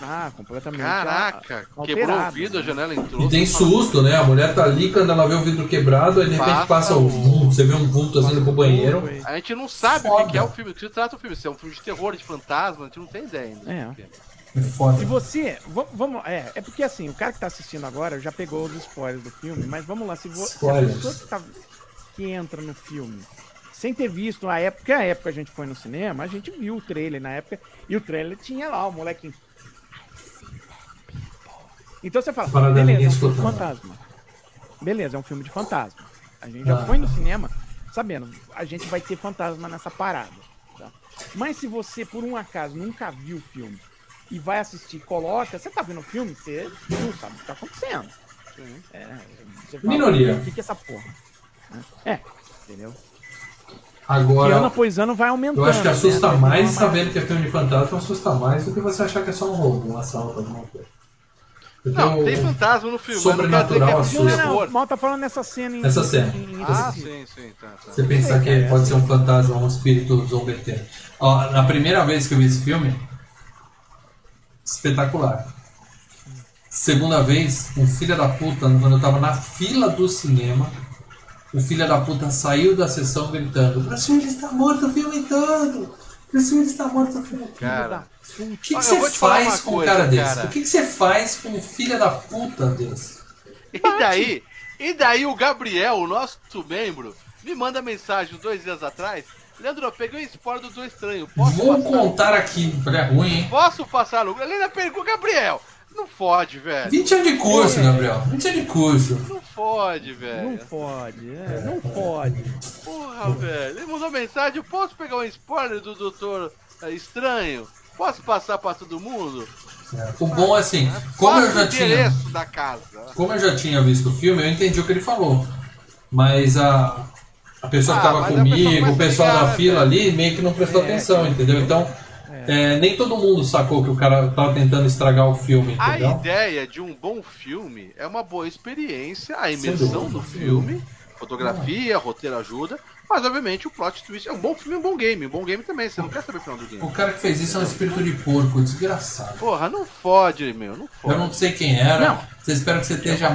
Ah, completamente. caraca, alterado, quebrou o né? vidro, a janela entrou. E tem susto, né? A mulher tá ali, quando ela vê o vidro quebrado, aí de repente Passa passa o o- vum, você vê um vulto assim pro banheiro. A gente não sabe o que é o Foda. filme, o que se trata o filme, se é um filme de terror, de fantasma, a gente não tem ideia ainda. É. é. É foda. Se você. va- Vamos, é, é porque assim, o cara que tá assistindo agora já pegou os spoilers do filme, mas vamos lá, se, vo, se a pessoa que, tá- que entra no filme sem ter visto a época, porque a época a gente foi no cinema, a gente viu o trailer na época, e o trailer tinha lá o molequinho. Então você fala, beleza, é um filme de escutando. fantasma. Beleza, é um filme de fantasma. A gente já Ah. foi no cinema sabendo, a gente vai ter fantasma nessa parada. tá? Mas se você, por um acaso, nunca viu o filme e vai assistir, coloca, você tá vendo o filme, você não sabe o que tá acontecendo. É, Minoria. O que, que é essa porra? É, entendeu? E Agora, ano após ano vai aumentando. eu acho que assusta né? mais sabendo que é filme de fantasma, assusta mais do que você achar que é só um roubo, um assalto, alguma coisa. Não, tem fantasma no filme, mas não que é Sobrenatural filme Não, assusta. não, não, mal tá falando nessa cena em. Essa cena. em- em- Ah, sim, sim, tá, tá. Você pensar que cara, pode ser um fantasma, um espírito zombeteiro. Ó, na primeira vez que eu vi esse filme, espetacular. Segunda vez, um filho da puta, quando eu tava na fila do cinema, o filho da puta saiu da sessão gritando: Willis está morto o filme todo! Willis está morto o filme todo! Cara, O que, que você faz com um coisa, cara desse? cara. O que, que você faz com um filho da puta desse? E daí, e daí o Gabriel, o nosso membro, me manda mensagem dois dias atrás. Leandro, eu peguei o spoiler do Do Estranho. Posso Vou passar? contar aqui, é ruim, hein? Posso passar no. Ele ainda pergunta, Gabriel, não fode, velho. 20 anos de curso, Gabriel. 20 anos de curso. Não fode, velho. Não fode, é, não fode. Porra, velho. Ele mandou mensagem, eu posso pegar um spoiler do Doutor é, Estranho? Posso passar pra todo mundo? O bom é assim, como eu Passa já o tinha, endereço da casa. como eu já tinha visto o filme, eu entendi o que ele falou. Mas a, a pessoa que Ah, estava mas a pessoa comigo, começa o pessoal ligar, da né, fila velho? ali, meio que não prestou É, atenção, é. entendeu? Então, é, nem todo mundo sacou que o cara tava tentando estragar o filme, A entendeu? ideia de um bom filme é uma boa experiência, a imersão do filme, fotografia, roteiro ajuda, mas obviamente o plot twist é um bom filme, um bom game, um bom game também, você não quer saber o final do game. O cara que fez isso é um espírito de porco, desgraçado. Porra, não fode, meu, não Eu não fode. sei quem era, Não. você espera que você esteja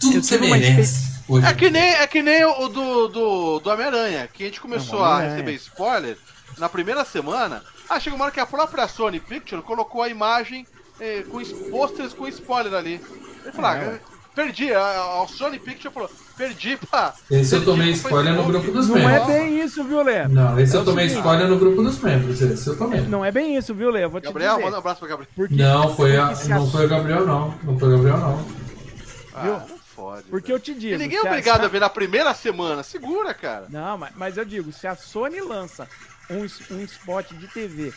tudo Eu que você merece. Hoje. É que nem, é que nem o do, do, do Homem-Aranha, que a gente começou Não, a receber spoiler na primeira semana. Ah, chega uma hora que a própria Sony Picture colocou a imagem eh, com posters com spoiler ali. Ele falou, É, ah, perdi, a, a Sony Picture falou, perdi pra. Esse eu perdi tomei pro spoiler no grupo dos Não membros. é bem isso, viu, Lê? Não, esse É eu o tomei seguinte. spoiler no grupo dos membros. Esse eu tomei. Não é bem isso, viu, Lê? Eu vou te Gabriel, dizer. manda um abraço pra Gabriel. Porque, Não, foi, a, não a- foi o Gabriel, não. Não foi o Gabriel, não. Ah, Viu? não fode. Porque eu te digo. E ninguém é a- obrigado se a ver na primeira semana, segura, cara. Não, mas, mas eu digo, se a Sony lança um, um spot de TV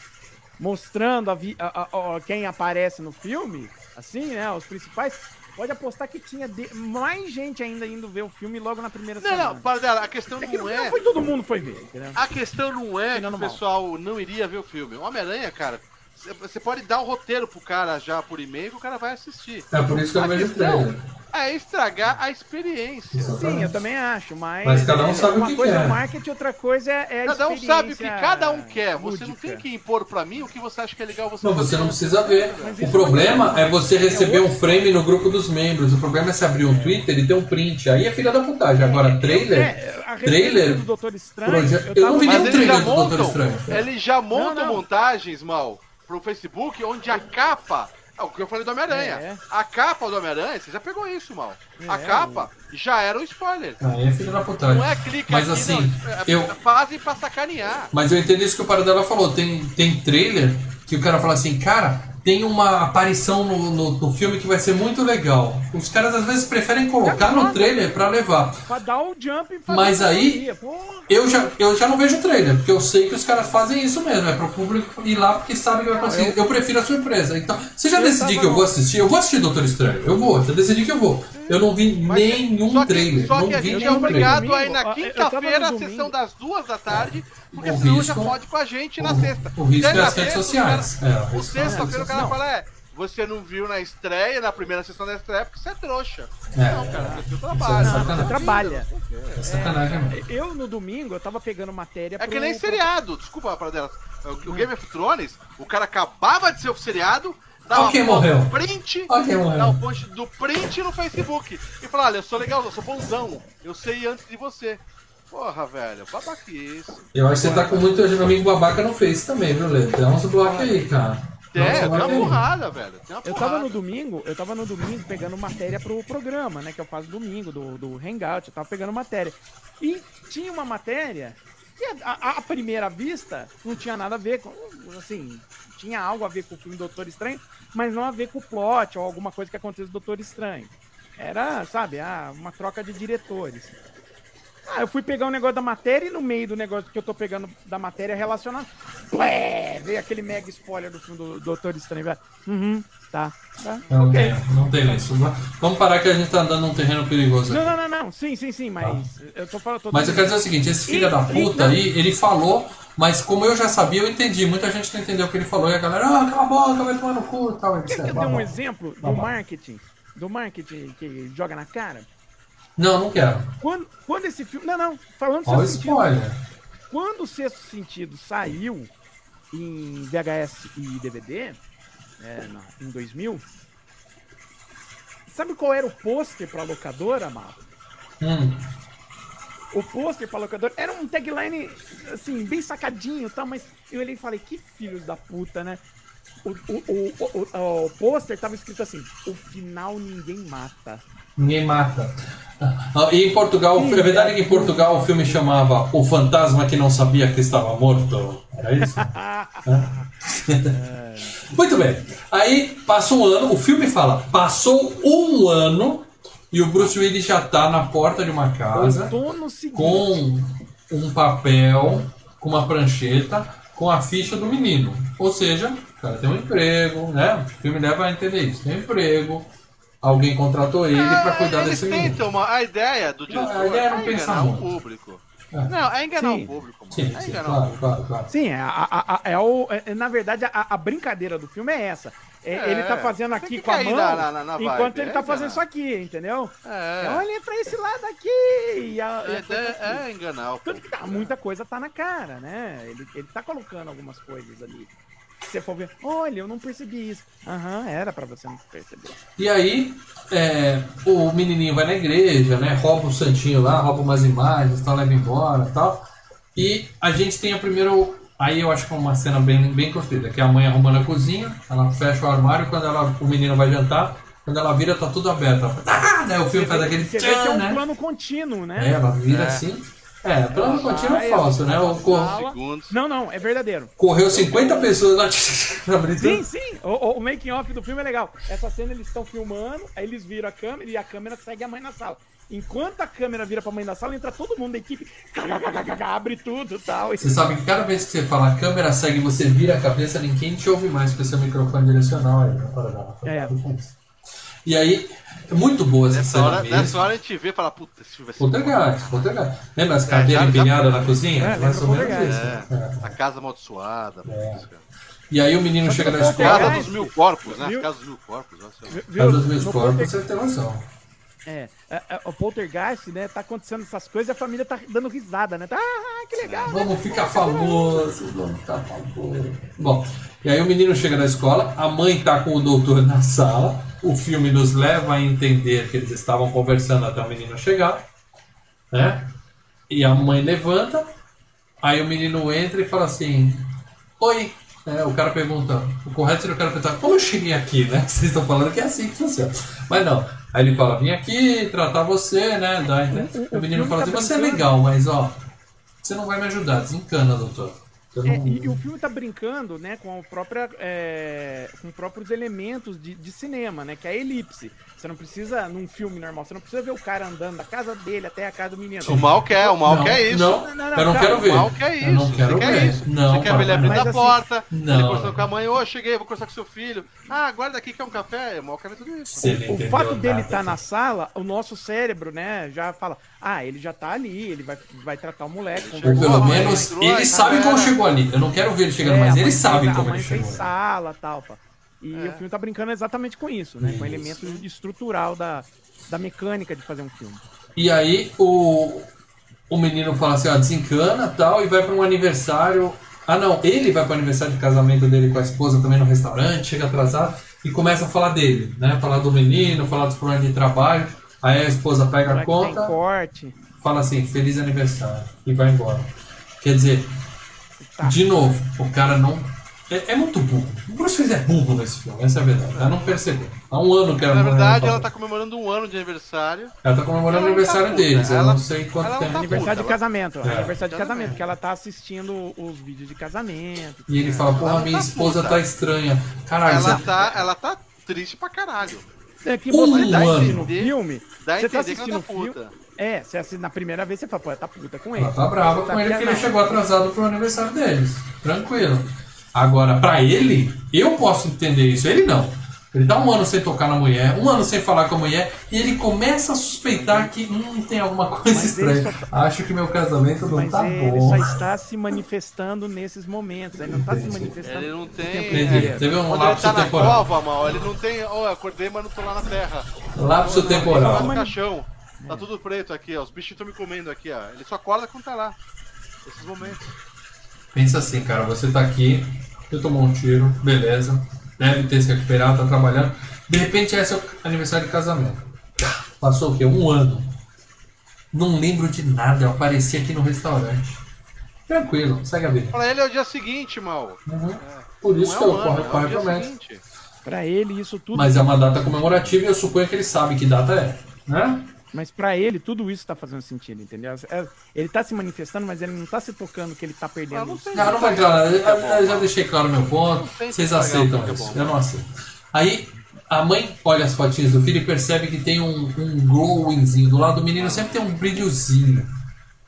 mostrando a a- a- a- quem aparece no filme, assim, né, os principais, pode apostar que tinha de- mais gente ainda indo ver o filme logo na primeira Não, semana. não, para dela, a questão É que não é. foi todo mundo foi ver, entendeu? A questão não é que o mal. pessoal não iria ver o filme. Homem-Aranha, cara, cê- você pode dar o roteiro pro cara já por e-mail que o cara vai assistir. É por isso que eu A vejo questão. É estragar a experiência. Sim, eu também acho, mas. Mas cada um é, sabe o uma que coisa quer. é o marketing, outra coisa é é a Cada um sabe o que cada um quer. Você não lúdica. tem que impor pra mim o que você acha que é legal você Não, você não precisa ver. Mas O problema é é você receber um frame no grupo dos membros. O problema é se abrir um Twitter e ter um print. Aí é filha da putagem. Agora, trailer. É, a trailer, do Doutor Estranho. proje- eu tava não vi nenhum trailer do Doutor montam, Estranho. eles já montam Não, não. montagens, mal, pro Facebook, onde a capa. É o que eu falei do Homem-Aranha. É. A capa do Homem-Aranha, você já pegou isso, mal. A É, capa já era um spoiler. Aí é filha da putagem. Não é clique Mas aqui, assim, não. É- eu- Fazem pra sacanear. Mas eu entendo isso que o Paradela falou. Tem, tem trailer que o cara fala assim, cara, tem uma aparição no, no, no filme que vai ser muito legal. Os caras às vezes preferem colocar no trailer pra levar. Pra dar o jump e Mas aí-. Eu já, eu já não vejo trailer, porque eu sei que os caras fazem isso mesmo. É pro público ir lá porque sabe que vai conseguir. Eu prefiro a surpresa. Então, se já Eu tava que eu vou assistir, eu vou assistir Doutor Estranho. Eu vou, já decidi que eu vou. Eu não vi Mas- nenhum só que, trailer. Só não que a vi gente é nenhum obrigado trailer. a ir na quinta-feira, a sessão das duas da tarde, porque O senão risco- já fode com a gente na o- sexta. o risco Daí é na as redes sexta, o sociais. cara- É, o O risco é as sexta-feira o redes cara Não. fala, é, você não viu na estreia, na primeira sessão da estreia, porque você é trouxa. É. Não, cara, você Isso é trabalha. sacanagem. Você trabalha. É sacanagem mesmo. Eu, no domingo, eu tava pegando matéria É que pro- nem seriado, desculpa para dela. O Game of Thrones, o cara acabava de ser o seriado, Olha quem foto morreu. print, morreu. dá o post do print no Facebook. E fala, olha, eu sou legal, eu sou bonzão, eu sei antes de você. Porra, velho, babaquice. Eu acho que você tá com muito amigo babaca no Face também, viu, Lê? Dá uns blocos aí, cara. Dá É, tem bloco uma porrada, velho. Tem uma Eu tava no domingo, eu tava no domingo pegando matéria pro programa, né? Que eu faço domingo, do, do Hangout, eu tava pegando matéria. E tinha uma matéria que, à primeira vista, não tinha nada a ver com. Assim, tinha algo a ver com o filme Doutor Estranho, mas não a ver com o plot ou alguma coisa que aconteceu do Doutor Estranho. Era, sabe, ah, uma troca de diretores. Ah, eu fui pegar um negócio da matéria e no meio do negócio que eu tô pegando da matéria relacionado, plé, veio aquele mega spoiler do filme do Doutor Estranho. velho. Uhum, tá. tá. Não, ok. tem, não tem isso. Vamos parar que a gente tá andando num terreno perigoso Não, aqui. não, não, não. Sim, sim, sim, mas eu tô falando. tô Mas eu quero dizer o seguinte, esse filho E- da e- puta não. aí, ele falou, mas como eu já sabia, eu entendi. Muita gente não entendeu o que ele falou. E a galera, ah, cala a boca, vai tomar no cu e tal. Quer que etc. eu dê um blá. exemplo Blá, do marketing? Do marketing que joga na cara? Não, não quero. Quando, quando esse filme. Não, não, falando Olha sexto sentido. spoiler. Quando o sexto sentido saiu em VHS e DVD, é, na- em 2000, sabe qual era o pôster pra locadora, Mal? Hum, O pôster pra locadora era um tagline, assim, bem sacadinho e tal, mas eu olhei e falei, que filhos da puta, né? O, o, o, o, o, o pôster tava escrito assim, o final ninguém mata. Ninguém mata. Ah, E em Portugal, é verdade que em Portugal o filme chamava O Fantasma que não sabia que estava morto? Era isso? [laughs] É. Muito bem. Aí passa um ano, o filme fala, passou um ano e o Bruce Willis já tá na porta de uma casa com um papel, com uma prancheta, com a ficha do menino. Ou seja, o cara tem um emprego, né? O filme leva a entender isso. Tem um emprego, alguém contratou ele Ah, pra cuidar desse tentam uma, a ideia do Não, diretor a ideia é não é enganar o muito. público. É. Não, é enganar Sim. o público, mano. Sim, é sim, enganar o claro, público. claro, claro. Sim, é, a, a- é o, é- na verdade, a, a brincadeira do filme é essa. É, É, ele tá fazendo tem aqui que com a mão, na- na- na enquanto ele é tá fazendo isso aqui, entendeu? É, Olha pra esse lado aqui. E a, e a- ideia é enganar o Tanto que público. tá, muita coisa tá na cara, né? Ele, ele tá colocando algumas coisas ali. Se você for ver, olha, eu não percebi isso. Aham, era pra você não perceber. E aí, é, o menininho vai na igreja, né? Rouba o santinho lá, rouba umas imagens, tal, leva embora tal. E a gente tem a primeira. Aí eu acho que é uma cena bem, bem construída, que é a mãe arrumando a cozinha, ela fecha o armário quando ela, o menino vai jantar, quando ela vira tá tudo aberto. Ela fala, ah! Daí o filme faz aquele vê que é tchan, um né? plano contínuo, É, né? ela vira É. assim. É, contínuo vai, é falso, né? O cor-. Não, não, é verdadeiro. correu 50 pessoas na [laughs] brita. Sim, sim. O, o- making off do filme é legal. Essa cena eles estão filmando, aí eles viram a câmera e a câmera segue a mãe na sala. Enquanto a câmera vira pra mãe da sala, entra todo mundo da equipe, abre tudo e tal. Você sabe que cada vez que você fala a câmera segue, você vira a cabeça, ninguém te ouve mais com esse microfone direcional aí. Para dar. É. E aí, é muito boa essa Nessa cena hora, mesmo. nessa hora a gente vê e fala, puta, esse filme vai ser. Poltergeist, Poltergeist. Lembra as cadeiras já- já- empilhadas na cozinha? É, Mais ou menos isso. Poltergeist. É. A casa amaldiçoada. cara. E aí o menino Só chega na escola. Casa Poltergeist- dos mil corpos, né? Viu? Casa dos mil corpos. Viu? Casa dos No corpos, você tem noção. É, é, é, o poltergeist, né? Tá acontecendo essas coisas e a família tá dando risada, né? Tá, ah, que legal. né? Vamos ficar famosos, vamos ficar famosos. Bom, e aí o menino chega na escola, a mãe tá com o doutor na sala, o filme nos leva a entender que eles estavam conversando até o menino chegar, né? E a mãe levanta, aí o menino entra e fala assim: Oi. É, o cara pergunta, o correto seria o cara perguntar, como eu cheguei aqui, né? [laughs] Vocês estão falando que é assim que funciona. Mas não. Aí ele fala, vim aqui tratar você, né? Dá? O- menino fala assim, você é legal, mas ó, você não vai me ajudar, desencana, doutor. É, e, e o filme tá brincando, né, com, a própria, é, com próprios elementos de, de cinema, né, que é a elipse. Você não precisa, num filme normal, você não precisa ver o cara andando da casa dele até a casa do menino. O mal quer, o mal Não, quer isso. Não, Não, não, eu não calma, quero O ver. mal quer isso. Eu não quero você quer ver. isso. Não, você quer ver ele abrindo a porta, Não. ele conversando com a mãe, ô, cheguei, vou conversar com seu filho. Ah, guarda aqui, quer um café? O mal quer ver tudo isso. O fato dele estar na sala, o nosso cérebro, né, já fala, ah, ele já tá ali, ele vai, vai tratar o moleque. Ele Ou pelo ele. menos, entrou, ele aí, sabe como chegou ali. Eu não quero ver ele chegando, É, mas ele sabe como a ele mãe chegou. sala tal, pá. E É. o filme tá brincando exatamente com isso, né? Com o Isso. elemento estrutural da, da mecânica de fazer um filme. E aí o, o menino fala assim, ó, desencana tal, e vai para um aniversário. Ah não, ele vai para o aniversário de casamento dele com a esposa também no restaurante, chega atrasado e começa a falar dele, né? Falar do menino, falar dos problemas de trabalho. Aí a esposa pega a conta, corte? fala assim, feliz aniversário, e vai embora. Quer dizer, Tá. de novo, o cara não. É, é muito burro. O Bruce Willis é burro nesse filme, essa é a verdade. Ela não percebeu. Há um ano que ela Na não- verdade, ela tá... comemorando um ano de aniversário. ela tá comemorando o ela não aniversário tá deles. Eu ela- não sei quanto ela não tempo. tá Aniversário de casamento. É. Aniversário de Casamento. que ela tá assistindo os vídeos de casamento. E ele fala, porra, minha tá esposa puta. tá estranha. Caralho, Ela você... tá, ela tá triste pra caralho. É que Um você tá ano. assistindo o Entender- filme, Dá você tá que assistindo o tá filme. puta. É, você assiste na primeira vez, você fala, pô, tá puta com ele. ela tá brava Você com sabe ele que porque ele chegou atrasado pro aniversário deles. Tranquilo. Agora, pra ele, eu posso entender isso. Ele não. Ele tá um ano sem tocar na mulher, um ano sem falar com a mulher, e ele começa a suspeitar que hum, tem alguma coisa Mas ele estranha. só Acho que meu casamento não Mas tá ele bom. só está se manifestando nesses momentos. Ele não está se manifestando. Ele não tem. Entendi. inteiro. Teve um Quando ele lapso tá na temporal. cova, mal, ele não tem. Ó, eu acordei, mas não tô lá na terra. Lapso Ele tá temporal. no caixão. Tá tudo preto aqui, ó. Os bichos estão me comendo aqui, ó. Ele só acorda quando tá lá. Esses momentos. Pensa assim, cara, você tá aqui, você tomou um tiro, beleza, deve ter se recuperado, tá trabalhando. De repente é seu aniversário de casamento. Passou o quê? Um ano. Não lembro de nada, eu apareci aqui no restaurante. Tranquilo, segue a vida. Pra ele é o dia seguinte, mal. Uhum. Por isso não que é eu corro é promessa. seguinte. Pra ele, isso tudo. Mas é uma data comemorativa e eu suponho que ele sabe que data é, né? Mas pra ele, tudo isso tá fazendo sentido, entendeu? É- Ele tá se manifestando, mas ele não tá se tocando que ele tá perdendo. não isso. Não, não vai entrar. Eu, Tá eu já mal. deixei claro meu ponto. Vocês aceitam é isso. bom. Eu não aceito. Aí a mãe olha as fotinhas do filho e percebe que tem um, um glowingzinho. Do lado do menino sempre tem um brilhozinho.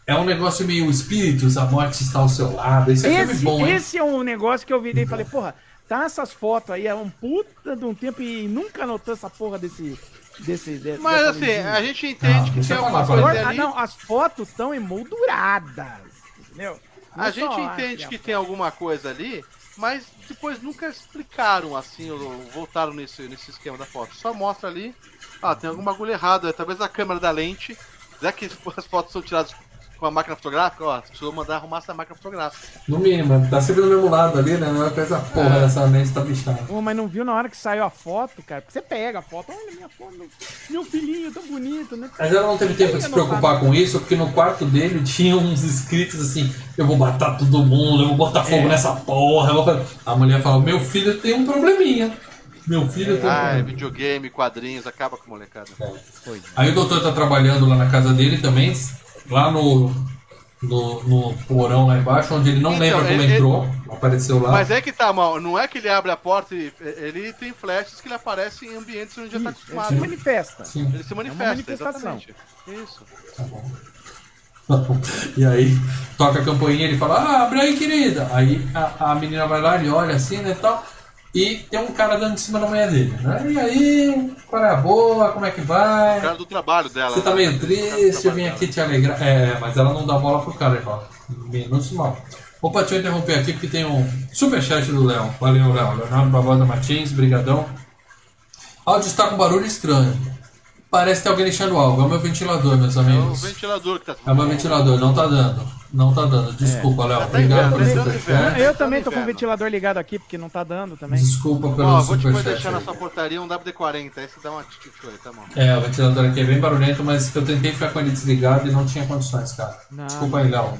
É um negócio meio espíritos, a morte está ao seu lado. Esse é filme bom, hein? esse é um negócio que eu virei e falei, porra, tá essas fotos aí, é um puta de um tempo e nunca anotou essa porra desse. Desse de- Mas dessa assim, luzinha. a gente entende Ah, que tem alguma coisa Agora, ah, ali. não, as fotos estão emolduradas, entendeu? Não A é gente entende que a tem alguma coisa ali, mas depois nunca explicaram assim, ou voltaram nesse, nesse esquema da foto. Só mostra ali, ah, tem algum bagulho errado, é talvez a câmera da lente, já que as fotos são tiradas com a máquina fotográfica, ó, precisou mandar arrumar essa máquina fotográfica. No mínimo, tá sempre do mesmo lado ali, né? Não é com essa porra dessa mente tá bichada. Pô, mas não viu na hora que saiu a foto, cara? Porque você pega a foto, olha minha foto, meu, meu filhinho tão bonito, né? Mas ela não teve tempo de se preocupar com isso, porque no quarto dele tinha uns escritos assim: eu vou matar todo mundo, eu vou botar fogo É. nessa porra. eu vou fazer-" A mulher fala: meu filho tem um probleminha. Meu filho tem um Ah, é videogame, quadrinhos, acaba com molecada. Aí o doutor tá trabalhando lá na casa dele também, lá no, no, no porão lá embaixo, onde ele não Então, lembra como ele- entrou, apareceu lá. Mas é que tá mal, não é que ele abre a porta e ele tem flashes que ele aparece em ambientes onde já tá Isso, ele acostumado. se manifesta. Sim. Ele se manifesta, manifestação. exatamente. Isso. Tá bom. [laughs] e aí toca a campainha ele fala, ah, abre aí, querida. Aí a, a menina vai lá, ele olha assim, né, tal. E tem um cara dando em cima da mulher dele, né? E aí, qual é a boa? Como é que vai? O cara do trabalho dela. Você tá né? meio do triste, eu vim aqui te alegrar. É, mas ela não dá bola pro cara, ele fala. Menos mal. Opa, deixa eu interromper aqui porque tem um superchat do Léo. Valeu, Léo. Leonardo Barbosa Martins, brigadão. Áudio está com barulho estranho. Parece ter alguém lixando algo. É o meu ventilador, meus dela. É o amigos. ventilador que tá É o meu ventilador, não tá dando. Não tá dando. Desculpa, Léo. Tá Obrigado pelo tá superchat. inverno. Eu Tá também tô com o ventilador ligado aqui, porque não tá dando também. Desculpa pelo Ó, vou te superchat. deixar na sua portaria um WD-40, aí você dá uma atitude aí, tá bom. É, o ventilador aqui é bem barulhento, mas eu tentei ficar com ele desligado e não tinha condições, cara. Não, Desculpa aí, Léo.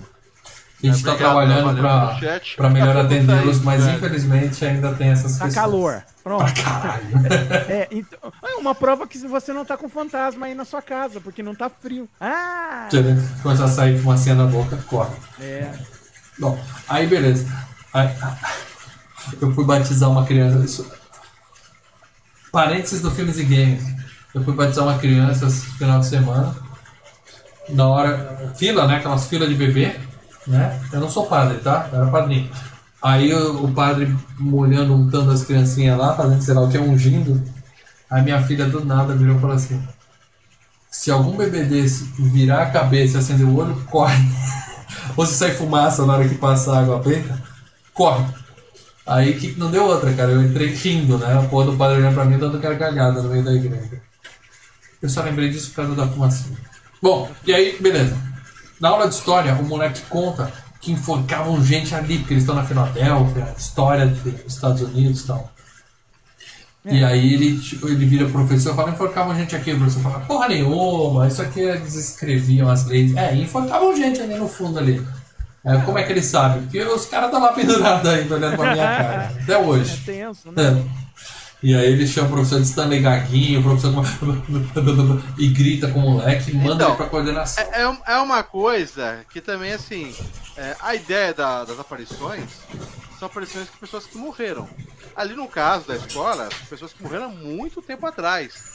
A gente está trabalhando pra, pra melhor atendê-los, mas velho. infelizmente ainda tem essas Tá questões. calor. Pronto. Caralho. [laughs] É, então, é uma prova que você não tá com fantasma aí na sua casa, porque não tá frio. Ah! Começa a sair fumacinha da boca, corre. É. Bom, aí beleza. Aí, eu fui batizar uma criança. Isso... Parênteses do Filmes e Games. Eu fui batizar uma criança esse final de semana. Na hora. Fila, né? Aquelas filas de bebê. Né? Eu não sou padre, tá? Eu era padrinho. Aí o, o padre molhando, untando as criancinhas lá, fazendo sei lá o que, ungindo. Aí minha filha do nada virou e falou assim: Se algum bebê desse virar a cabeça e acender o olho, corre. [laughs] Ou se sai fumaça na hora que passa a água preta, corre. Aí que não deu outra, cara. Eu entrei rindo, né? O porra do padre olhando pra mim dando gargalhada no meio da igreja. Eu só lembrei disso por causa da fumacinha. Bom, e aí, beleza. Na aula de história, o moleque conta que enforcavam gente ali, porque eles estão na Filadélfia, história dos Estados Unidos e tal. E aí ele, tipo, ele vira professor e fala, enforcavam gente aqui, o professor fala, porra nenhuma, isso aqui eles escreviam as leis. É, enforcavam gente ali no fundo ali. É, como é que ele sabe? Porque os caras estão lá pendurados ainda olhando pra minha cara. Até É hoje. tenso, né? É. E aí ele chama o professor de Stanley Gaguinho, o professor [laughs] e grita com o moleque e manda Então, ele pra coordenação. É, é é uma coisa que também, assim, é, a ideia da- das aparições são aparições de pessoas que morreram. Ali no caso da escola, pessoas que morreram há muito tempo atrás.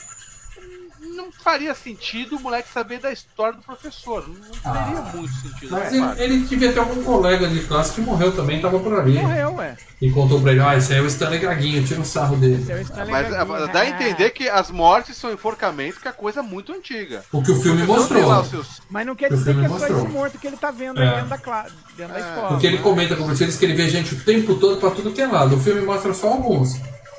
Não faria sentido o moleque saber da história do professor. Não teria Ah, muito sentido. Mas né, ele, ele devia ter algum colega de classe que morreu também, tava por ali. Morreu, ué. E contou pra ele, ah, esse aí é o Stanley Gaguinho, tira um sarro dele. Esse é Mas Gaguinho. é, dá a entender que as mortes são enforcamentos, que é coisa muito antiga. O que o filme lá mostrou. os seus- Mas não quer O dizer filme que é só mostrou. esse morto que ele tá vendo É. aí dentro da, cla... dentro da É. escola. Porque ele né? comenta com vocês que ele vê gente o tempo todo pra tudo que é lado. O filme mostra só alguns.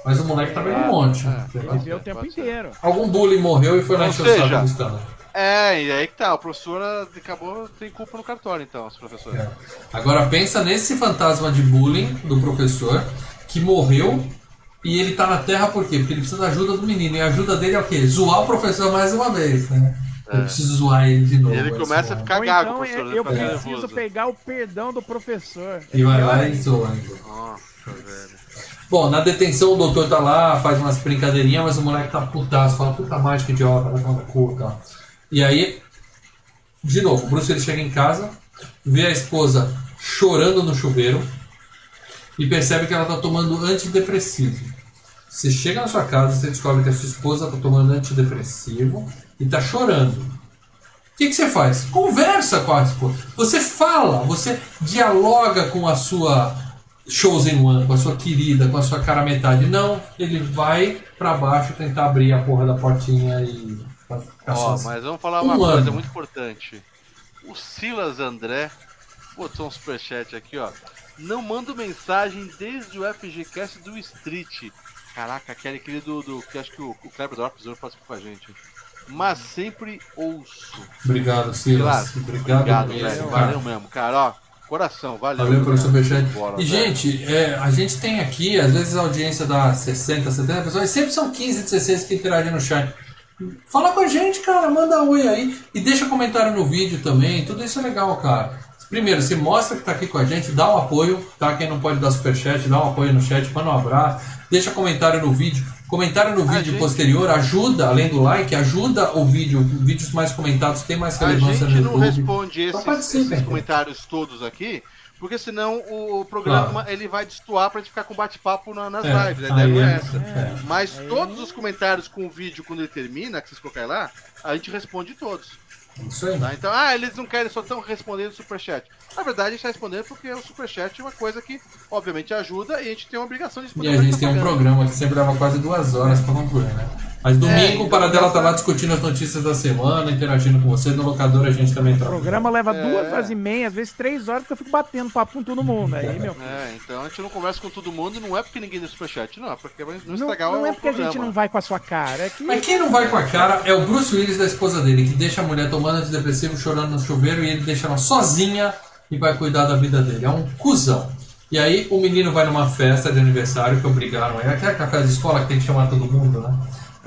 Mas o moleque tá vendo um monte. É. Ele vê o tempo inteiro. Algum bullying morreu e foi lá Ou encher o saco do Stanley. É, e aí que tá, o professor ah, acabou tem culpa no cartório, então, os professores. É. Agora pensa nesse fantasma de bullying do professor que morreu e ele tá na Terra por quê? Porque ele precisa da ajuda do menino. E a ajuda dele é o quê? Zoar o professor mais uma vez, né? Eu preciso zoar ele de novo. É. E ele é começa a zoar. ficar Ou gago, então professor. é- eu fica preciso nervoso. pegar o perdão do professor. E vai lá É e zoa. Nossa, velho. Bom, na detenção o doutor tá lá, faz umas brincadeirinhas, mas o moleque tá putaço, fala, puta mágica idiota, vai tomar cu e tal. E aí, de novo, o Bruce ele chega em casa, vê a esposa chorando no chuveiro e percebe que ela tá tomando antidepressivo. Você chega na sua casa, você descobre que a sua esposa tá tomando antidepressivo e tá chorando. O que, que você faz? Conversa com a esposa. Você fala, você dialoga com a sua Chosen One, com a sua querida, com a sua cara metade. Não, ele vai pra baixo tentar abrir a porra da portinha e. Ó, sozinho. mas vamos falar Um uma coisa ano. muito importante. O Silas André botou um superchat aqui, ó. Não mando mensagem desde o FGCast do Street. Caraca, aquele querido do. Que acho que o, o Kleber Dorps hoje participou com a gente. Mas sempre ouço. Obrigado, Silas. Obrigado, Obrigado, mesmo. Valeu mesmo, cara. Ó, coração, valeu. Valeu pelo cara. superchat. Bola, E, velho. gente, é, a gente tem aqui, às vezes a audiência dá 60, 70 pessoas, e sempre são 15, 16 que interagem no chat. Fala com a gente, cara, manda um oi aí. E deixa comentário no vídeo também, tudo isso é legal, cara. Primeiro, você mostra que tá aqui com a gente, dá um apoio, tá? Quem não pode dar superchat, dá um apoio no chat, manda um abraço. Deixa comentário no vídeo. Comentário no A vídeo gente- posterior ajuda, além do like, ajuda o vídeo. Vídeos mais comentados têm mais A relevância gente no não YouTube. responde Então esses, esses pô. comentários todos aqui, porque senão o programa ele vai destoar pra gente ficar com bate-papo na- nas É, lives. A aí não é é- essa. é. Mas todos os comentários com o vídeo, quando ele termina, que vocês colocarem lá, a gente responde todos. Isso aí. Tá? Então, ah, eles não querem, só estão respondendo o superchat. Na verdade, a gente está respondendo porque o superchat é uma coisa que, obviamente, ajuda e a gente tem uma obrigação de E responder. a o que gente tem um programa que sempre dava quase duas horas pra concluir, né? Mas domingo então, o Paradela tá essa- lá discutindo as notícias da semana, interagindo com você. No locador a gente também O trabalha. programa leva É. duas horas e meia, às vezes três horas, porque eu fico batendo papo com todo mundo. Aí, meu filho. É, então a gente não conversa com todo mundo, não é porque ninguém deu superchat, não, é porque vai não Não, estragar não o é porque a programa. gente não vai com a sua cara, é que. Mas quem não vai com a cara é o Bruce Willis da esposa dele, que deixa a mulher tomando antidepressivo, chorando no chuveiro, e ele deixa ela sozinha e vai cuidar da vida dele. É um cuzão. E aí o menino vai numa festa de aniversário que obrigaram ele. Aquela festa de escola que tem que chamar todo mundo, né?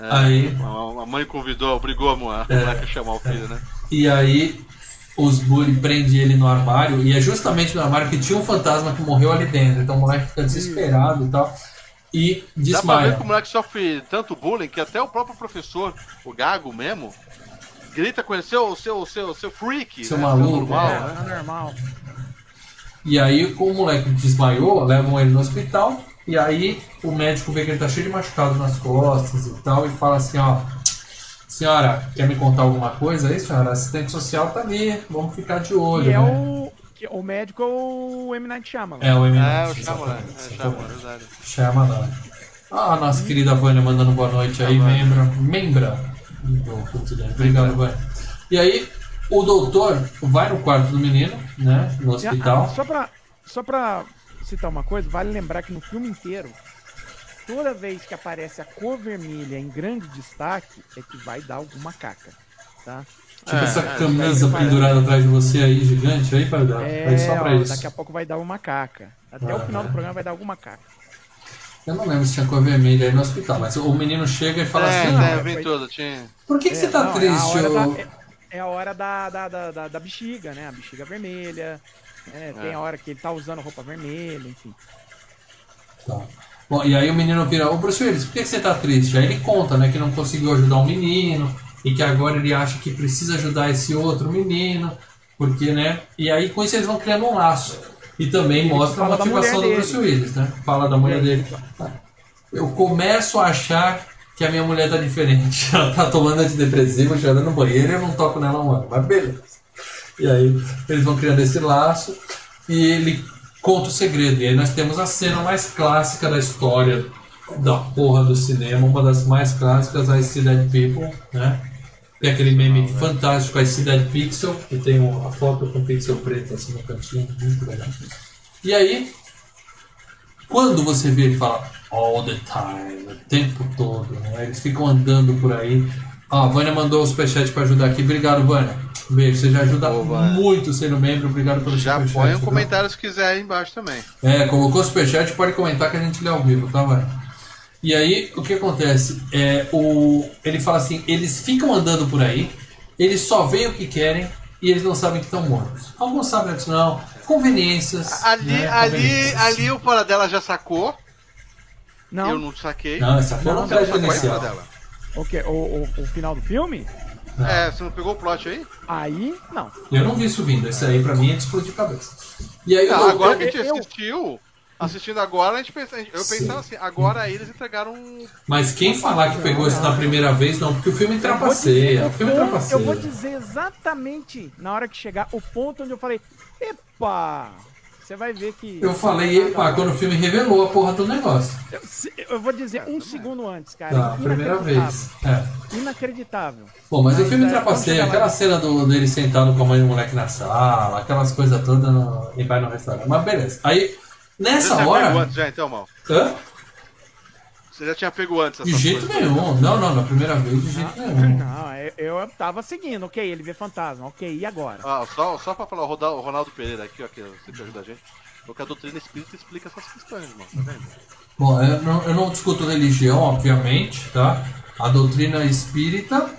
É, Aí A mãe convidou, obrigou a mulher a moleque a chamar o filho, né? E aí os bully prendem ele no armário, e é justamente no armário que tinha um fantasma que morreu ali dentro. Então o moleque fica desesperado e tal. E Dá pra ver desmaia. que o moleque sofre tanto bullying que até o próprio professor, o Gago mesmo, grita com ele, seu, seu, seu, seu freak, Seu né? maluco, normal, é, né? é normal. E aí, como o moleque desmaiou, levam ele no hospital. E aí o médico vê que ele tá cheio de machucado nas costas e tal, e fala assim, ó. Senhora, quer me contar alguma coisa aí, senhora? A assistente social tá ali, vamos ficar de olho. E é né? o. que- O médico é o M. Night Shyamalan. É o É, o Shyamalan, exatamente, é o. Shyamalan, verdade. Shyamalan. Ah, a nossa querida Vânia mandando boa noite aí, membra. Membra. Culto dele. Obrigado, Vânia. E aí, o doutor vai no quarto do menino, né? No Ah, hospital. Só pra, só pra citar uma coisa, vale lembrar que no filme inteiro, toda vez que aparece a cor vermelha em grande destaque, é que vai dar alguma caca. Tá? Tipo É, essa é, camisa vai- pendurada atrás de você aí, gigante, aí, para dar. É, Aí só pra ó, isso. daqui a pouco vai dar uma caca. Até o Aham. final do programa vai dar alguma caca. Eu não lembro se tinha cor vermelha aí no hospital, mas o menino chega e fala é, assim: não, é, é, vem foi- tudo, tinha. Por que, que É, você tá não, triste? É a hora, ô? da, é, é a hora da, da, da, da- bexiga, né? A bexiga vermelha. é, Tem É. a hora que ele tá usando roupa vermelha, enfim. Tá. Bom, e aí o menino vira, ô Bruce Willis, por que, que você tá triste? Aí ele conta, né, que não conseguiu ajudar um menino e que agora ele acha que precisa ajudar esse outro menino, porque, né? E aí com isso eles vão criando um laço. E também mostra a motivação do Bruce. Willis, né? Fala da mulher É, dele. Eu começo a achar que a minha mulher tá diferente. [laughs] Ela tá tomando antidepressivo, chorando no banheiro e eu não toco nela um ano. Mas beleza. E aí eles vão criando esse laço e ele conta o segredo. E aí nós temos a cena mais clássica da história da porra do cinema, uma das mais clássicas, a I See Dead People, né? Tem aquele meme fantástico, I See Dead Pixel, que tem um- a foto com pixel preto assim no cantinho, muito legal. E aí, quando você vê ele fala all the time, o tempo todo, né? Eles ficam andando por aí. Ó, a Vânia mandou o superchat pra ajudar aqui. Obrigado, Vânia. Beijo, você já ajuda Vânia. muito sendo membro. Obrigado pelo Já superchat. põe um comentário se quiser aí embaixo também. É, colocou o superchat, pode comentar que a gente lê ao vivo, tá, Vânia? E aí, o que acontece? É, o, ele fala assim, eles ficam andando por aí, eles só veem o que querem e eles não sabem que estão mortos. Alguns sabem, outros não. Conveniências. Ali, né? ali, Conveniências. ali o Paradela já sacou. Não, Eu não saquei. Não, essa foi Não, não, aí, inicial. Paradela? o, quê? O, o, o final do filme? Não. É, você não pegou o plot aí? Aí, não. Eu não vi isso vindo, isso aí pra mim é de explodir cabeça. E aí Não, agora que a gente assistiu, assistindo agora, a gente pensa, eu pensava assim, agora eles entregaram um. Mas quem falar que pegou isso na primeira vez, não, porque o filme trapaceia. Eu O filme o eu vou dizer exatamente na hora que chegar o ponto onde eu falei, epa, você vai ver que. Eu falei, epa, quando o filme revelou a porra do negócio. Eu, eu vou dizer um segundo antes, cara. Tá, primeira vez. É. Inacreditável. Bom, mas o Mas, filme é, trapaceia, aquela cena do, dele sentado com a mãe do moleque na sala, aquelas coisas todas, ele vai no restaurante. Mas beleza. Aí, nessa já pegou hora. antes já, então, mal? Hã? Você já tinha pego antes De essas jeito coisas. nenhum. Não, não, na primeira vez, de jeito nenhum. Não, eu, eu tava seguindo, ok, ele vê fantasma, ok, e agora? Ah, só, só pra falar, o Ronaldo, o Ronaldo Pereira aqui, ó, que sempre ajuda a gente. Porque a doutrina espírita explica essas questões, mano, tá vendo? Bom, eu não, eu não discuto religião, obviamente, tá? A doutrina espírita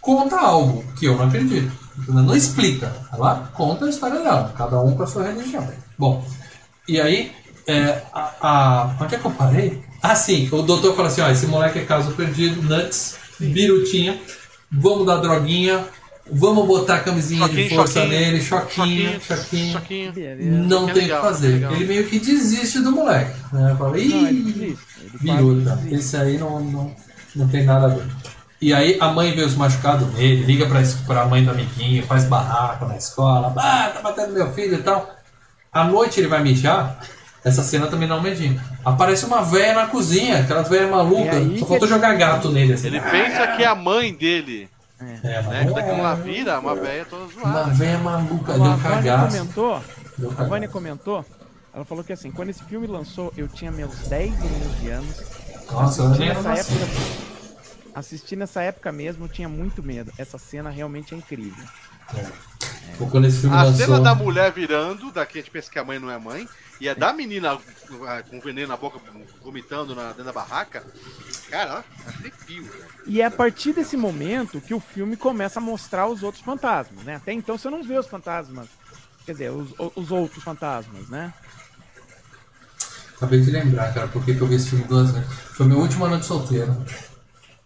conta algo que eu não acredito. Ela Não explica, ela conta a história dela, cada um com a sua religião. Bom, e aí, é, a, a, onde é que eu parei? Ah, sim, o doutor fala assim: ó, esse moleque é caso perdido, nuts, birutinha, vamos dar droguinha, vamos botar a camisinha de Choquinho, força choquinho, nele, choquinho, choquinho, choquinho. Não É tem o que fazer. legal. Ele meio que desiste do moleque. Né? Fala, Ih, biruta. Esse aí não, não, não tem nada a ver. E aí a mãe vê os machucados nele, liga pra, pra mãe do amiguinho, faz barraco na escola, ah, tá batendo meu filho e tal. À noite ele vai mijar, essa cena também não medinho. Aparece uma velha na cozinha, aquelas velhas É malucas, aí só faltou ele- jogar gato nele assim. Ele pensa que é a mãe dele, É, mas né? Que daquela é. ela vira uma velha toda Uma zoada. velha maluca, A deu cagaço. comentou, Deu a Vânia cagaço. comentou, ela falou que assim, quando esse filme lançou, eu tinha meus 10 ou 11 anos. Nossa, eu assisti nessa época. Assisti nessa época mesmo, eu tinha muito medo. Essa cena realmente é incrível. Ou Quando esse filme A lançou. cena da mulher virando, daqui a gente pensa que a mãe não é mãe, e a da menina ah, com veneno na boca, vomitando na, dentro da barraca, cara, arrepio. E é a partir desse momento que o filme começa a mostrar os outros fantasmas, né? Até então você não vê os fantasmas. Quer dizer, os, os outros fantasmas, né? Acabei de lembrar, cara, por que que eu vi esse filme duas vezes. Foi meu último ano de solteiro.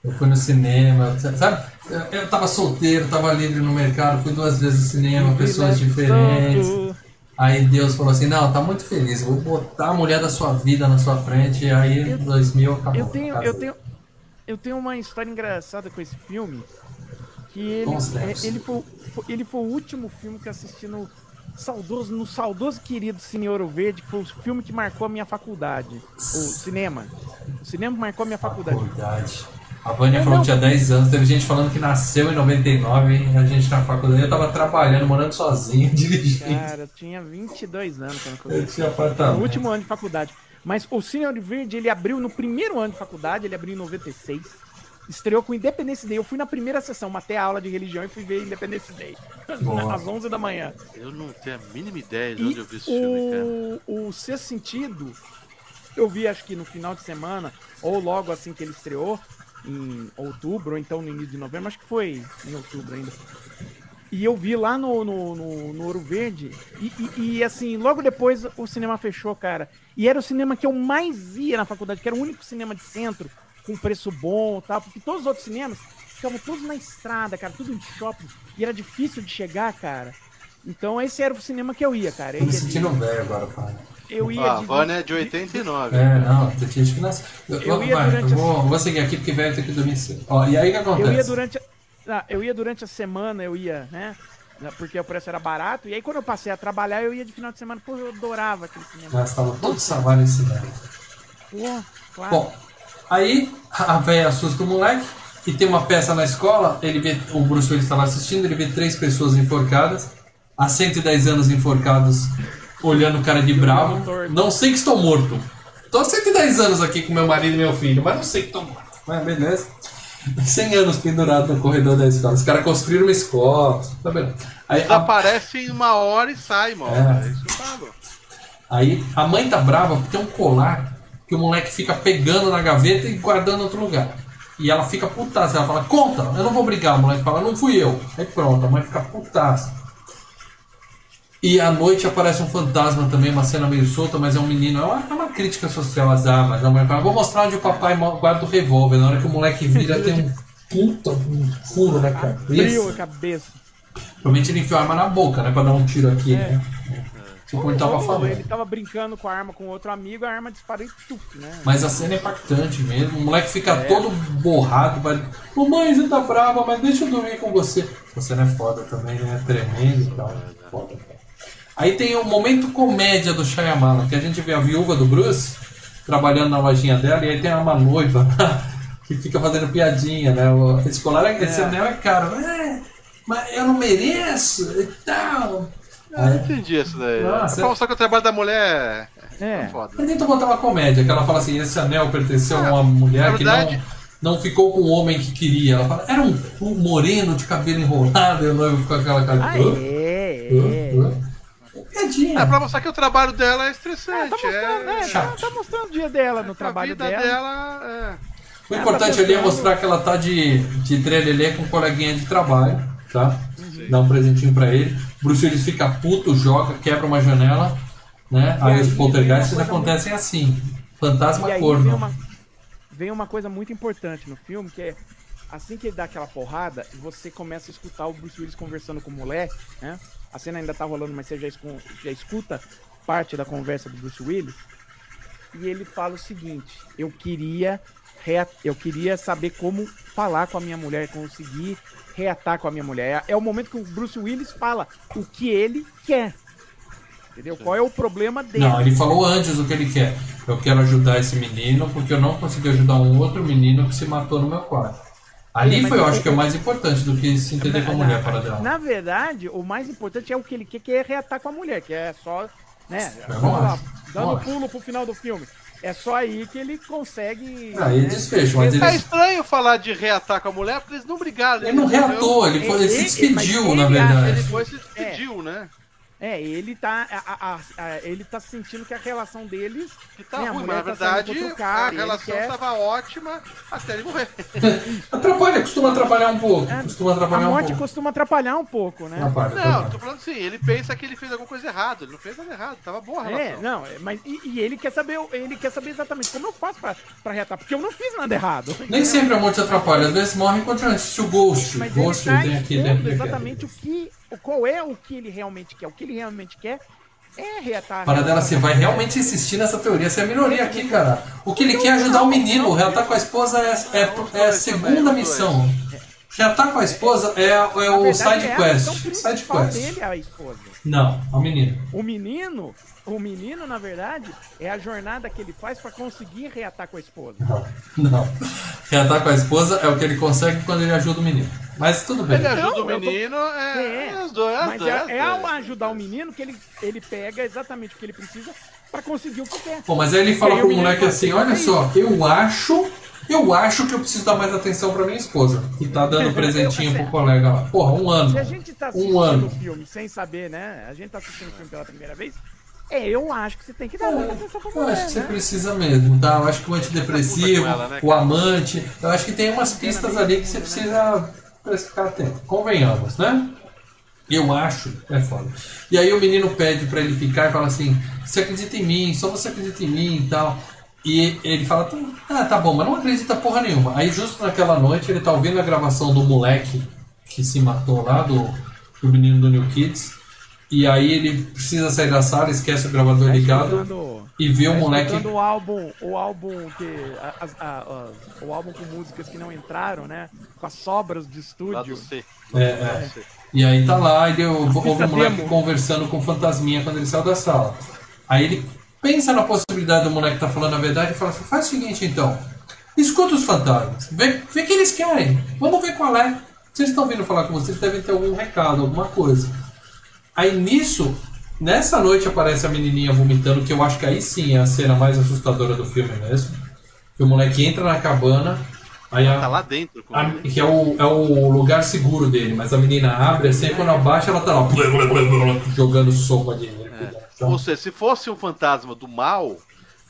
Eu fui no cinema, sabe? Eu, tava solteiro, tava livre no mercado, fui duas vezes no cinema, pessoas diferentes. Aí Deus falou assim: Não, tá muito feliz, vou botar a mulher da sua vida na sua frente. E aí, em 2000, acabou. Eu tenho, eu tenho, eu tenho uma história engraçada com esse filme. Que ele, é, ele, foi, ele foi o último filme que eu assisti no saudoso, no saudoso querido Cine Ouro Verde, que foi o filme que marcou a minha faculdade. O cinema. O cinema marcou a minha faculdade. Faculdade. A Vânia falou não, que tinha 10 anos, teve gente falando que nasceu em 99, e a gente na faculdade. Eu tava trabalhando, morando sozinho, [laughs] dirigindo. Cara, eu tinha 22 anos quando eu Eu tinha No apartamento. último ano de faculdade. Mas o Cine Ouro Verde, ele abriu no primeiro ano de faculdade, ele abriu em 96. Estreou com Independence Day. Eu fui na primeira sessão, matei a aula de religião e fui ver Independence Day. [laughs] Boa. Às 11 da manhã. Eu não tenho a mínima ideia de E onde eu vi esse filme, cara. o, o Sexto Sentido, eu vi acho que no final de semana, ou logo assim que ele estreou, em outubro, ou então no início de novembro, acho que foi em outubro ainda. E eu vi lá no, no, no, no Ouro Verde, e, e- e, assim, logo depois o cinema fechou, cara. E era o cinema que eu mais ia na faculdade, que era o único cinema de centro, com preço bom e tal, porque todos os outros cinemas ficavam todos na estrada, cara, tudo em shopping, e era difícil de chegar, cara. Então esse era o cinema que eu ia, cara. Eu me sentindo velho agora, pai. Eu ia Ó, a de- Vânia é de 89. É, não, gente que nasce. Eu, Eu ia vai, durante eu vou, vou seguir aqui porque velho tem que dormir cedo. Ó, e aí o que acontece? Eu ia durante. a- ah, eu ia durante a semana, eu ia, né? Porque o preço era barato. E aí quando eu passei a trabalhar, eu ia de final de semana. Pô, eu adorava aquele cinema. Gastava todo o salário nesse cinema. Pô, claro. Bom, aí a véia assusta o moleque e tem uma peça na escola, ele vê, o Bruce Willis estava assistindo, ele vê três pessoas enforcadas, há 110 anos enforcados, olhando o cara de bravo. Não sei que estou morto. Tô há 110 anos aqui com meu marido e meu filho, mas não sei que estou morto. Mas beleza. 100 anos pendurado no corredor da escola. Os caras construíram uma escola. Tá vendo? Aí, a, Desaparece em uma hora e sai, mano. É. É isso que eu falo. Aí a mãe tá brava porque tem um colar que o moleque fica pegando na gaveta e guardando em outro lugar. E ela fica putaça. Ela fala, conta, eu não vou brigar. O moleque fala, não fui eu. Aí pronto, a mãe fica putaça. E à noite aparece um fantasma também, uma cena meio solta, mas é um menino. É uma, é uma crítica social às armas. A mãe fala, vou mostrar onde o papai guarda o revólver. Na hora que o moleque vira, tem um puta um furo na Abriu a cabeça. cabeça. Provavelmente ele enfiou a arma na boca, né? Pra dar um tiro aqui, É. né? Tipo, ele tava falando. ele tava brincando com a arma com outro amigo, a arma disparou e tuf, né? Mas a cena é impactante mesmo. O moleque fica É. todo borrado. Vai... Mamãe, você tá brava, mas deixa eu dormir com você. Você não é foda também, né? Tremendo e tal. Foda. Aí tem o momento comédia do Shyamalan, que a gente vê a viúva do Bruce trabalhando na lojinha dela e aí tem uma noiva [laughs] que fica fazendo piadinha, né? O- Esse colar, é- esse É. anel é caro. É, mas eu não mereço e tal. Eu não entendi isso daí. Nossa, é pra mostrar que o trabalho da mulher é, É. foda. Eu tento botar uma comédia, que ela fala assim, esse anel pertenceu a uma mulher na que verdade- não, não ficou com o homem que queria. Ela fala, era um moreno de cabelo enrolado, e o noivo ficou com aquela cara Ah, de... "Hã? é, é. Hã?" Piadinha. É pra mostrar que o trabalho dela é É, estressante. tá mostrando, né? Tá, chato. tá mostrando o dia dela no trabalho vida dela. dela O Ah, importante ali é mostrar que ela tá de, de trelelê com um coleguinha de trabalho, tá? Uhum. Dá um presentinho pra ele. Bruce Willis fica puto, joga, quebra uma janela, né? Aí, aí os poltergeists acontecem assim. Fantasma E corno. vem uma, vem uma coisa muito importante no filme, que é assim que ele dá aquela porrada, você começa a escutar o Bruce Willis conversando com o moleque, né? A cena ainda tá rolando, mas você já, já escuta parte da conversa do Bruce Willis. E ele fala o seguinte: eu queria eu queria saber como falar com a minha mulher, conseguir reatar com a minha mulher. É, é o momento que o Bruce Willis fala o que ele quer. Entendeu? Qual é o problema dele? Não, ele falou antes o que ele quer. Eu quero ajudar esse menino porque eu não consegui ajudar um outro menino que se matou no meu quarto. Ali foi, eu o- acho que é o mais importante do que se entender com a mulher para dela. Na verdade, o mais importante é o que ele quer, que é reatar com a mulher, que é só, né, vamos lá, dando pulo pro final do filme. É só aí que ele consegue. Aí né, desfecho, mas Tá ele, estranho falar de reatar com a mulher, porque eles não brigaram. ele não reatou, ele, foi- ele se Ele- despediu, mas na ele verdade. Ele foi se despediu, né? É, ele tá. a- a- a- a- ele tá sentindo que a relação deles. Que tá ruim, mas na tá verdade a relação quer- tava ótima até ele morrer. [laughs] Atrapalha, costuma atrapalhar um pouco. É, Costuma A atrapalhar um morte pouco. costuma atrapalhar um pouco, né? Atrapalha, Não, atrapalha. tô falando assim, ele pensa que ele fez alguma coisa errada. Ele não fez nada errado, tava boa a É, relação. não, é, mas e, e ele quer saber, o- ele quer saber exatamente como eu faço pra, pra reatar, porque eu não fiz nada errado. Nem sempre a morte atrapalha, às vezes morre enquanto antes. O Ghost, Mas ele Ghost tá tem aqui dentro de exatamente o que, o- qual é o que ele realmente quer. O que ele realmente quer é reatar. a Para dela, você vai realmente insistir nessa teoria. Você é a minoria aqui, cara. O que ele quer é ajudar o menino. Reatar com a esposa é, é, é a segunda missão. Reatar com a esposa é, é o side é a quest. Side quest. dele é a esposa. Não, é o menino. O menino, o menino, na verdade, é a jornada que ele faz pra conseguir reatar com a esposa. Não. Reatar com a esposa é o que ele consegue quando ele ajuda o menino. Mas tudo bem. Ele ajuda Não, o eu tô- menino, é, É, é os dois. as Mas duas, é, as é ao duas. ajudar o menino que ele, ele pega exatamente o que ele precisa pra conseguir o que quer. Bom, mas aí ele fala aí pro o menino moleque assim, "Tem que olha só, eu acho, eu acho que eu preciso dar mais atenção pra minha esposa. E tá dando presentinho pro colega lá. Porra, um ano. Se a gente tá Um assistindo ano. o filme sem saber, né? A gente tá assistindo o filme pela primeira vez. É, eu acho que você tem que dar mais atenção pra Eu mulher, acho que você né? precisa mesmo, tá? Eu acho que o antidepressivo, ela, né, o amante, eu acho que tem umas pistas ali que você precisa parece ficar atento. Convenhamos, né? Eu acho, é foda. E aí o menino pede pra ele ficar e fala assim: você acredita em mim, só você acredita em mim e tal. E ele fala, ah, tá bom, mas não acredita porra nenhuma. Aí justo naquela noite ele tá ouvindo a gravação do moleque que se matou lá, do, do menino do New Kids. E aí ele precisa sair da sala, esquece o gravador Tá ligado e vê o tá moleque. o álbum, o álbum que. as- as- o álbum com músicas que não entraram, né? Com as sobras de estúdio. É, é. E aí tá lá, e eu ouve o moleque demo. conversando com o fantasminha quando ele saiu da sala. Aí ele pensa na possibilidade do moleque estar falando a verdade e fala assim, faz o seguinte então, escuta os fantasmas, vê, vê o que eles querem, vamos ver qual é. Vocês estão vindo falar com vocês, devem ter algum recado, alguma coisa. Aí nisso, nessa noite aparece a menininha vomitando, que eu acho que aí sim é a cena mais assustadora do filme mesmo. Que o moleque entra na cabana, aí a, Tá lá dentro. a- ele. que é o, é o lugar seguro dele, mas a menina abre assim, quando abaixa ela tá lá [laughs] jogando sopa de então, Ou seja, se fosse um fantasma do mal,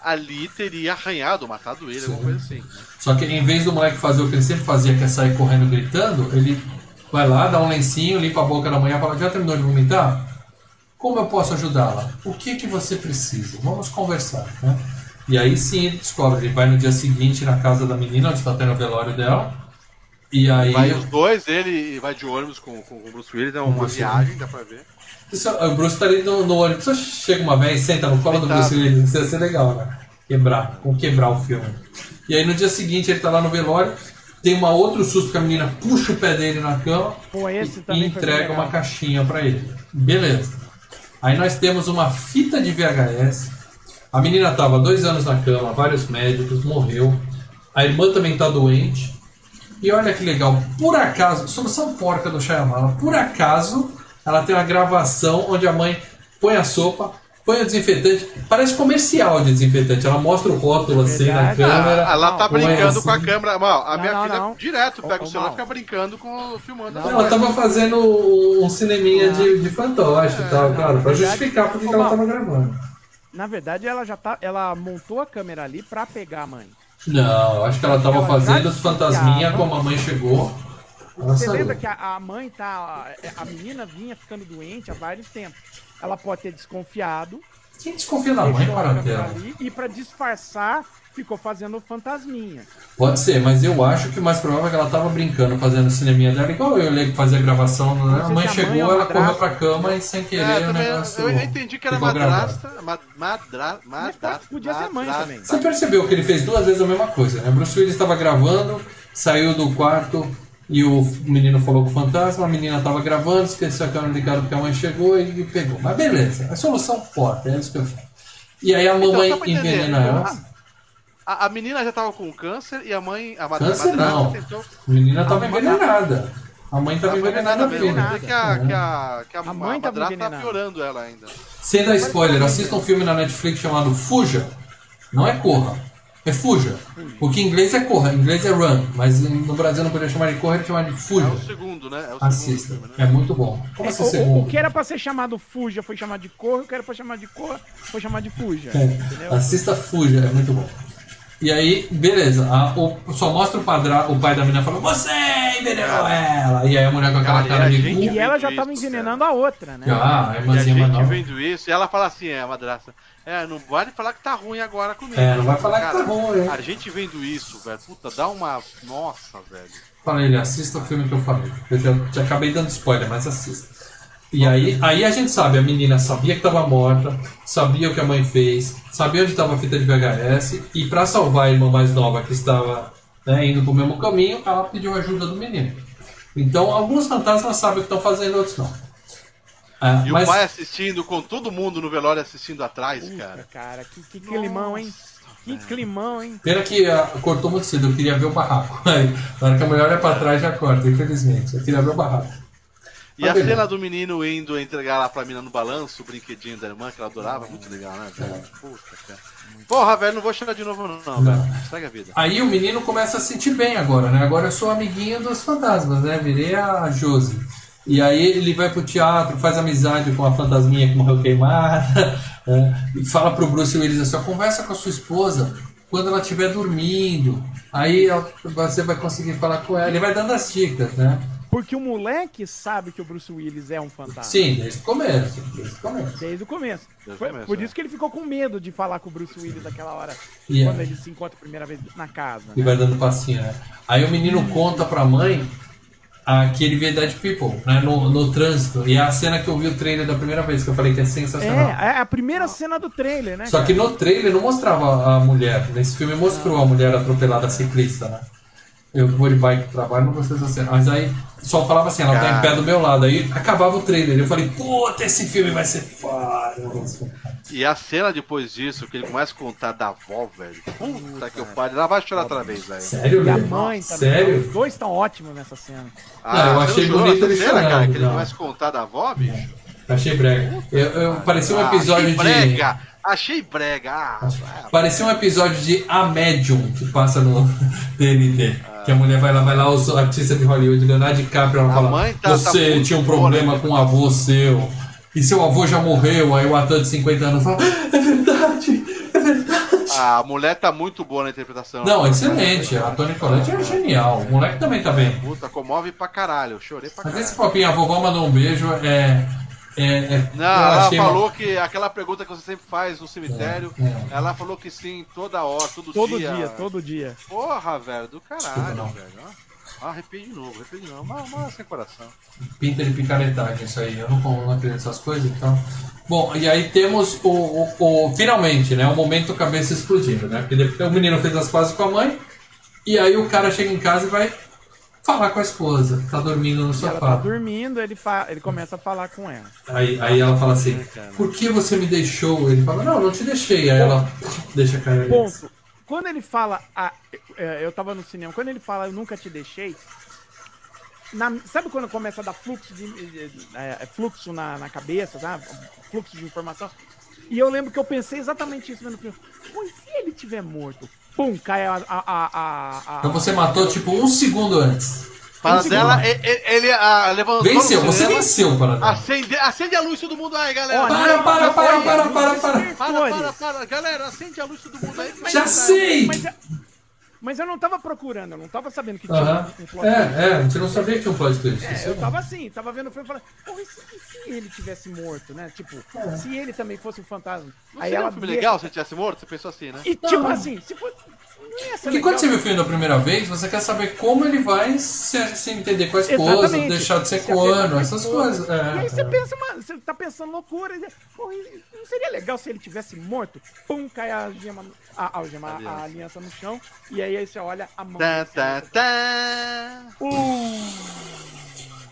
ali teria arranhado, matado ele, alguma coisa assim. né? Só que em vez do moleque fazer o que ele sempre fazia, que é sair correndo gritando, ele vai lá, dá um lencinho, limpa a boca da manhã fala, já terminou de vomitar? Como eu posso ajudá-la? O que que você precisa? Vamos conversar, né? E aí sim ele descobre, ele vai no dia seguinte na casa da menina, onde está tendo o velório dela. E aí. Vai os dois, ele vai de ônibus com, com o Bruce Willis, é uma Bruce viagem, dá pra ver. Isso, o Bruce tá ali no, no ônibus. Só chega uma vez, senta no colo do. Bruce Willis. Isso ia ser legal, né? Quebrar, com quebrar o filme. E aí no dia seguinte ele tá lá no velório. Tem uma outro susto que a menina puxa o pé dele na cama Pô, e foi entrega uma caixinha pra ele. Beleza. Aí nós temos uma fita de VHS. A menina tava dois anos na cama, vários médicos, morreu. A irmã também tá doente. E olha que legal, por acaso, solução porca do Shyamalan, por acaso, ela tem uma gravação onde a mãe põe a sopa, põe o desinfetante, parece comercial de desinfetante, ela mostra o rótulo assim na câmera. Ah, ela tá Não, brincando assim. com a câmera. Mal, a Não, minha não, filha não. direto pega o celular e fica brincando com filmando. Não, Ela tava fazendo um cineminha de, de fantoche e tal, claro, pra verdade, justificar porque ô, ela Mal. tava gravando. Na verdade, ela já tá. Ela montou a câmera ali pra pegar a mãe. Não, acho que ela tava Ela fazendo os fantasminha como a mãe chegou. Você lembra que a, a mãe tá. A menina vinha ficando doente há vários tempos. Ela pode ter desconfiado Quem desconfia da mãe, a Paratela? ali e pra disfarçar, ficou fazendo fantasminha. Pode ser, mas eu acho que o mais provável é que ela tava brincando, fazendo o cineminha dela, igual eu olhei que fazia a gravação, né? A mãe a chegou, mãe é uma ela correu madrasta. pra cama e sem querer É, o também, negócio. eu, eu entendi que era madrasta. ma- Madra, Mas madrasta. podia ser mãe madrasta. também. Você percebeu que ele fez duas vezes a mesma coisa, né? Bruce Willis estava gravando, saiu do quarto e o menino falou com o fantasma, a menina estava gravando, esqueceu a câmera ligada porque a mãe chegou e pegou. Mas beleza, a solução forte, é isso que eu falo. E aí a mamãe Então, pra entender, envenena ela. A, a menina já tava com câncer e a mãe, a Câncer não. tentou. A menina estava envenenada. A mãe estava envenenada envenenada mesmo. que a, que a, que a, A mãe tá piorando ela ainda. Sem dar spoiler, assista um filme na Netflix chamado Fuja. Não é Corra, é Fuja. Porque em inglês é Corra, em inglês é Run. Mas no Brasil não podia chamar de Corra, ele chamar de É Fuja. o segundo, né? É o Assista, segundo filme, é né? muito bom. Como É, assim, o- o, o, segundo? que era pra ser chamado Fuja foi chamado de Corra, o que era pra chamar de Corra foi chamado de Fuja. É, assista Fuja, é muito bom. E aí, beleza, a- o- só mostra o, padra, o pai da menina falando, você envenenou ela! E aí a mulher com aquela Cara, cara de gente- cu. E ela já tava envenenando a outra, né? Ah, a E a irmãzinha gente vendo isso, e ela fala assim, é, a madrasta, é, não pode falar que tá ruim agora comigo. É, não vai falar que Cara, tá ruim, hein? A gente vendo isso, velho, puta, dá uma... Nossa, velho. Falei, ele assista o filme que eu falei. Eu já, já acabei dando spoiler, mas assista. E aí, aí a gente sabe, a menina sabia que estava morta, sabia o que a mãe fez, sabia onde estava a fita de VHS, e para salvar a irmã mais nova que estava né, indo pro mesmo caminho, ela pediu ajuda do menino. Então, alguns fantasmas sabem o que estão fazendo, outros não. Ah, E mas o pai assistindo, com todo mundo no velório assistindo atrás, Puta, cara. cara, que, que climão, hein? Que climão, hein? pena que ah, cortou muito cedo, eu queria ver o barraco. [laughs] Aí, na hora que a mulher olha para trás, já corta, infelizmente. Eu queria ver o barraco. E a cena do menino indo entregar lá pra mina no balanço, o brinquedinho da irmã, que ela adorava, muito legal, né, velho? Puta, cara. Porra, velho, não vou chorar de novo, não, Não. velho. Segue a vida. Aí o menino começa a se sentir bem agora, né? Agora eu sou amiguinho dos fantasmas, né? Virei a Josi. E aí ele vai pro teatro, faz amizade com a fantasminha que morreu queimada, [laughs] né? e fala pro Bruce Willis assim, ó, conversa com a sua esposa quando ela estiver dormindo. Aí você vai conseguir falar com ela. Ele vai dando as dicas, né? Porque o moleque sabe que o Bruce Willis é um fantasma. Sim, desde o começo. Desde o começo. Desde o começo. Desde Por, começo, por é. isso que ele ficou com medo de falar com o Bruce Willis naquela hora. Yeah. Quando ele se encontra a primeira vez na casa. E né? vai dando passinho, né? Aí o menino conta pra mãe ah, que ele vê Dead People, né? No, no trânsito. E é a cena que eu vi o trailer da primeira vez, que eu falei que é sensacional. É, é a primeira cena do trailer, né? Só cara? que no trailer não mostrava a mulher. Nesse filme mostrou a mulher atropelada ciclista, né? Eu vou de bike pro trabalho, não gostei dessa cena. Mas aí só falava assim, ela tá em Cara. pé do meu lado. Aí acabava o trailer. Eu falei, puta, esse filme vai ser foda. E a cena depois disso, que ele começa a contar da avó, velho. Puta que o pai, ela vai chorar outra vez, velho. Sério, E a velho? mãe também. Sério? Os dois estão ótimos nessa cena. Não, eu achei chorou bonito ele cena, chorando, cara, que ele começa a contar da avó, bicho. Achei brega. Eu, eu- parecia um Ah, episódio achei de. brega. Achei brega. Ah, ah, Parecia um episódio de A Medium que passa no [laughs] TNT. Que a mulher vai lá, vai lá, os artistas de Hollywood, Leonardo DiCaprio, ela A fala: tá- tá Você muito tinha um problema com o avô seu. E seu avô já morreu. Aí o ator de 50 anos fala: É verdade, é verdade. a mulher tá muito boa na interpretação. Não, excelente. A Toni Collette é genial. O moleque também tá bem. Puta, comove pra caralho. Eu chorei pra Mas caralho. esse papinho, a vovó mandou um beijo, é. É, é Não, ela falou que aquela pergunta que você sempre faz no cemitério, É, é. ela falou que sim, toda hora, todo, Todo dia. dia, todo dia. Porra, velho, do caralho, não. velho. Ah, arrepia de novo, arrepia de novo. Mas, mas sem coração. pinta de picaretagem isso aí. Eu não, não acredito nessas coisas, então. Bom, e aí temos o, o, o- finalmente, né? O momento cabeça explodindo, né? Porque depois o menino fez as pazes com a mãe, e aí o cara chega em casa e vai falar com a esposa, que tá dormindo no E ela tá sofá. dormindo, ele, fa... ele começa a falar com ela. Aí, aí ela fala assim, por que você me deixou? Ele fala, não, não te deixei. Aí ela [laughs] deixa cair. Ponto. Quando ele fala, ah, eu tava no cinema, quando ele fala eu nunca te deixei, na- sabe quando começa a dar fluxo de, é, é, fluxo na, na cabeça, sabe? Fluxo de informação. E eu lembro que eu pensei exatamente isso vendo o filme. E se ele tiver morto? Pum, cai a. a, a, a- a- Então você matou tipo um segundo antes. Para Um ele, ele, ah, levantou. Venceu, você venceu, para Acende, acende a luz todo mundo aí, galera. Ó, Para, para, para, para, para, para. para, para, para. Galera, acende a luz todo mundo aí. Já sei! Mas, Mas eu não tava procurando, eu não tava sabendo que tinha um plot twist. É, é, a gente não sabia que tinha um plot twist. É, Isso eu é- tava assim, tava vendo o filme e falando, pô, e se, e se ele tivesse morto, né? Tipo, se ele também fosse um fantasma. Não seria um filme legal se ele tivesse morto? Você pensou assim, né? E tipo Não. assim, se for. Porque quando você viu o filme da primeira vez, você quer saber como ele vai se, se entender com a esposa, Exatamente. deixar de ser Se corno, a essas coisas. É, E aí você pensa, mano, você tá pensando loucura. e- Pô, não seria legal se ele tivesse morto? Pum, cai a algema, a, a algema, a Aliança. aliança no chão. E aí, aí você olha a mão. Tá, tá, tá.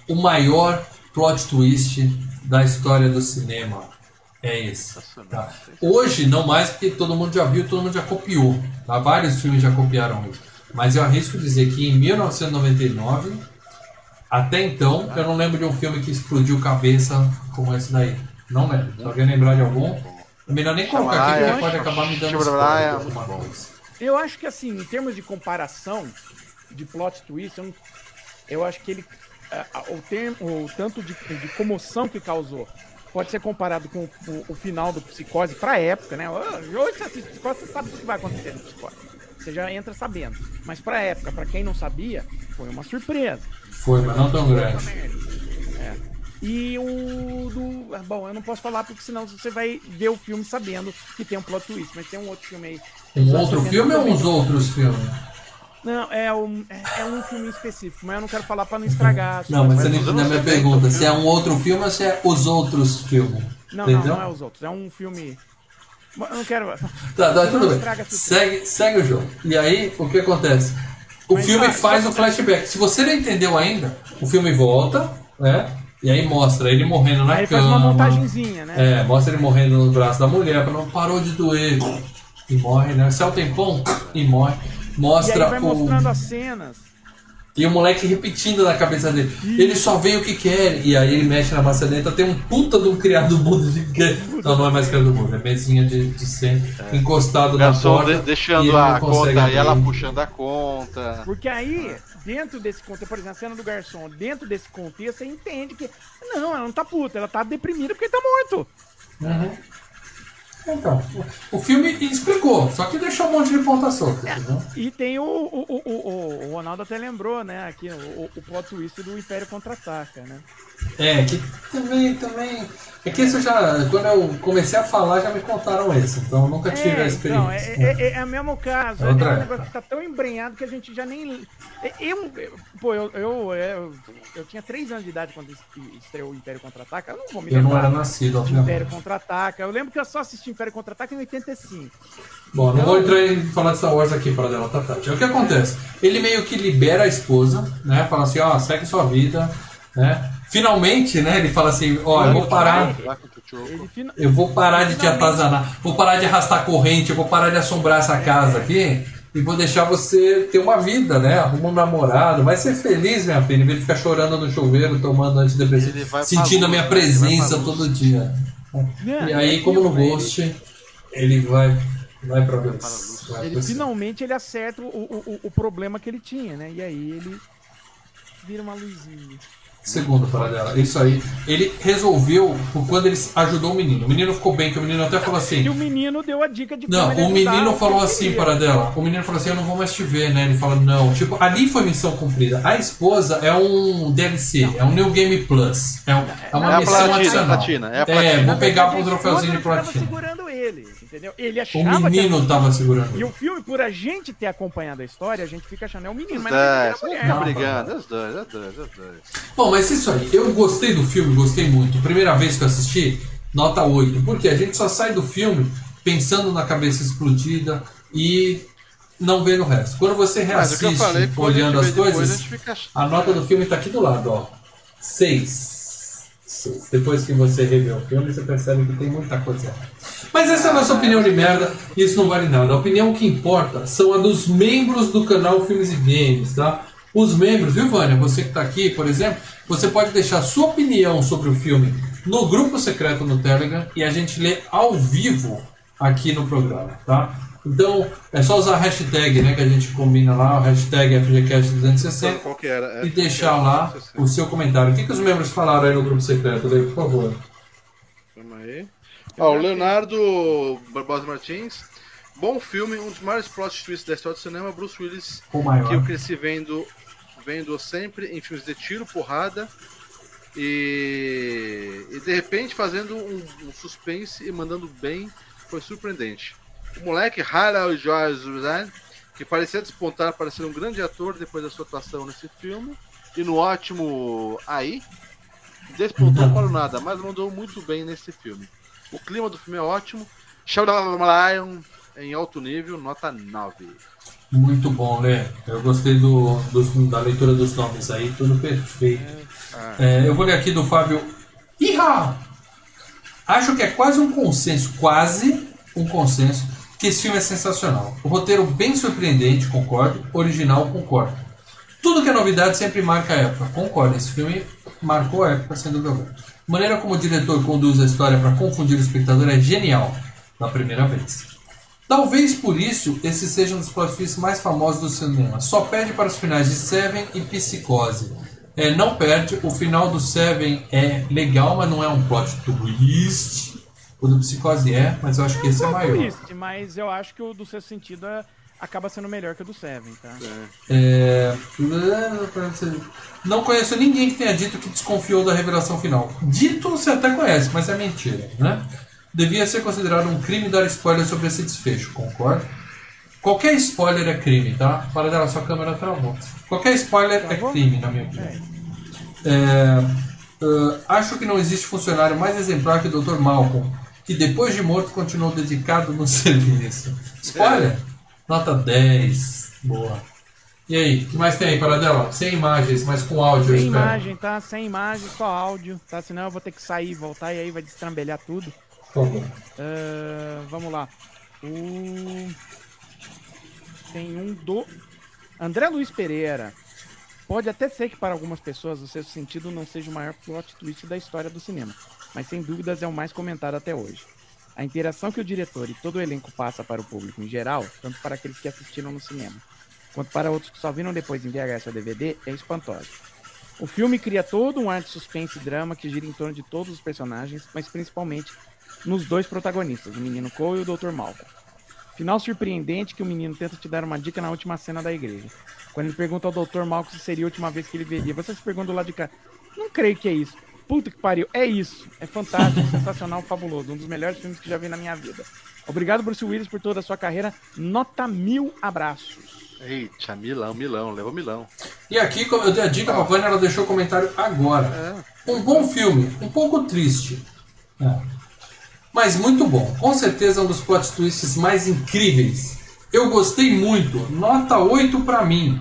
O maior plot twist da história do cinema é esse. Tá? Hoje, não mais, porque todo mundo já viu, todo mundo já copiou. Tá? Vários filmes já copiaram isso. Mas eu arrisco dizer que em 1999, até então, eu não lembro de um filme que explodiu cabeça como esse daí. Não lembro. Se alguém lembrar de algum, é melhor nem colocar aqui, porque pode acabar me dando spoiler de alguma coisa. Eu acho que assim, em termos de comparação de plot twist, eu, não- eu acho que ele. ah, o, termo, o tanto de, de comoção que causou pode ser comparado com o, o final do Psicose pra época, né? Hoje você assiste Psicose, você sabe o que vai acontecer no Psicose. Você já entra sabendo. Mas pra época, pra quem não sabia, foi uma surpresa. Foi, mas não tão grande. É. E o do. ah, Bom, eu não posso falar porque senão você vai ver o filme sabendo que tem um plot twist, mas tem um outro filme aí. Um outro filme ou uns outros filmes? Não, é um, é, é um filme específico, mas eu não quero falar pra não estragar. Não, mas só- você não Mas entendeu a minha anos 70 pergunta. Se é um outro filme ou se é os outros filmes? Não, não, não é os outros. É um filme. Eu não quero. Tá, tá, tudo Não bem. Segue, segue o jogo. E aí, o que acontece? O Mas, filme faz o flashback. Se você não entendeu ainda, o filme volta, né? E aí mostra ele morrendo na Aí cama. faz uma montagenzinha, né? É, mostra ele morrendo no braço da mulher, falando, parou de doer. E morre, né? O tempão e morre. E Mostra aí vai o. mostrando as cenas. E o moleque repetindo na cabeça dele. Ele só vê o que quer. E aí ele mexe na maçaneta, tem um puta de um criado mudo gigante. Não, não é mais criado mudo, é mesinha de, de centro, encostado O na garçom porta. de- e deixando a conta e ela puxando a conta. Porque aí, dentro desse contexto, por exemplo, a cena do garçom, dentro desse contexto, você entende que. Não, ela não tá puta, ela tá deprimida porque tá morto. Uhum. Então, o o filme explicou, só que deixou um monte de ponta solta. entendeu? E tem o. O, o, o, o Ronaldo até lembrou, né? Aqui, o, o plot twist do Império Contra-Ataca, né? É, que também, também. É que isso já. Quando eu comecei a falar, já me contaram esse. Então eu nunca tive a então, experiência. é, é, é, é o mesmo caso. É É, um negócio que tá tão embrenhado que a gente já nem. é, Eu, pô, eu, eu, eu, eu tinha 3 anos de idade quando es- estreou o Império Contra-Ataca. Eu não vou me Eu não lembrar era nascido, obviamente. Império Contra-Ataca. Eu lembro que eu só assisti Império Contra-Ataca em 85. Bom, não vou entrar em falar de Star Wars aqui para dela, tá. É o que acontece. Ele meio que libera a esposa, né? Fala assim, ó, segue sua vida, né? Finalmente, né? Ele fala assim, ó, eu vou parar. Ele Eu vou parar de te atazanar, vou parar de arrastar corrente, eu vou parar de assombrar essa casa aqui e vou deixar você ter uma vida, né? Arruma um namorado, vai ser feliz, minha filha, em vez de ficar chorando no chuveiro, tomando Ele antidepressivo, sentindo a minha né? Ele presença todo dia. Não, E aí, é como no Ghost, ele vai, vai pra luz. Ele, finalmente ele acerta o, o, o- o problema que ele tinha, né? E aí ele vira uma luzinha. Segundo para dela, isso aí. Ele resolveu por quando ele ajudou o menino. O menino ficou bem, que o menino até falou assim. E o menino deu a dica de Não, o menino falou assim para dela. O menino falou assim: Eu não vou mais te ver, né? Ele falou: Não. Tipo, ali foi missão cumprida. A esposa é um DLC, é um New Game Plus. É, um- é uma É missão platina, adicional. platina, é a É, platina. vou pegar pro a troféuzinho de platina. segurando ele, entendeu? Ele O achava menino que tava segurando. E o filme, por a gente ter acompanhado a história, a gente fica achando é o menino, Os mas não é a mulher. brigando, os dois, os dois, os dois. Bom, mas isso aí, eu gostei do filme, gostei muito. Primeira vez que eu assisti, nota 8. Porque a gente só sai do filme pensando na cabeça explodida e não vê no resto. Quando você o reassiste, falei, olhando as vê depois, coisas, a fica... A nota do filme tá aqui do lado, ó. Seis. Seis. Depois que você revê o filme, você percebe que tem muita coisa errada. Mas essa é a nossa opinião de merda e isso não vale nada. A opinião que importa são a dos membros do canal Filmes e Games, tá? Os membros, viu, Vânia? Você que tá aqui, por exemplo, você pode deixar sua opinião sobre o filme no grupo secreto no Telegram e a gente lê ao vivo aqui no programa, tá? Então, é só usar a hashtag, né, que a gente combina lá, o hashtag FGCast260 Qual que era? É, e deixar lá o seu comentário. O que, que os membros falaram aí no grupo secreto, Lê, por favor? Ó, o Leonardo Barbosa Martins. Bom filme, um dos maiores plot twists da história do cinema, Bruce Willis, que eu cresci vendo, vendo sempre em filmes de tiro, porrada e, e de repente fazendo um, um suspense e mandando bem, foi surpreendente. O moleque Harald Jones, que parecia despontar para ser um grande ator depois da sua atuação nesse filme e no ótimo aí, despontou para o nada, mas mandou muito bem nesse filme. O clima do filme é ótimo. Lion em alto nível, nota 9. Muito bom, Lê. Eu gostei do, dos- da leitura dos nomes aí, tudo perfeito. É, eu vou ler aqui do Fábio. Iha! Acho que é quase um consenso, quase um consenso, que esse filme é sensacional. O roteiro bem surpreendente, concordo. Original, concordo. Tudo que é novidade sempre marca a época, concordo. Esse filme marcou a época, sem dúvida. A maneira como o diretor conduz a história para confundir o espectador é genial, na primeira vez. Talvez por isso esse seja um dos plot twists mais famosos do cinema. Só perde para os finais de Seven e Psicose. É, não perde, o final do Seven é legal, mas não é um plot twist. O do Psicose é, mas eu acho que esse é um maior. twist, mas eu acho que o do sexto sentido é- acaba sendo melhor que o do Seven, tá? É, Não conheço ninguém que tenha dito que desconfiou da revelação final. Dito você até conhece, mas é mentira, né? Devia ser considerado um crime dar spoiler sobre esse desfecho, concordo? Qualquer spoiler é crime, tá? Para dela, sua câmera travou. Qualquer spoiler é Travou? crime, na minha opinião. É, ah, acho que não existe funcionário mais exemplar que o Dr. Malcolm, que depois de morto continuou dedicado no [laughs] serviço. Spoiler? Nota 10. Boa. E aí, o que mais tem Paradela? Sem imagens, mas com áudio, eu Sem espero. imagem, tá? Sem imagem, só áudio, tá? Senão eu vou ter que sair e voltar e aí vai destrambelhar tudo. Ah, vamos lá. O... Tem um do André Luiz Pereira. Pode até ser que para algumas pessoas o sexto sentido não seja o maior plot twist da história do cinema, mas sem dúvidas é o mais comentado até hoje. A interação que o diretor e todo o elenco passa para o público em geral, tanto para aqueles que assistiram no cinema, quanto para outros que só viram depois em VHS ou DVD, é espantosa. O filme cria todo um ar de suspense e drama que gira em torno de todos os personagens, mas principalmente nos dois protagonistas, o menino Cole e o Dr. Malcolm. Final surpreendente que o menino tenta te dar uma dica na última cena da igreja. Quando ele pergunta ao Dr. Malcolm se seria a última vez que ele veria, você se pergunta do lado de cá. Não creio que é isso. Puta que pariu, é isso. É fantástico, [laughs] sensacional, fabuloso. Um dos melhores filmes que já vi na minha vida. Obrigado, Bruce Willis, por toda a sua carreira. Nota mil abraços. Eita, Milão, Milão, levou Milão. E aqui, como eu dei a dica pra Vânia, ela deixou o comentário agora. Um bom filme, um pouco triste. É. Mas muito bom. Com certeza um dos plot twists mais incríveis. Eu gostei muito. Nota 8 pra mim.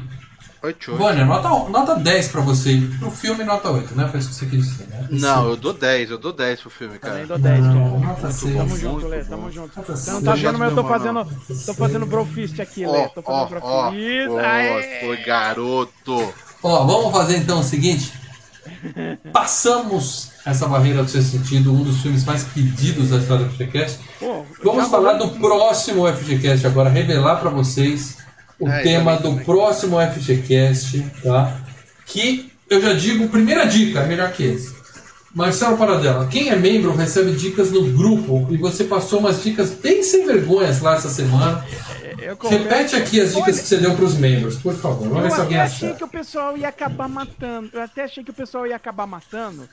Oito, oito. Vânia, nota, nota 10 pra você. Pro filme, nota 8, né? Foi isso que você quis dizer, né? Não, eu dou 10, eu dou 10 pro filme, Também cara. dou 10, Não, cara. nota seis. Tamo Muito junto. Lê. Tamo junto. Nota Você não tá vendo, mas eu tô Não, fazendo. não. Tô fazendo brofist aqui, Lê. Ó, Tô fazendo brofist. ó, Aê! foi garoto. Ó, vamos fazer então o seguinte. Passamos essa barreira do seu sentido, um dos filmes mais pedidos da história do FGCast. Pô, Vamos falar do próximo FGCast agora, revelar para vocês o É, tema também, do também. próximo FGCast, tá? Que eu já digo, primeira dica, é melhor que esse. Marcelo Paradela, quem é membro recebe dicas no grupo e você passou umas dicas bem sem vergonhas lá essa semana. Eu confesso- Repete aqui as dicas Olha, que você deu para os membros, por favor. Vamos ver Eu se alguém até achei que o pessoal ia acabar matando. Eu até achei que o pessoal ia acabar matando.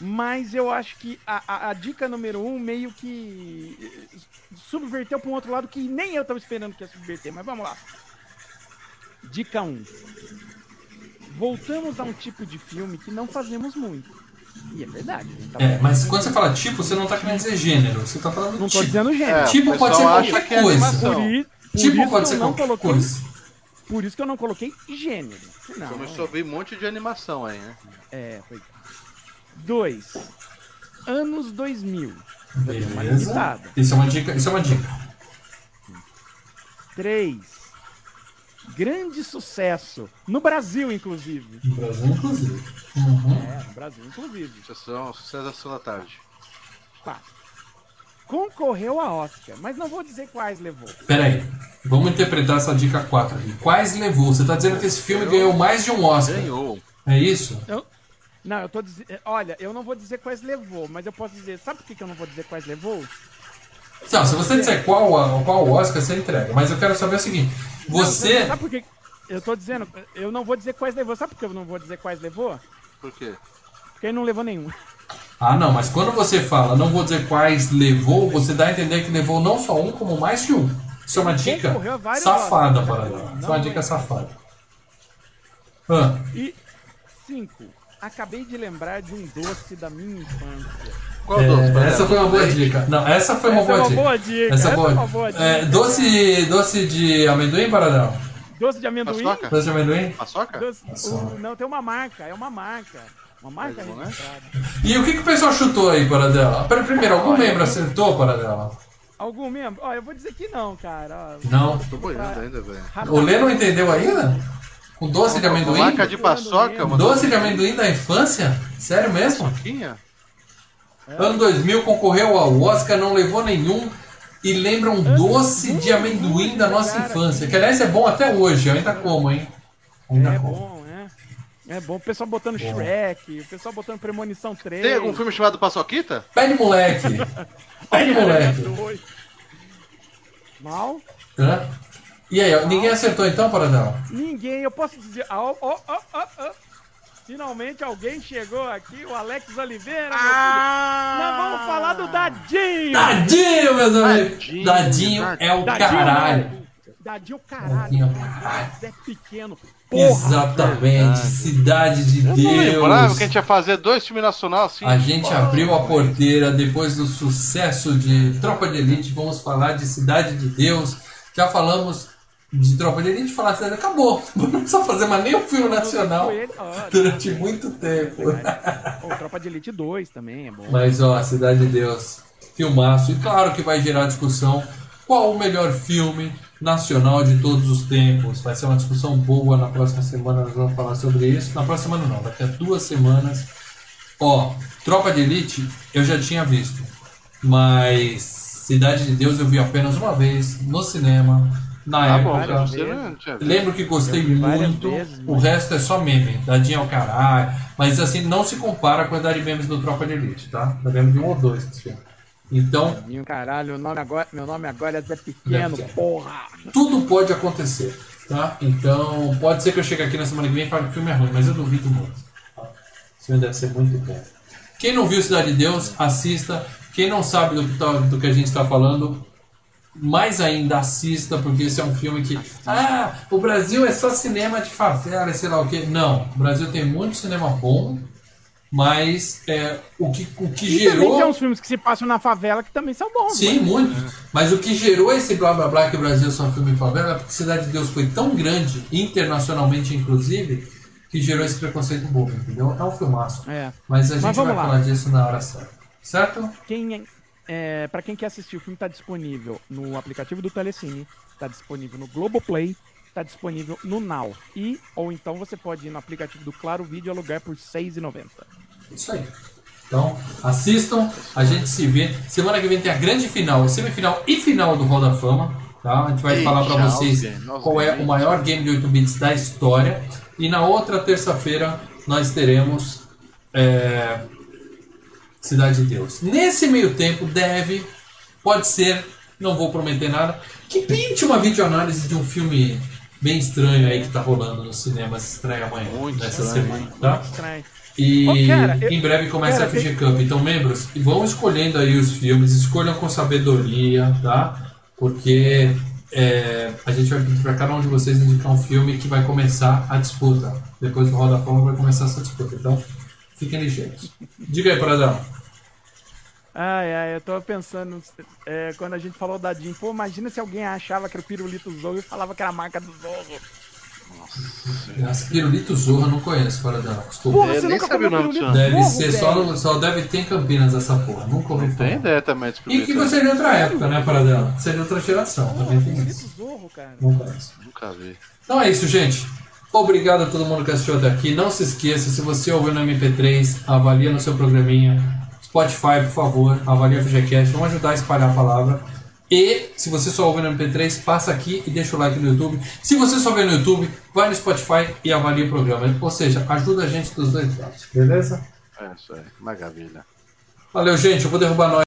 Mas eu acho que a, a- a dica número um meio que eh, subverteu para um outro lado que nem eu tava esperando que ia subverter. Mas vamos lá. Dica 1. Um. Voltamos a um tipo de filme que não fazemos muito. E é verdade. a gente tá É, mas quando você fala tipo, você não tá querendo dizer gênero, você tá falando Não tô tipo. dizendo gênero. É, Tipo pode ser qualquer é coisa. Por, i- por Tipo isso pode ser não qualquer coloquei. coisa. Por isso que eu não coloquei gênero. Não, Começou a vir um monte de animação aí, né? É, foi. 2. Anos 2000. uma Beleza. Isso é uma dica. Isso é uma dica. 3. Grande sucesso. No Brasil, inclusive. No Brasil, inclusive. Uhum. É, no Brasil, inclusive. Sucessão, sucesso da da Tarde. 4. Concorreu a Oscar, mas não vou dizer quais levou. Pera aí. Vamos interpretar essa dica 4 aqui. Quais levou? Você tá dizendo que esse filme ganhou mais de um Oscar. Ganhou. É isso? Eu... Não, eu tô dizendo. Olha, eu não vou dizer quais levou, mas eu posso dizer. Sabe por que que eu não vou dizer quais levou? Não, se você disser qual, qual Oscar, você entrega. Mas eu quero saber o seguinte: você. Não, sabe por que eu tô dizendo? Eu não vou dizer quais levou. Sabe por que eu não vou dizer quais levou? Por quê? Porque ele não levou nenhum. Ah, não, mas quando você fala, não vou dizer quais levou, você dá a entender que levou não só um, como mais de um. Isso é uma dica safada, para. Isso é uma dica safada. Ah, E cinco. Acabei de lembrar de um doce da minha infância. Qual é, doce? Essa ela? foi uma boa dica. Não, essa foi uma Essa é boa uma dica. boa dica. Essa é essa boa. é uma boa dica. É, doce, doce de amendoim, Paradão? Doce de amendoim. Paçoca? Doce de amendoim? Paçoca? Doce- Paçoca. o- não, tem uma marca. É uma marca. Uma marca é? registrada. E o que, que o pessoal chutou aí, Paradela? Primeiro, algum membro acertou, Paradela? Algum membro? Ó, eu vou dizer que não, cara. Ó, Não. Tô boiando ainda, velho. O Lê não entendeu ainda? Com doce de amendoim? Marca de paçoca, mano. Doce de amendoim da infância? Sério mesmo? Paçoquinha? Ano 2000 concorreu ao Oscar, não levou nenhum. E lembra um doce de amendoim da nossa infância. Que aliás é bom até hoje, eu ainda como, hein? Ainda É como. bom, né? É bom. O pessoal botando Shrek, o pessoal botando Premonição 3. Tem algum filme chamado Paçoquita? Pede moleque. [laughs] Pede moleque. Dois. Mal? Hã? E aí, ó, ninguém acertou então, Paradão? Ninguém, eu posso dizer. Ah, ó, ó, ó. Finalmente alguém chegou aqui, o Alex Oliveira. filho. Nós vamos falar do Dadinho! Dadinho, meus amigos! Dadinho, Dadinho é o Dadinho, caralho. Dadinho é o caralho. Dadinho, caralho. É pequeno. Porra! Exatamente, Cidade de Eu não lembrava Deus. que a gente ia fazer dois filmes nacionais assim. A gente abriu a porteira depois do sucesso de Tropa de Elite. Vamos falar de Cidade de Deus. Já falamos de Tropa de Elite, falar Cidade acabou. Não precisa fazer mais nenhum filme nacional durante muito tempo. Pô, Tropa de Elite 2 também é bom. Mas ó, Cidade de Deus, filmaço. E claro que vai gerar discussão. Qual o melhor filme nacional de todos os tempos? Vai ser uma discussão boa. Na próxima semana nós vamos falar sobre isso. Na próxima semana não, daqui a duas semanas. Ó, Tropa de Elite eu já tinha visto. Mas Cidade de Deus eu vi apenas uma vez no cinema. Na bom, época. você não tinha visto. Lembro que gostei muito. vezes, o mas- resto é só meme. Dadinho é o caralho. Mas assim, não se compara com a quantidade de memes do Tropa de Elite, tá? Eu lembro de um ou dois desse filme. Então, Dadinho, caralho, nome agora, meu nome agora é Zé Pequeno, Pequeno. porra! tudo pode acontecer, tá? Então, pode ser que eu chegue aqui na semana que vem e fale que o filme é ruim, mas eu duvido muito. Tá? O filme deve ser muito bom. Quem não viu Cidade de Deus, assista. Quem não sabe do tá- do que a gente está falando, mais ainda assista, porque esse é um filme que. Ah, o Brasil é só cinema de favela, sei lá o quê. Não, o Brasil tem muito cinema bom, mas é, o que, o que E também gerou. tem uns filmes que se passam na favela que também são bons. Sim, mano. muitos. Mas o que gerou esse blá blá blá que o Brasil é só filme em favela é porque Cidade de Deus foi tão grande, internacionalmente inclusive, que gerou esse preconceito bobo, entendeu? É um filmaço. É. Mas a gente Mas vai vamos lá. falar disso na hora certa. Certo? Quem, é, pra quem quer assistir, o filme tá disponível no aplicativo do Telecine, tá disponível no Globoplay, tá disponível no Now. E, ou então você pode ir no aplicativo do Claro Vídeo e alugar por R$ 6,90. Isso aí. Então, assistam, a gente se vê. Semana que vem tem a grande final, semifinal e final do Hall da Fama. Tá? A gente vai Eita, falar para vocês qual é o maior game de 8 bits da história. E na outra terça-feira nós teremos é, Cidade de Deus. Nesse meio tempo deve, pode ser, não vou prometer nada, que pinte uma videoanálise de um filme bem estranho aí que tá rolando nos cinemas, estreia amanhã, Muito nessa estranho. semana, tá? Estranho. E Ô, cara, eu- em breve começa cara, a FG Cup. Então, membros, vão escolhendo aí os filmes, escolham com sabedoria, tá? Porque é, a gente vai pedir para cada um de vocês indicar um filme que vai começar a disputa. Depois do Roda Fama vai começar essa disputa. Então, fiquem ligeiros. Diga aí, Paradão. Ai, ai, eu tô pensando, é, quando a gente falou da Jim, pô, imagina se alguém achava que era o pirulito Zorro e falava que era a marca do Zorro. Nossa, Pirulito Zorro eu não conheço, Paradão. Desculpa. Porra, Eu você nem nunca sabia o nome pirulito Deve Zorro, ser, só, no- só deve ter em Campinas essa porra. Nunca ouvi Não tem falar. ideia também de E que você é de outra época, né, Paradão? Você é de outra geração, também tem Pirulito isso. Zorro, cara. Não conheço. Nunca vi. Então é isso, gente. Obrigado a todo mundo que assistiu até aqui. Não se esqueça, se você ouviu no MP3, avalia no seu programinha. Spotify, por favor, avalia o FGCast. Vamos ajudar a espalhar a palavra. E se você só ouve no MP3, passa aqui e deixa o like no YouTube. Se você só vê no YouTube, vai no Spotify e avalia o programa. Ou seja, ajuda a gente dos dois lados. Beleza? É isso aí. Maravilha. Valeu, gente. Eu vou derrubar nós.